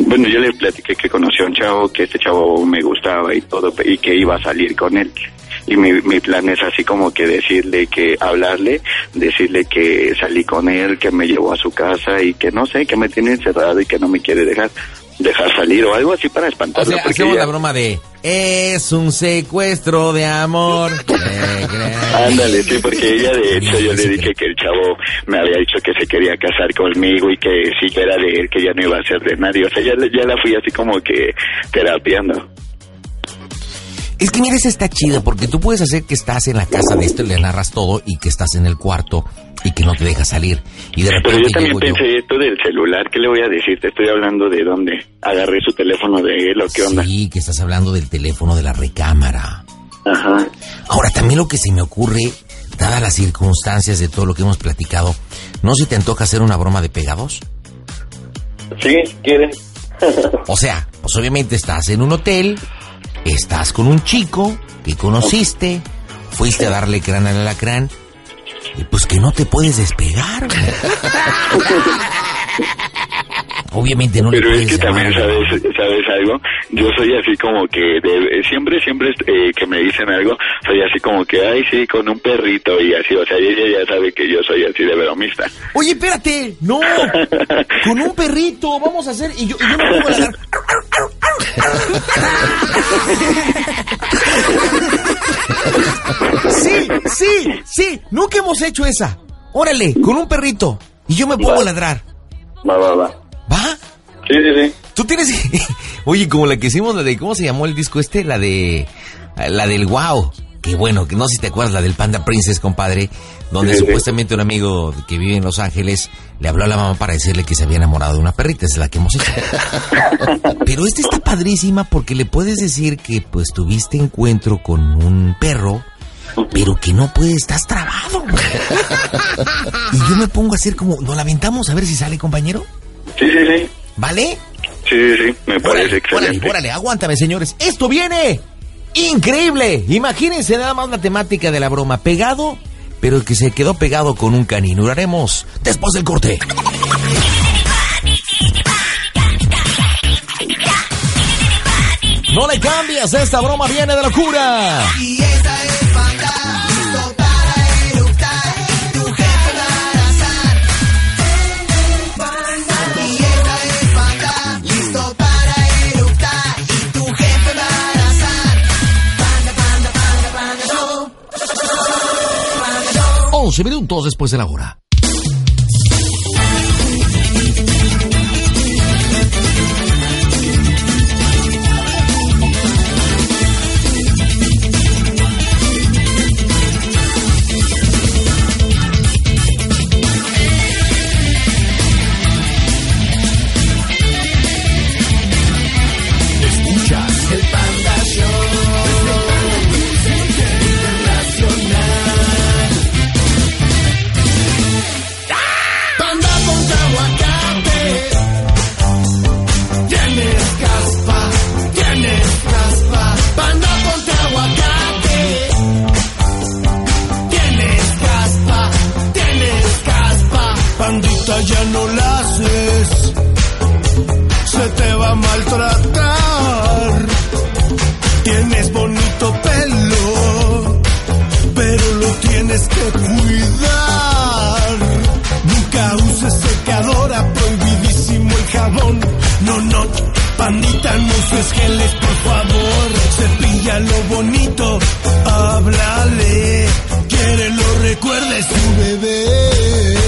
bueno, yo le platiqué que conocía a un chavo, que este chavo me gustaba y todo, y que iba a salir con él. Y mi, mi plan es así como que decirle que, hablarle, decirle que salí con él, que me llevó a su casa y que no sé, que me tiene encerrado y que no me quiere dejar, dejar salir o algo así para O espantarlo. sea, porque hacemos ya- la broma de es un secuestro de amor. Ándale, sí, porque ella de hecho yo le dije que el chavo me había dicho que se quería casar conmigo y que si yo era de él, que ya no iba a ser de nadie. O sea, ya, ya la fui así como que terapiando. Es que mira, esa está chida porque tú puedes hacer que estás en la casa de esto y le narras todo y que estás en el cuarto y que no te deja salir. Y de Pero repente yo también llego yo. pensé esto del celular, ¿qué le voy a decir? Te estoy hablando de dónde. Agarré su teléfono de él o qué onda. Sí, que estás hablando del teléfono de la recámara. Ajá. Ahora, también lo que se me ocurre, dadas las circunstancias de todo lo que hemos platicado, ¿no se te antoja hacer una broma de pegados? Sí, ¿quieres? O sea, pues obviamente estás en un hotel, estás con un chico que conociste, fuiste a darle crán al alacrán, y pues que no te puedes despegar. Obviamente no le Pero es puedes que llamar también, ¿sabes, ¿sabes algo? Yo soy así como que, de- siempre, siempre eh, que me dicen algo, soy así como que, ay, sí, con un perrito y así, o sea, ella ya sabe que yo soy así de bromista. Oye, espérate, no, con un perrito, vamos a hacer, y yo, y yo me pongo a hacer... Sí, sí, sí, nunca hemos hecho esa. Órale, con un perrito, y yo me pongo a ladrar. Va, va, va. ¿Va? Sí, sí, sí. Tú tienes... Oye, como la que hicimos, la de... ¿Cómo se llamó el disco este? La de... La del Wow. Que bueno, que no sé si te acuerdas, la del Panda Princess, compadre. Donde Sí, sí. supuestamente un amigo que vive en Los Ángeles le habló a la mamá para decirle que se había enamorado de una perrita. Es la que hemos hecho. Pero esta está padrísima porque le puedes decir que pues tuviste encuentro con un perro, pero que no puedes, estás trabado. Y yo me pongo a hacer como, ¿nos la aventamos a ver si sale, compañero? Sí, sí, sí. ¿Vale? Sí, sí, sí, me parece excelente. Órale, órale, aguántame, señores. Esto viene increíble. Imagínense nada más la temática de la broma. Pegado, pero que se quedó pegado con un canino. Lo haremos después del corte. No le cambies, esta broma viene de locura. 11 minutos después de la hora. Te va a maltratar. Tienes bonito pelo, pero lo tienes que cuidar. Nunca uses secadora, prohibidísimo el jabón. No, no, pandita, no uses geles, por favor. Cepilla lo bonito, háblale. Quiere lo recuerde su bebé.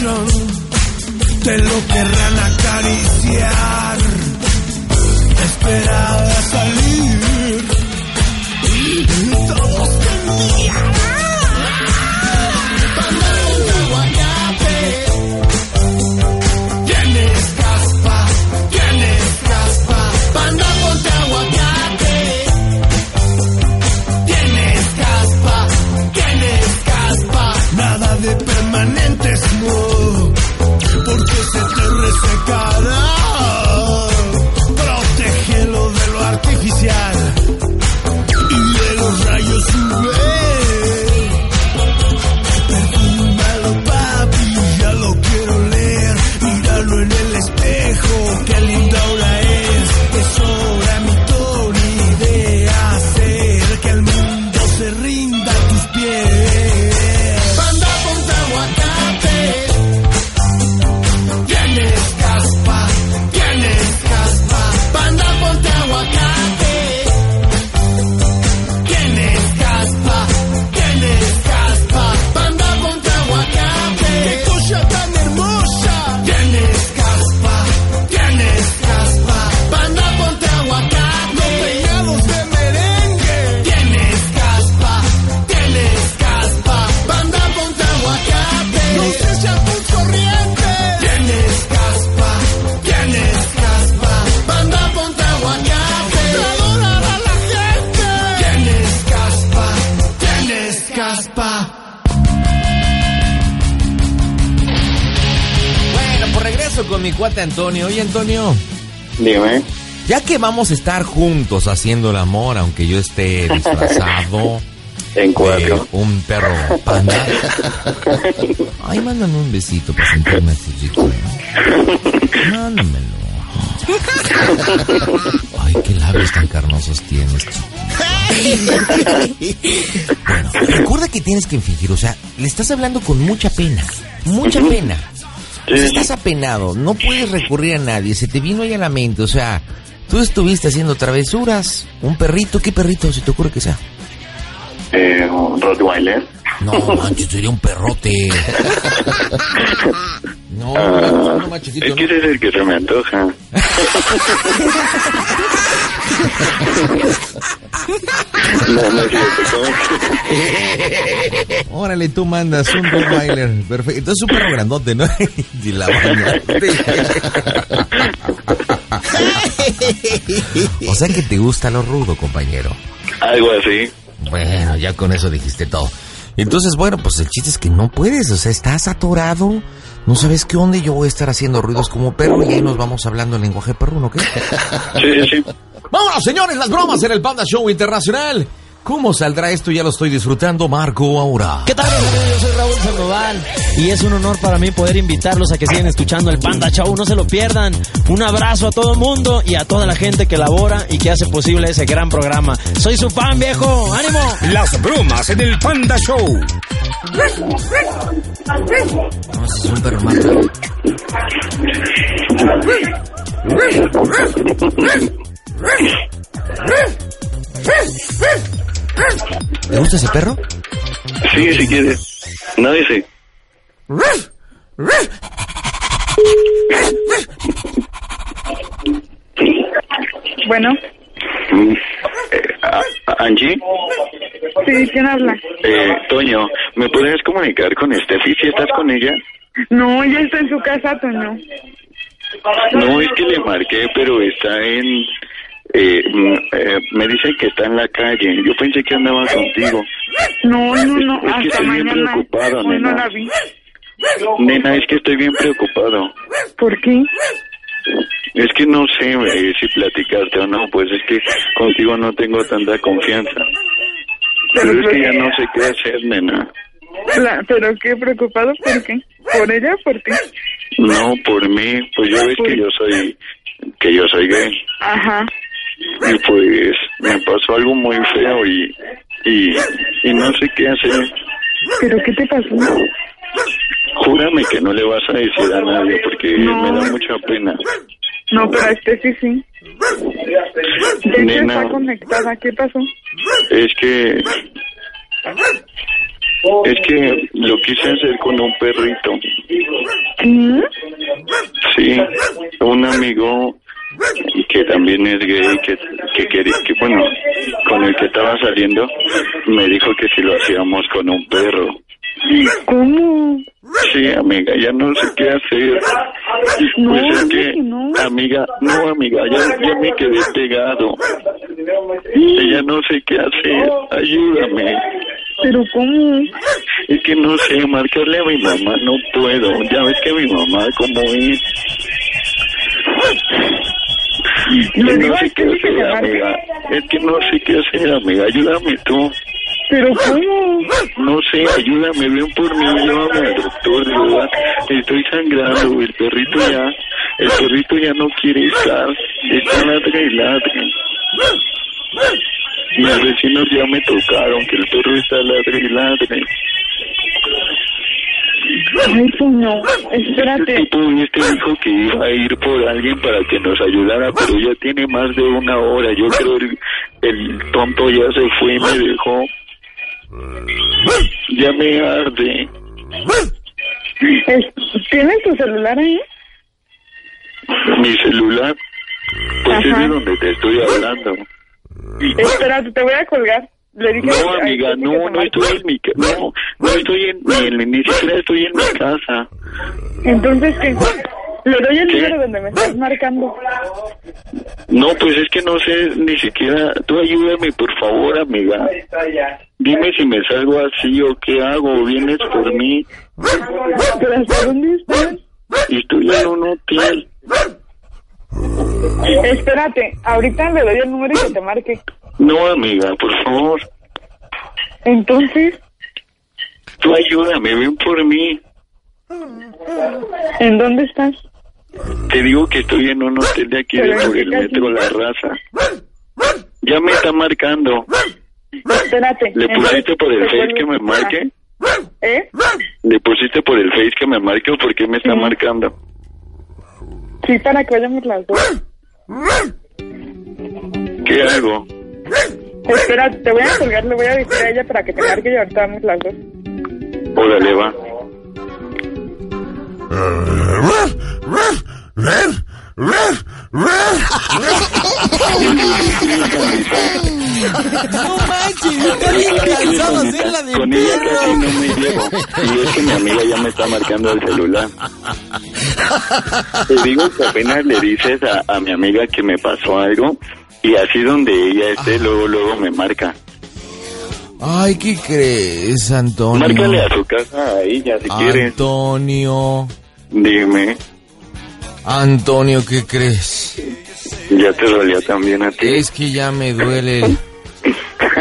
Te lo querrán acariciar. Esperaba salir cuate Antonio. Oye, Antonio, Dime. ya que vamos a estar juntos haciendo el amor, aunque yo esté disfrazado En cuatro. un perro panda. Ay, mándame un besito para sentirme así rico. ¿eh? Mándamelo. Ay, qué labios tan carnosos tienes, chiquito. Bueno, recuerda que tienes que fingir, o sea, le estás hablando con mucha pena, mucha pena. Sea, estás apenado, no puedes recurrir a nadie, se te vino ahí a la mente, o sea, tú estuviste haciendo travesuras, un perrito, ¿qué perrito se te ocurre que sea? Eh, un Rottweiler. No, manches, sería un perrote. No, Ah, uno más chiquito, es que ese es el que se me antoja. no, no. Órale, tú mandas un Rottweiler. Perfecto. Entonces un perro grandote, ¿no? y la o sea que te gusta lo rudo, compañero. Algo así. Bueno, ya con eso dijiste todo. Entonces, bueno, pues el chiste es que no puedes, o sea, estás atorado, no sabes qué onda y yo voy a estar haciendo ruidos como perro y ahí nos vamos hablando en lenguaje perruno, ¿ok? Sí, sí, sí. Vámonos, señores, las bromas en el Panda Show Internacional. ¿Cómo saldrá esto? Ya lo estoy disfrutando, Marco, ahora. ¿Qué tal? Yo soy Raúl Sandoval y es un honor para mí poder invitarlos a que sigan escuchando el Panda Show. No se lo pierdan. Un abrazo a todo el mundo y a toda la gente que labora y que hace posible ese gran programa. Soy su fan, viejo. ¡Ánimo! Las bromas en el Panda Show. No, es un perro ¿Te gusta ese perro? Sí, si quieres. No dice. Bueno, Mm, eh, Angie, sí, ¿quién habla? eh, Toño, ¿me puedes comunicar con Steffi si estás con ella? No, ella está en su casa, Toño. No, es que le marqué, pero está en... eh, mm, eh, me dice que está en la calle. Yo pensé que andaba contigo. No, no, no, Es que hasta estoy bien preocupado, Hoy no nena. la vi. Nena, es que estoy bien preocupado. ¿Por qué? Es que no sé eh, si platicarte o no, pues es que contigo no tengo tanta confianza. Pero es que ya no sé qué hacer, nena. La- ¿Pero qué preocupado? ¿Por qué? ¿Por ella? ¿Por qué? No, por mí, pues ya ves que yo soy, que yo soy gay. Ajá. Y pues me pasó algo muy feo y, y, y no sé qué hacer. ¿Pero qué te pasó? júrame que no le vas a decir a nadie porque No. me da mucha pena. No, pero a este sí, sí. De Nena. está conectada. ¿Qué pasó? Es que... Es que lo quise hacer con un perrito. ¿Mm? Sí, un amigo que también es gay, que, que, quería- que bueno, con el que estaba saliendo, me dijo que si lo hacíamos con un perro. ¿Cómo? Sí, amiga, ya no sé qué hacer. No, pues es que, no. amiga, no, amiga, ya, ya me quedé pegado. Y ya no sé qué hacer. Ayúdame. ¿Pero cómo? Es que no sé, marcarle a mi mamá no puedo. Ya ves que mi mamá como es. Y Le no digo sé a qué hacer, amiga. Es que no sé qué hacer, amiga. Ayúdame tú. ¿Pero cómo? No sé, ayúdame, ven por mí, llévame al doctor, verdad. Estoy sangrando, el perrito ya, el perrito ya no quiere estar. Está ladre y ladre. Mis vecinos ya me tocaron, que el perro está ladre y ladre. Ay, pues no. Este Espérate. tipo este dijo que iba a ir por alguien para que nos ayudara, pero ya tiene más de una hora. Yo creo el, el tonto ya se fue y me dejó. Ya me arde. Es- ¿Tienes tu celular ahí? Mi celular, pues es Ajá. de donde te estoy hablando. Espérate, te voy a colgar. Le dije No, amiga, no, no estoy en mi casa. No, no estoy en, ni, en- ni siquiera estoy en mi casa. Entonces, ¿qué? Le doy el ¿Qué? número donde me estás marcando. No, pues es que no sé ni siquiera. Tú ayúdame, por favor, amiga. Dime si me salgo así o qué hago. Vienes por mí. ¿Pero hasta dónde estás? Estoy en un hotel. Espérate, ahorita le doy el número y que te marque. No, amiga, por favor. Entonces, Tú ayúdame, ven por mí. ¿en dónde estás? Te digo que estoy en un hotel de aquí de por ¿en el metro La Raza. Ya me está marcando. Espérate. ¿Le pusiste por el Face que me marque? ¿Eh? ¿Le pusiste por el Face que me marque o por qué me está marcando? Sí, para que vayamos las dos. ¿Qué hago? Espérate, te voy a colgar, le voy a decir a ella para que te marque y ahorita vamos las dos. Órale, va. No manches, está bien cansado hacerla de Con ella casi perro. no me llevo. Y es que mi amiga ya me está marcando el celular. Te digo que apenas le dices a, a mi amiga que me pasó algo y así donde ella esté, luego, luego me marca. Ay, ¿qué crees, Antonio? Márcale a su casa a ella si quieres. Antonio. Dime, Antonio, ¿qué crees? ya te dolía también a ti. Es que ya me duele. el-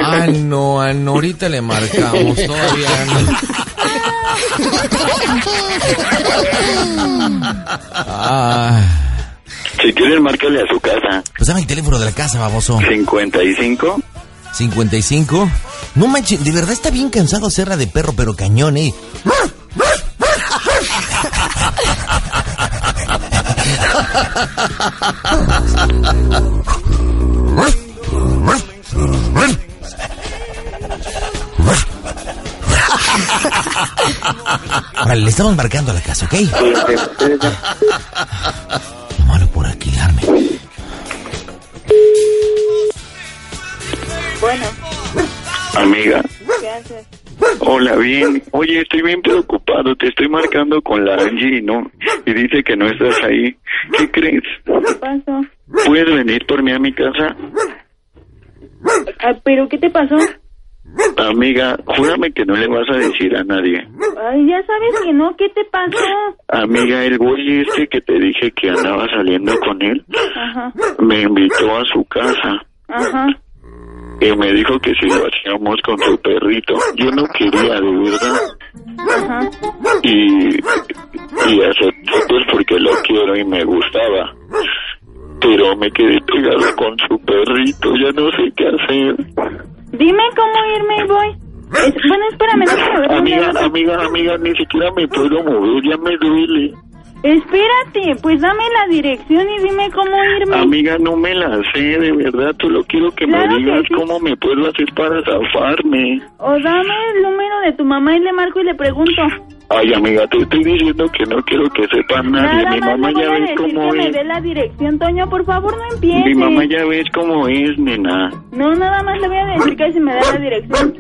Ah, no, ah, no, ahorita le marcamos, todavía no. Ah, Si quieres, márcale a su casa. pues dame el teléfono de la casa, baboso. 55 55. No manches, de verdad está bien cansado hacerla de perro, pero cañón, eh. Vale, le estamos marcando a la casa, ¿ok? Lo malo por alquilarme. Bueno, Amiga, ¿qué haces? Hola, bien. Oye, estoy bien preocupado. Te estoy marcando con la Angie y no. Y dice que no estás ahí. ¿Qué crees? ¿Qué pasó? ¿Puedes venir por mí a mi casa? Ah, ¿Pero qué te pasó? Amiga, júrame que no le vas a decir a nadie. Ay, ya sabes que no, ¿qué te pasó? Amiga, el güey este que te dije que andaba saliendo con él, Ajá, me invitó a su casa ajá. Y me dijo que si lo hacíamos con su perrito. Yo no quería, de verdad. Ajá. Y, y acepté pues porque lo quiero y me gustaba. Pero me quedé pegado con su perrito, ya no sé qué hacer. Dime cómo irme y voy. Es- bueno, espérame, dónde Amiga, amiga, amiga, ni siquiera me puedo mover, ya me duele. Espérate, pues dame la dirección y dime cómo irme. Amiga, no me la sé, de verdad, solo quiero que Claro me que digas sí. cómo me puedo hacer para zafarme. O dame el número de tu mamá y le marco y le pregunto. Ay, amiga, te estoy diciendo que no quiero que sepa nadie. Nada Mi mamá ya ves cómo que me es. dé la dirección, Toño, por favor no empieces. Mi mamá ya ves cómo es, nena. No, nada más le voy a decir que si me da la dirección.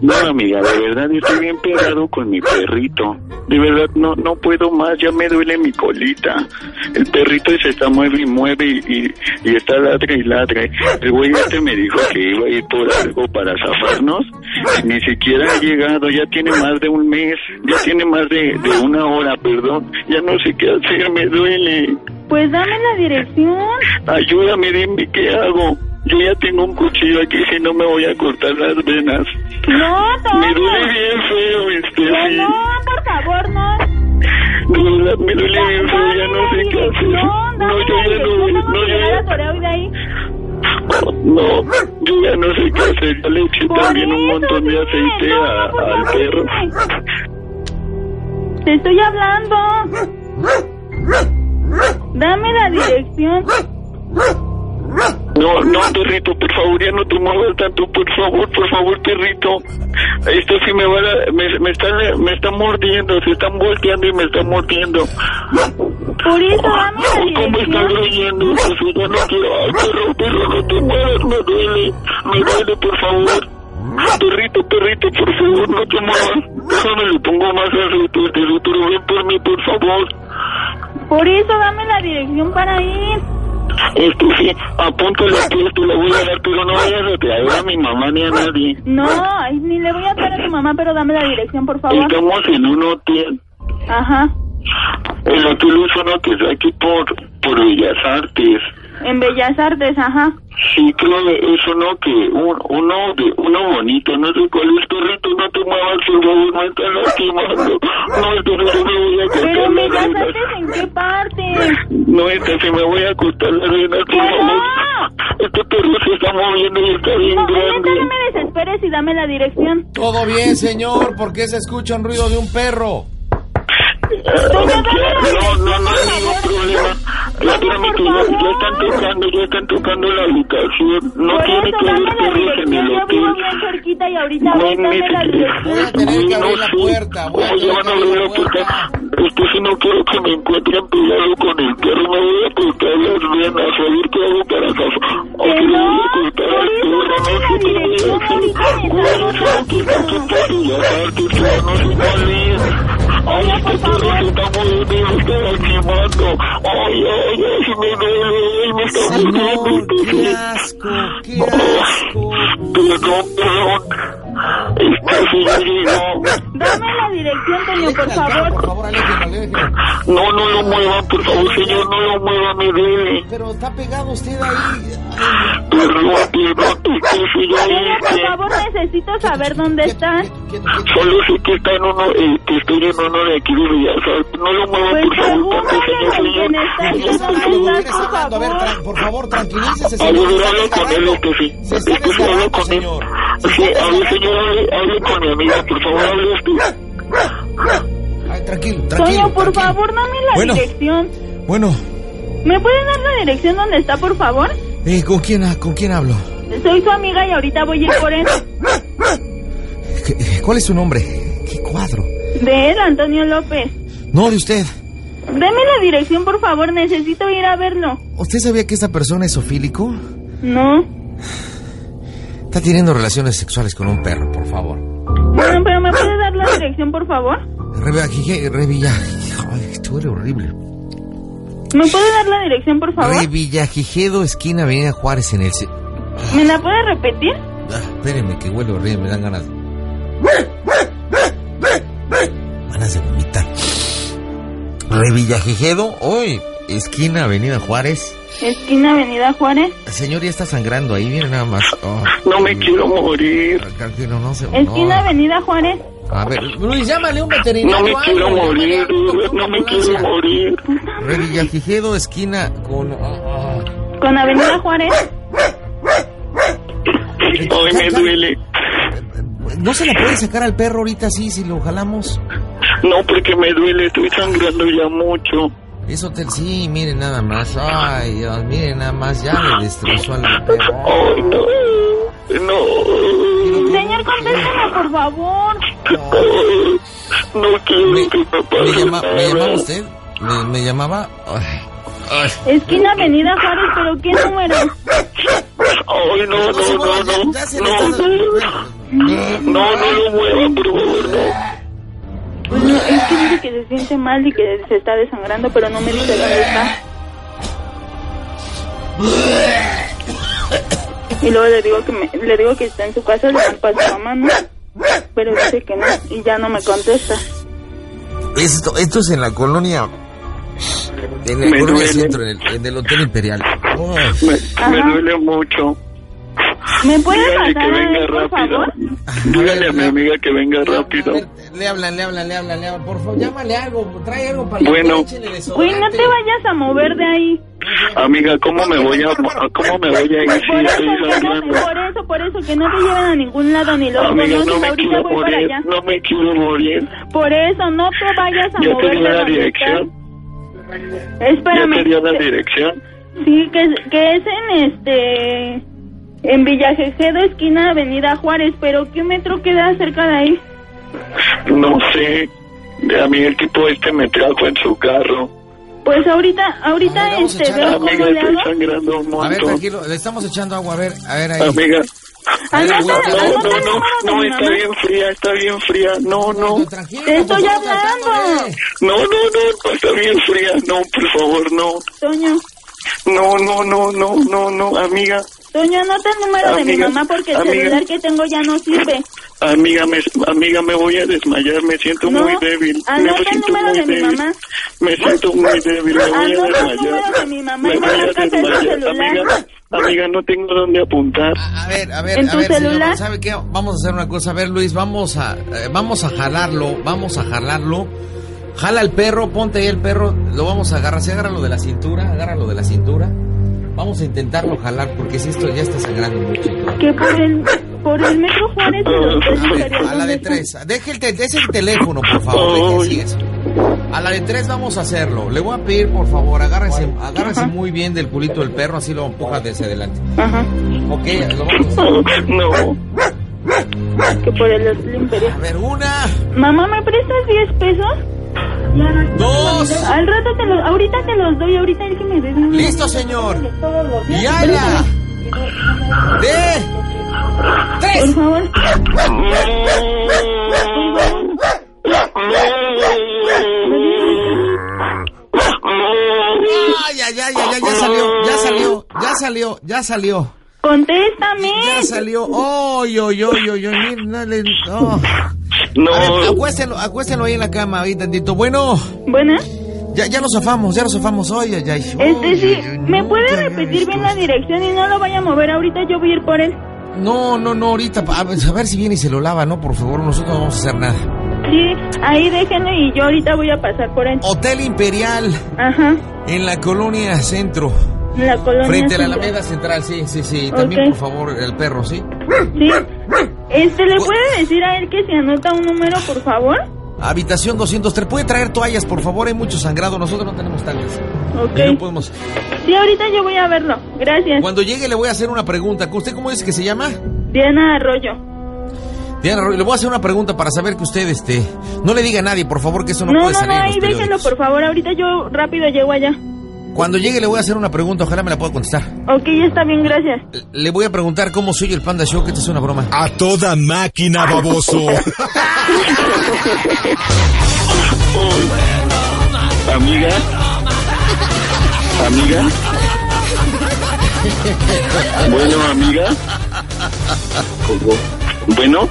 No, amiga, de verdad estoy bien pegado con mi perrito. De verdad, no no puedo más, ya me duele mi colita. El perrito se está mueve y mueve y, y, y está ladre y ladre. El güey este me dijo que iba a ir por algo para zafarnos. Ni siquiera ha llegado, ya tiene más de un mes, ya tiene más de, de una hora, perdón. Ya no sé qué hacer, me duele. Pues dame la dirección. Ayúdame, dime qué hago. Yo ya tengo un cuchillo aquí, si no me voy a cortar las venas. No, Toño. Me duele bien feo, este, No, sí. no, por favor, no. Verdad, me duele bien feo, ya no sé qué hacer. No, No, yo ya no, no, yo ya, no, yo ya no sé qué hacer. Ya le eché también un montón de aceite no, a- al perro. Te estoy hablando. Dame la dirección. No, no, perrito, por favor, ya no te muevas tanto, por favor, por favor, perrito. Esto sí me va a, me, me está, me está mordiendo, se están volteando y me está mordiendo. Por eso, dame la Ay, ¿Cómo está dirección. gruyendo? Jesús, ya no quiero. Ay, perro, perro, no te muevas, me duele. Me duele, por favor. Perrito, perrito, por favor, no te muevas. Déjame, le pongo más aceite, pero ven por mí, por favor. Por eso, dame la dirección para ir. Esto sí, apúntale pues, te la voy a dar, pero no vayas a traer a mi mamá ni a nadie. No, ni le voy a dar a tu mamá, pero dame la dirección, por favor. Estamos en un hotel. Ajá. El hotel es uno que está aquí por, por Bellas Artes. En Bellas Artes, ajá. Sí, creo que es uno que, un, uno de, uno bonito, no sé cuál es, perrito, no te muevas, por favor, me están lastimando. No, esto no me voy a cortar Pero en las Bellas. Artes, ¿en qué parte? No, se me voy a cortar venas, por favor. Este perro se está moviendo y está bien No, grande. no me desesperes y dame la dirección. Todo bien, señor. ¿Por qué se escucha un ruido de un perro? No, no, no hay ningún problema. Espérame que ya, ya están tocando, ya están tocando la habitación. No Por tiene que haber perros en el hotel. bien cerquita y ahorita No la dirección. Voy a que abrir la sé. puerta. Voy a ¿Cómo tener van que a abrir la si no quiero que me encuentren pegado con el perro. Me voy a cortar las venas. A ver qué hago para zafar. Aunque le voy a cortar al perro. No sé qué voy a hacer. ¿Cuál es el que está aquí por Bellas Artes? Que ya no sé cuál es. Ay, este perro se está moviendo y me está lastimando. Ay, ay, ay, se me duele. Ay, me está mordiendo. Qué asco, qué asco. Perdón, perdón. Dame la dirección, Toño, por favor. Por favor. No, no lo muevan, por favor, señor, no lo muevan, me duele. Pero está pegado usted ahí. Por favor, necesito saber dónde estás. Solo sé que está en uno, eh, que estoy en uno de aquí de Artes. No lo muevan, Pues por favor, señor, señor. A ver, por favor, tranquilícese, A señor. ver, Se hable está con él, este sí. Se está Es que si hablo desgarrando, con él. señor. Sí, hable, señor, hable, hable con mi amiga, por favor, hable usted. Ay, tranquilo, tranquilo. Por tranquilo. favor, dame la Bueno. dirección. Bueno, ¿Me puedes dar la dirección donde está, por favor? eh, ¿con, quién, ¿con quién hablo? Soy su amiga y ahorita voy a ir por él. ¿Qué- ¿Cuál es su nombre? ¿Qué cuadro? De él, Antonio López. No, de usted. Deme la dirección, por favor, necesito ir a verlo. ¿Usted sabía que esta persona es sofílico? No. Está teniendo relaciones sexuales con un perro, por favor. Bueno, pero ¿me puede dar la dirección, por favor? Revilla, esto era horrible. ¿Me puede dar la dirección, por favor? Revillagigedo, esquina Avenida Juárez en el... ¿Me la puede repetir? Ah, espérenme que huele horrible, me dan ganas. Ganas de vomitar. Revillagigedo, hoy, esquina Avenida Juárez. Esquina Avenida Juárez. Señor, ya está sangrando ahí, miren nada más. Oh, No me quiero morir. no se... Esquina no. Avenida Juárez. A ver, Luis, llámale un No veterinario. me quiero algo, morir, no me quiero morir. Revillagigedo, esquina con... ah, ah. Con Avenida Juárez. Ay, me duele. ¿No se la puede sacar al perro ahorita así si lo jalamos? No, porque me duele, estoy sangrando ya mucho. Eso te... Sí, miren nada más. Ay, Dios, miren nada más. Ya le destrozó al perro. Ay, no. No. Señor, contésteme, por favor. No quiero que me pase ¿Me, llama-. ¿me llamaba usted? ¿Me, me llamaba? Ay, ay. Esquina Avenida Juárez, pero ¿qué número? Ay, no, no, no, no. Ya se le No, está- no, no lo mueva, por favor, no. Bueno, es que dice que se siente mal y que se está desangrando, pero no me dice dónde está. Y luego le digo que me, le digo que está en su casa, le marco a su mamá, ¿no? Pero dice que no, y ya no me contesta. Esto, esto es en la colonia. En Me el colonia duele. centro, en el, en el Hotel Imperial. Me, me duele mucho. ¿Me puede Dígale pasar que a venga él, por rápido. favor? Dígale a mi amiga que venga rápido. Le hablan, le hablan, le hablan, le hablan. Por favor, llámale algo, trae algo para Bueno. Güey, no te vayas a mover de ahí. Amiga, ¿cómo me voy a, cómo me voy a ir si Por eso, estoy no, sangrando? por eso, por eso, que no te lleven a ningún lado ni los Amiga, conoces. no me Ahorita quiero voy para morir, allá. no me quiero morir. Por eso, no te vayas a ¿Ya mover te dio de la donde dirección? ¿Ya Espérame. te dio la dirección? Sí, que, es- que es en este... En Villajejedo, esquina Avenida Juárez, pero ¿qué metro queda cerca de ahí? No sé. A mí el tipo este me trajo en su carro. Pues ahorita, ahorita vamos a este, echar- veo Amiga, cómo le estoy hago. sangrando un A ver, montón. tranquilo, le estamos echando agua, a ver, a ver ahí. Amiga. No, no, no, no, está bien fría, está bien fría. No, no. Te estoy hablando. No, no, no, no, está bien fría. No, por favor, no. Toño, No, no, no, no, no, no, amiga. Toño, anota el número de mi Amiga, mamá porque el amiga. celular que tengo ya no sirve. Amiga, me, amiga, me voy a desmayar, me siento No, muy débil. Me anota el número muy de mi débil. mamá. Me siento muy débil, me voy a Anota el desmayar. número de mi mamá Me y me voy a marcas en tu desmayar. celular. Amiga, amiga, no tengo dónde apuntar. A ver, a ver, ¿En a tu ver, celular? ¿sabe qué? Vamos a hacer una cosa. A ver, Luis, vamos a, eh, vamos a jalarlo, vamos a jalarlo. Jala el perro, ponte ahí el perro, lo vamos a agarrar. Se agarra lo de la cintura, agárralo de la cintura. Vamos a intentarlo jalar porque si esto ya está sangrando mucho. Que por el, por el metro Juárez de los tres A ver, a la de ¿dónde tres. Deje el, te- deje el teléfono, por favor. Deje así eso. A la de tres vamos a hacerlo. Le voy a pedir, por favor, agárrese, agárrese muy bien del culito del perro, así lo empuja hacia adelante. Ajá. Ok, lo vamos a hacer. No. Que por el Imperial. A ver, una. Mamá, ¿me prestas 10 pesos? Dos. Al rato te los, ahorita te los doy, ahorita el que me des. Listo, señor. Y ala. De. Por favor. Ay, ay, ay, ay, ay, ya salió, ya salió, ya salió, ya salió. Contéstame. Ya salió. Oy, oy, oy, oy, oy, no le- no. No. A ver, acuéstenlo, acuéstenlo ahí en la cama, ahí tantito. Bueno, Buena. ya, ya lo zafamos, ya lo zafamos. Oy, ay, ay. Este Oy, sí, ay, ay, ¿me puede repetir bien la dirección y no lo vaya a mover ahorita? Yo voy a ir por él. No, no, no, ahorita, pa- a ver, a ver si viene y se lo lava, ¿no? Por favor, nosotros no vamos a hacer nada. Sí, ahí déjenlo y yo ahorita voy a pasar por él. Hotel Imperial, Ajá, en la colonia centro, en la colonia. frente a la. Alameda Central, sí, sí, sí. También, por favor, el perro, ¿sí? Sí. Este, ¿le puede decir a él que se anota un número, por favor? Habitación 203. ¿Puede traer toallas, por favor? Hay mucho sangrado. Nosotros no tenemos tales. Ok. Y no podemos. Sí, ahorita yo voy a verlo. Gracias. Cuando llegue le voy a hacer una pregunta. ¿Usted cómo dice que se llama? Diana Arroyo. Diana Arroyo, le voy a hacer una pregunta para saber que usted, este... No le diga a nadie, por favor, que eso no, No, no, puede no, salir en los ahí déjenlo, por favor. Ahorita yo rápido llego allá. Cuando llegue le voy a hacer una pregunta. Ojalá me la pueda contestar. Ok, está bien, gracias. Le voy a preguntar cómo soy el Panda Show, que esta es una broma. A toda máquina, baboso. Amiga. Amiga. Bueno, amiga. Bueno.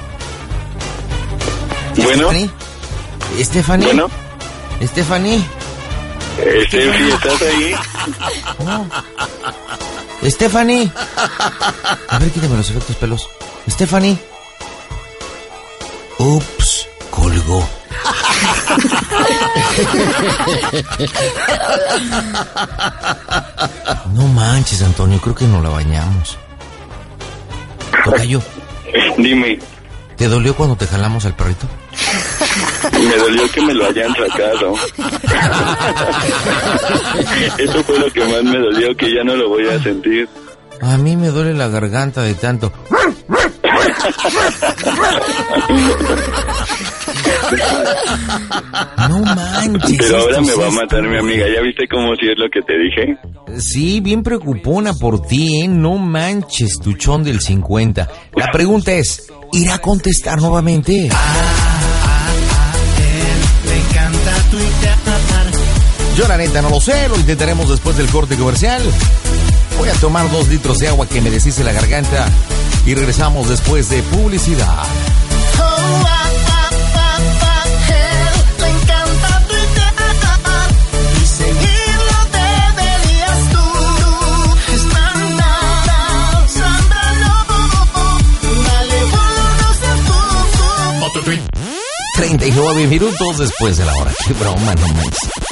Bueno. Stephanie. Bueno. Stephanie. Steffi, ¿estás ahí? No. Stephanie. A ver, quítame los efectos pelos. Stephanie. Ups, colgó. No manches, Antonio, creo que no la bañamos. Tocayo, Dime. ¿Te dolió cuando te jalamos al perrito? Me dolió que me lo hayan sacado. Eso fue lo que más me dolió, que ya no lo voy a sentir. A mí me duele la garganta de tanto. No manches. Pero ahora me va a matar mi amiga. ¿Ya viste cómo sí es lo que te dije? Sí, bien preocupona por ti, ¿eh? No manches, tuchón del 50. La pregunta es, ¿irá a contestar nuevamente? Le encanta tuitear. Yo la neta no lo sé, lo intentaremos después del corte comercial. Voy a tomar dos litros de agua que me deshice la garganta y regresamos después de publicidad. Oh, 39 minutos después de la hora. Qué broma, no manches.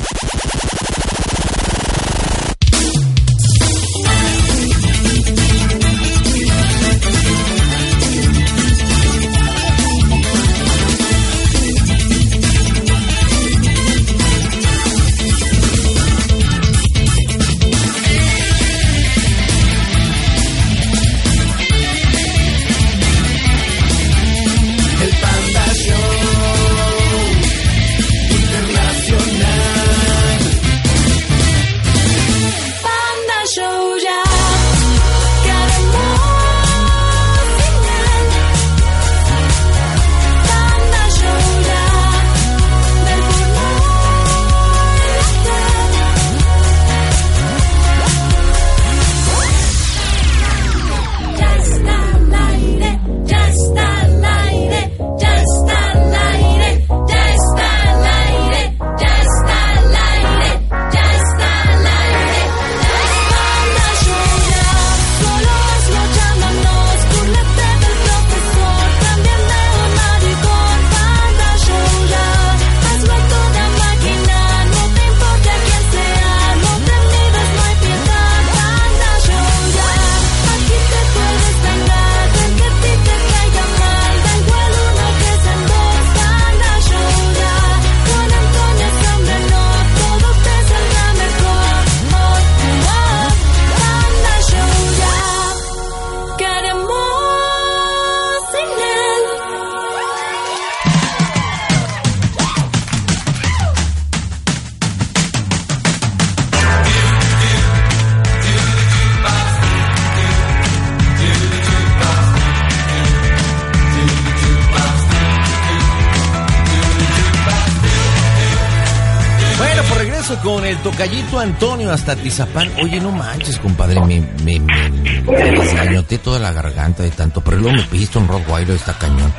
Antonio hasta Tizapán. Oye, no manches, compadre, me, me, me, me desgañoté toda la garganta de tanto, pero luego me pediste un Rottweiler, está cañón.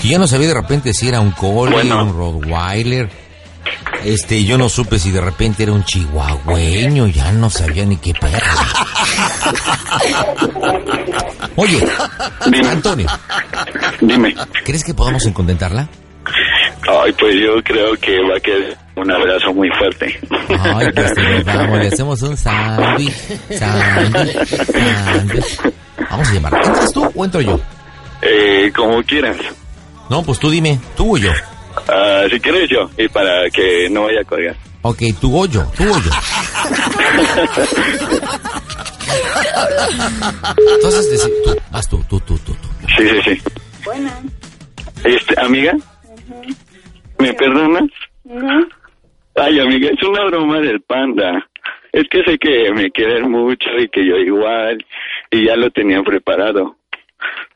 Que yo no sabía de repente si era un Collie, un Rottweiler. Este, yo no supe si de repente era un chihuahueño, ya no sabía ni qué perro. Oye, Antonio. Dime. ¿Crees que podamos encontentarla? Ay, pues yo creo que va a quedar un abrazo muy fuerte. Ay, pues te lo damos, le hacemos un sándwich, sándwich, sándwich. Vamos a llamarla. ¿Entras tú o entro yo? Eh, como quieras. No, pues tú dime, tú o yo. Ah, si quieres yo, y para que no vaya a colgar. Ok, tú o yo, tú o yo. Entonces, tú, vas tú, tú, tú, tú. tú. Sí, sí, sí. Bueno. Este, amiga, ¿me perdonas? Ay, amiga, es una broma del panda. Es que sé que me quieres mucho y que yo igual, y ya lo tenía preparado.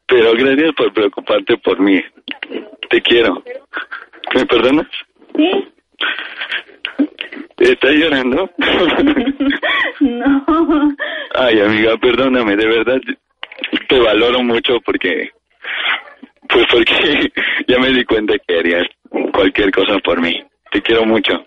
Pero gracias por preocuparte por mí. Te quiero. ¿Me perdonas? Sí. ¿Estás llorando? No. Ay, amiga, perdóname, de verdad te valoro mucho porque, pues porque ya me di cuenta que harías cualquier cosa por mí. Te quiero mucho.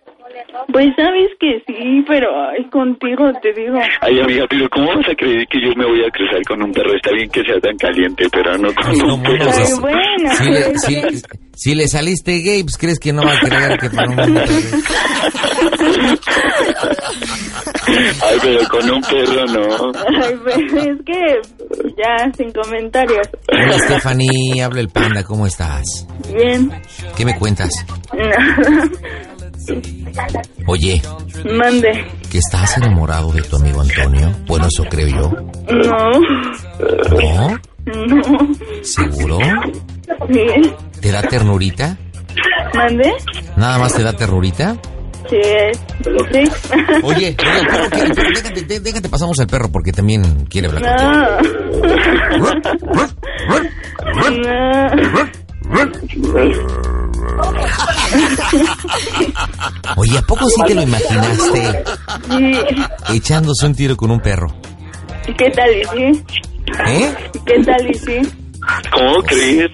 Pues sabes que sí, pero ay, contigo te digo. Ay, amiga, pero ¿cómo vas a creer que yo me voy a cruzar con un perro? Está bien que sea tan caliente, pero no con un perro. Ay, bueno, Si le, pues, si, si le saliste gay, pues crees que no va a creer que para un... Ay, pero con un perro no. Ay, pues, es que ya, sin comentarios. Hola Stephanie, habla el panda, ¿cómo estás? Bien. ¿Qué me cuentas? Oye, Mande. ¿que estás enamorado de tu amigo Antonio? Bueno, eso creo yo. No. ¿No? No. ¿Seguro? Sí. ¿Te da ternurita? ¿Mande? ¿Nada más te da ternurita? Sí. Sí. Oye, oye, el perro quiere- pero déjate, dé- déjate, pasamos al perro porque también quiere hablar Oye, ¿a poco sí te lo imaginaste Sí. echándose un tiro con un perro? ¿Qué tal y sí? ¿Eh? ¿Qué tal y sí? ¿Cómo crees?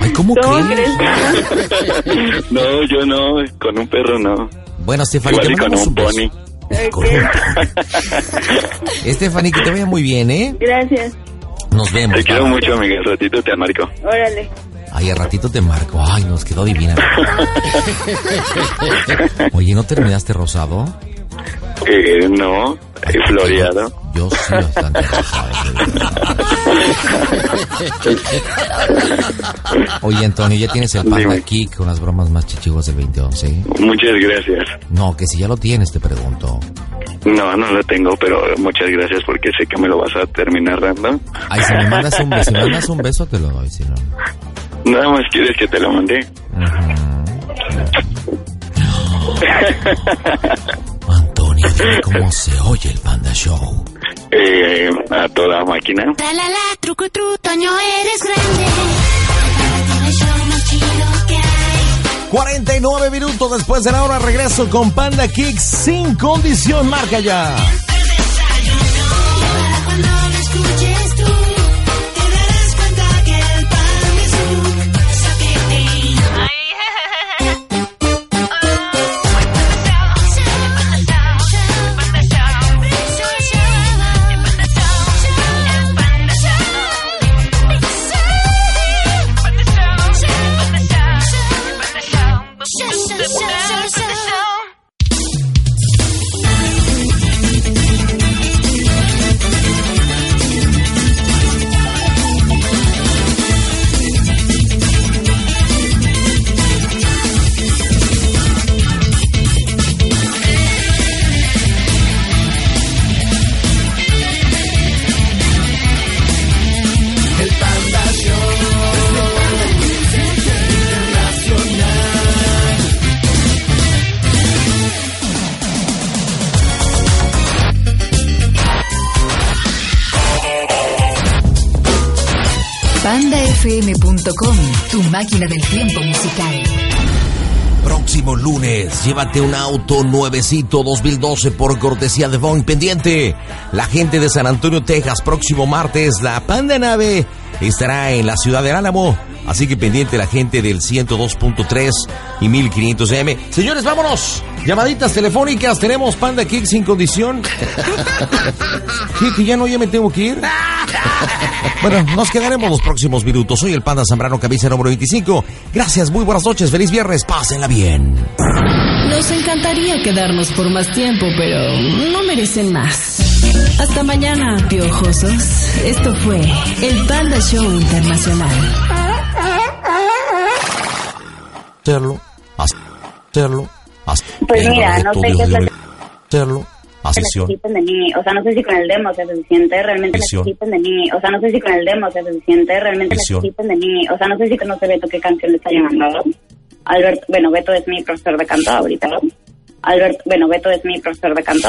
Ay, ¿cómo, ¿Cómo crees? crees? No, yo no, con un perro no. Bueno, Stephanie, Igual te y con un un pony. Stephanie, que te vaya muy bien, ¿eh? Gracias. Nos vemos. Te quiero mucho, amiga. Un ratito te marco. Órale. Ay, al ratito te marco. Ay, nos quedó divina. Oye, ¿no terminaste rosado? Eh, no, floreado. Yo sí, bastante rosado. Oye, Antonio, ¿ya tienes el panda aquí con las bromas más chichigos del 2011? Muchas gracias. No, que si ya lo tienes, te pregunto. No, no lo tengo, pero muchas gracias porque sé que me lo vas a terminar dando. Ay, si me mandas un beso, si me mandas un beso, te lo doy, si no. Nada más quieres que te lo mande. Antonio, dime cómo se oye el Panda Show. Eh, a toda máquina. Tralala, truco tru, Toño, eres grande. El show más chido que hay. 49 minutos después de la hora regreso con Panda Kicks sin condición, marca ya. PandaFM.com, tu máquina del tiempo musical. Próximo lunes, llévate un auto nuevecito 2012 por cortesía de Von Pendiente. La gente de San Antonio, Texas, próximo martes, la Panda Nave estará en la ciudad de Álamo. Así que pendiente la gente del 102.3 y 1500M. Señores, vámonos. Llamaditas telefónicas. Tenemos Panda Kick sin condición. ¿Qué? ¿Que ya no? ¿Ya me tengo que ir? Bueno, nos quedaremos los próximos minutos. Soy el Panda Zambrano, cabeza número 25. Gracias, muy buenas noches, feliz viernes, pásenla bien. Nos encantaría quedarnos por más tiempo, pero no merecen más. Hasta mañana, piojosos. Esto fue el Panda Show Internacional. Hacerlo, hacerlo, Pues mira, no sé qué es lo que hacerlo, necesiten de mí. O sea, no sé si con el demo sea suficiente. Realmente Visión. necesiten de mí. O sea, no sé si con el demo sea suficiente. Realmente Visión. necesiten de mí. O sea, no sé si no sé Beto qué canción le está llamando. Alberto, bueno, Beto es mi profesor de canto ahorita. Alberto, bueno, Beto es mi profesor de canto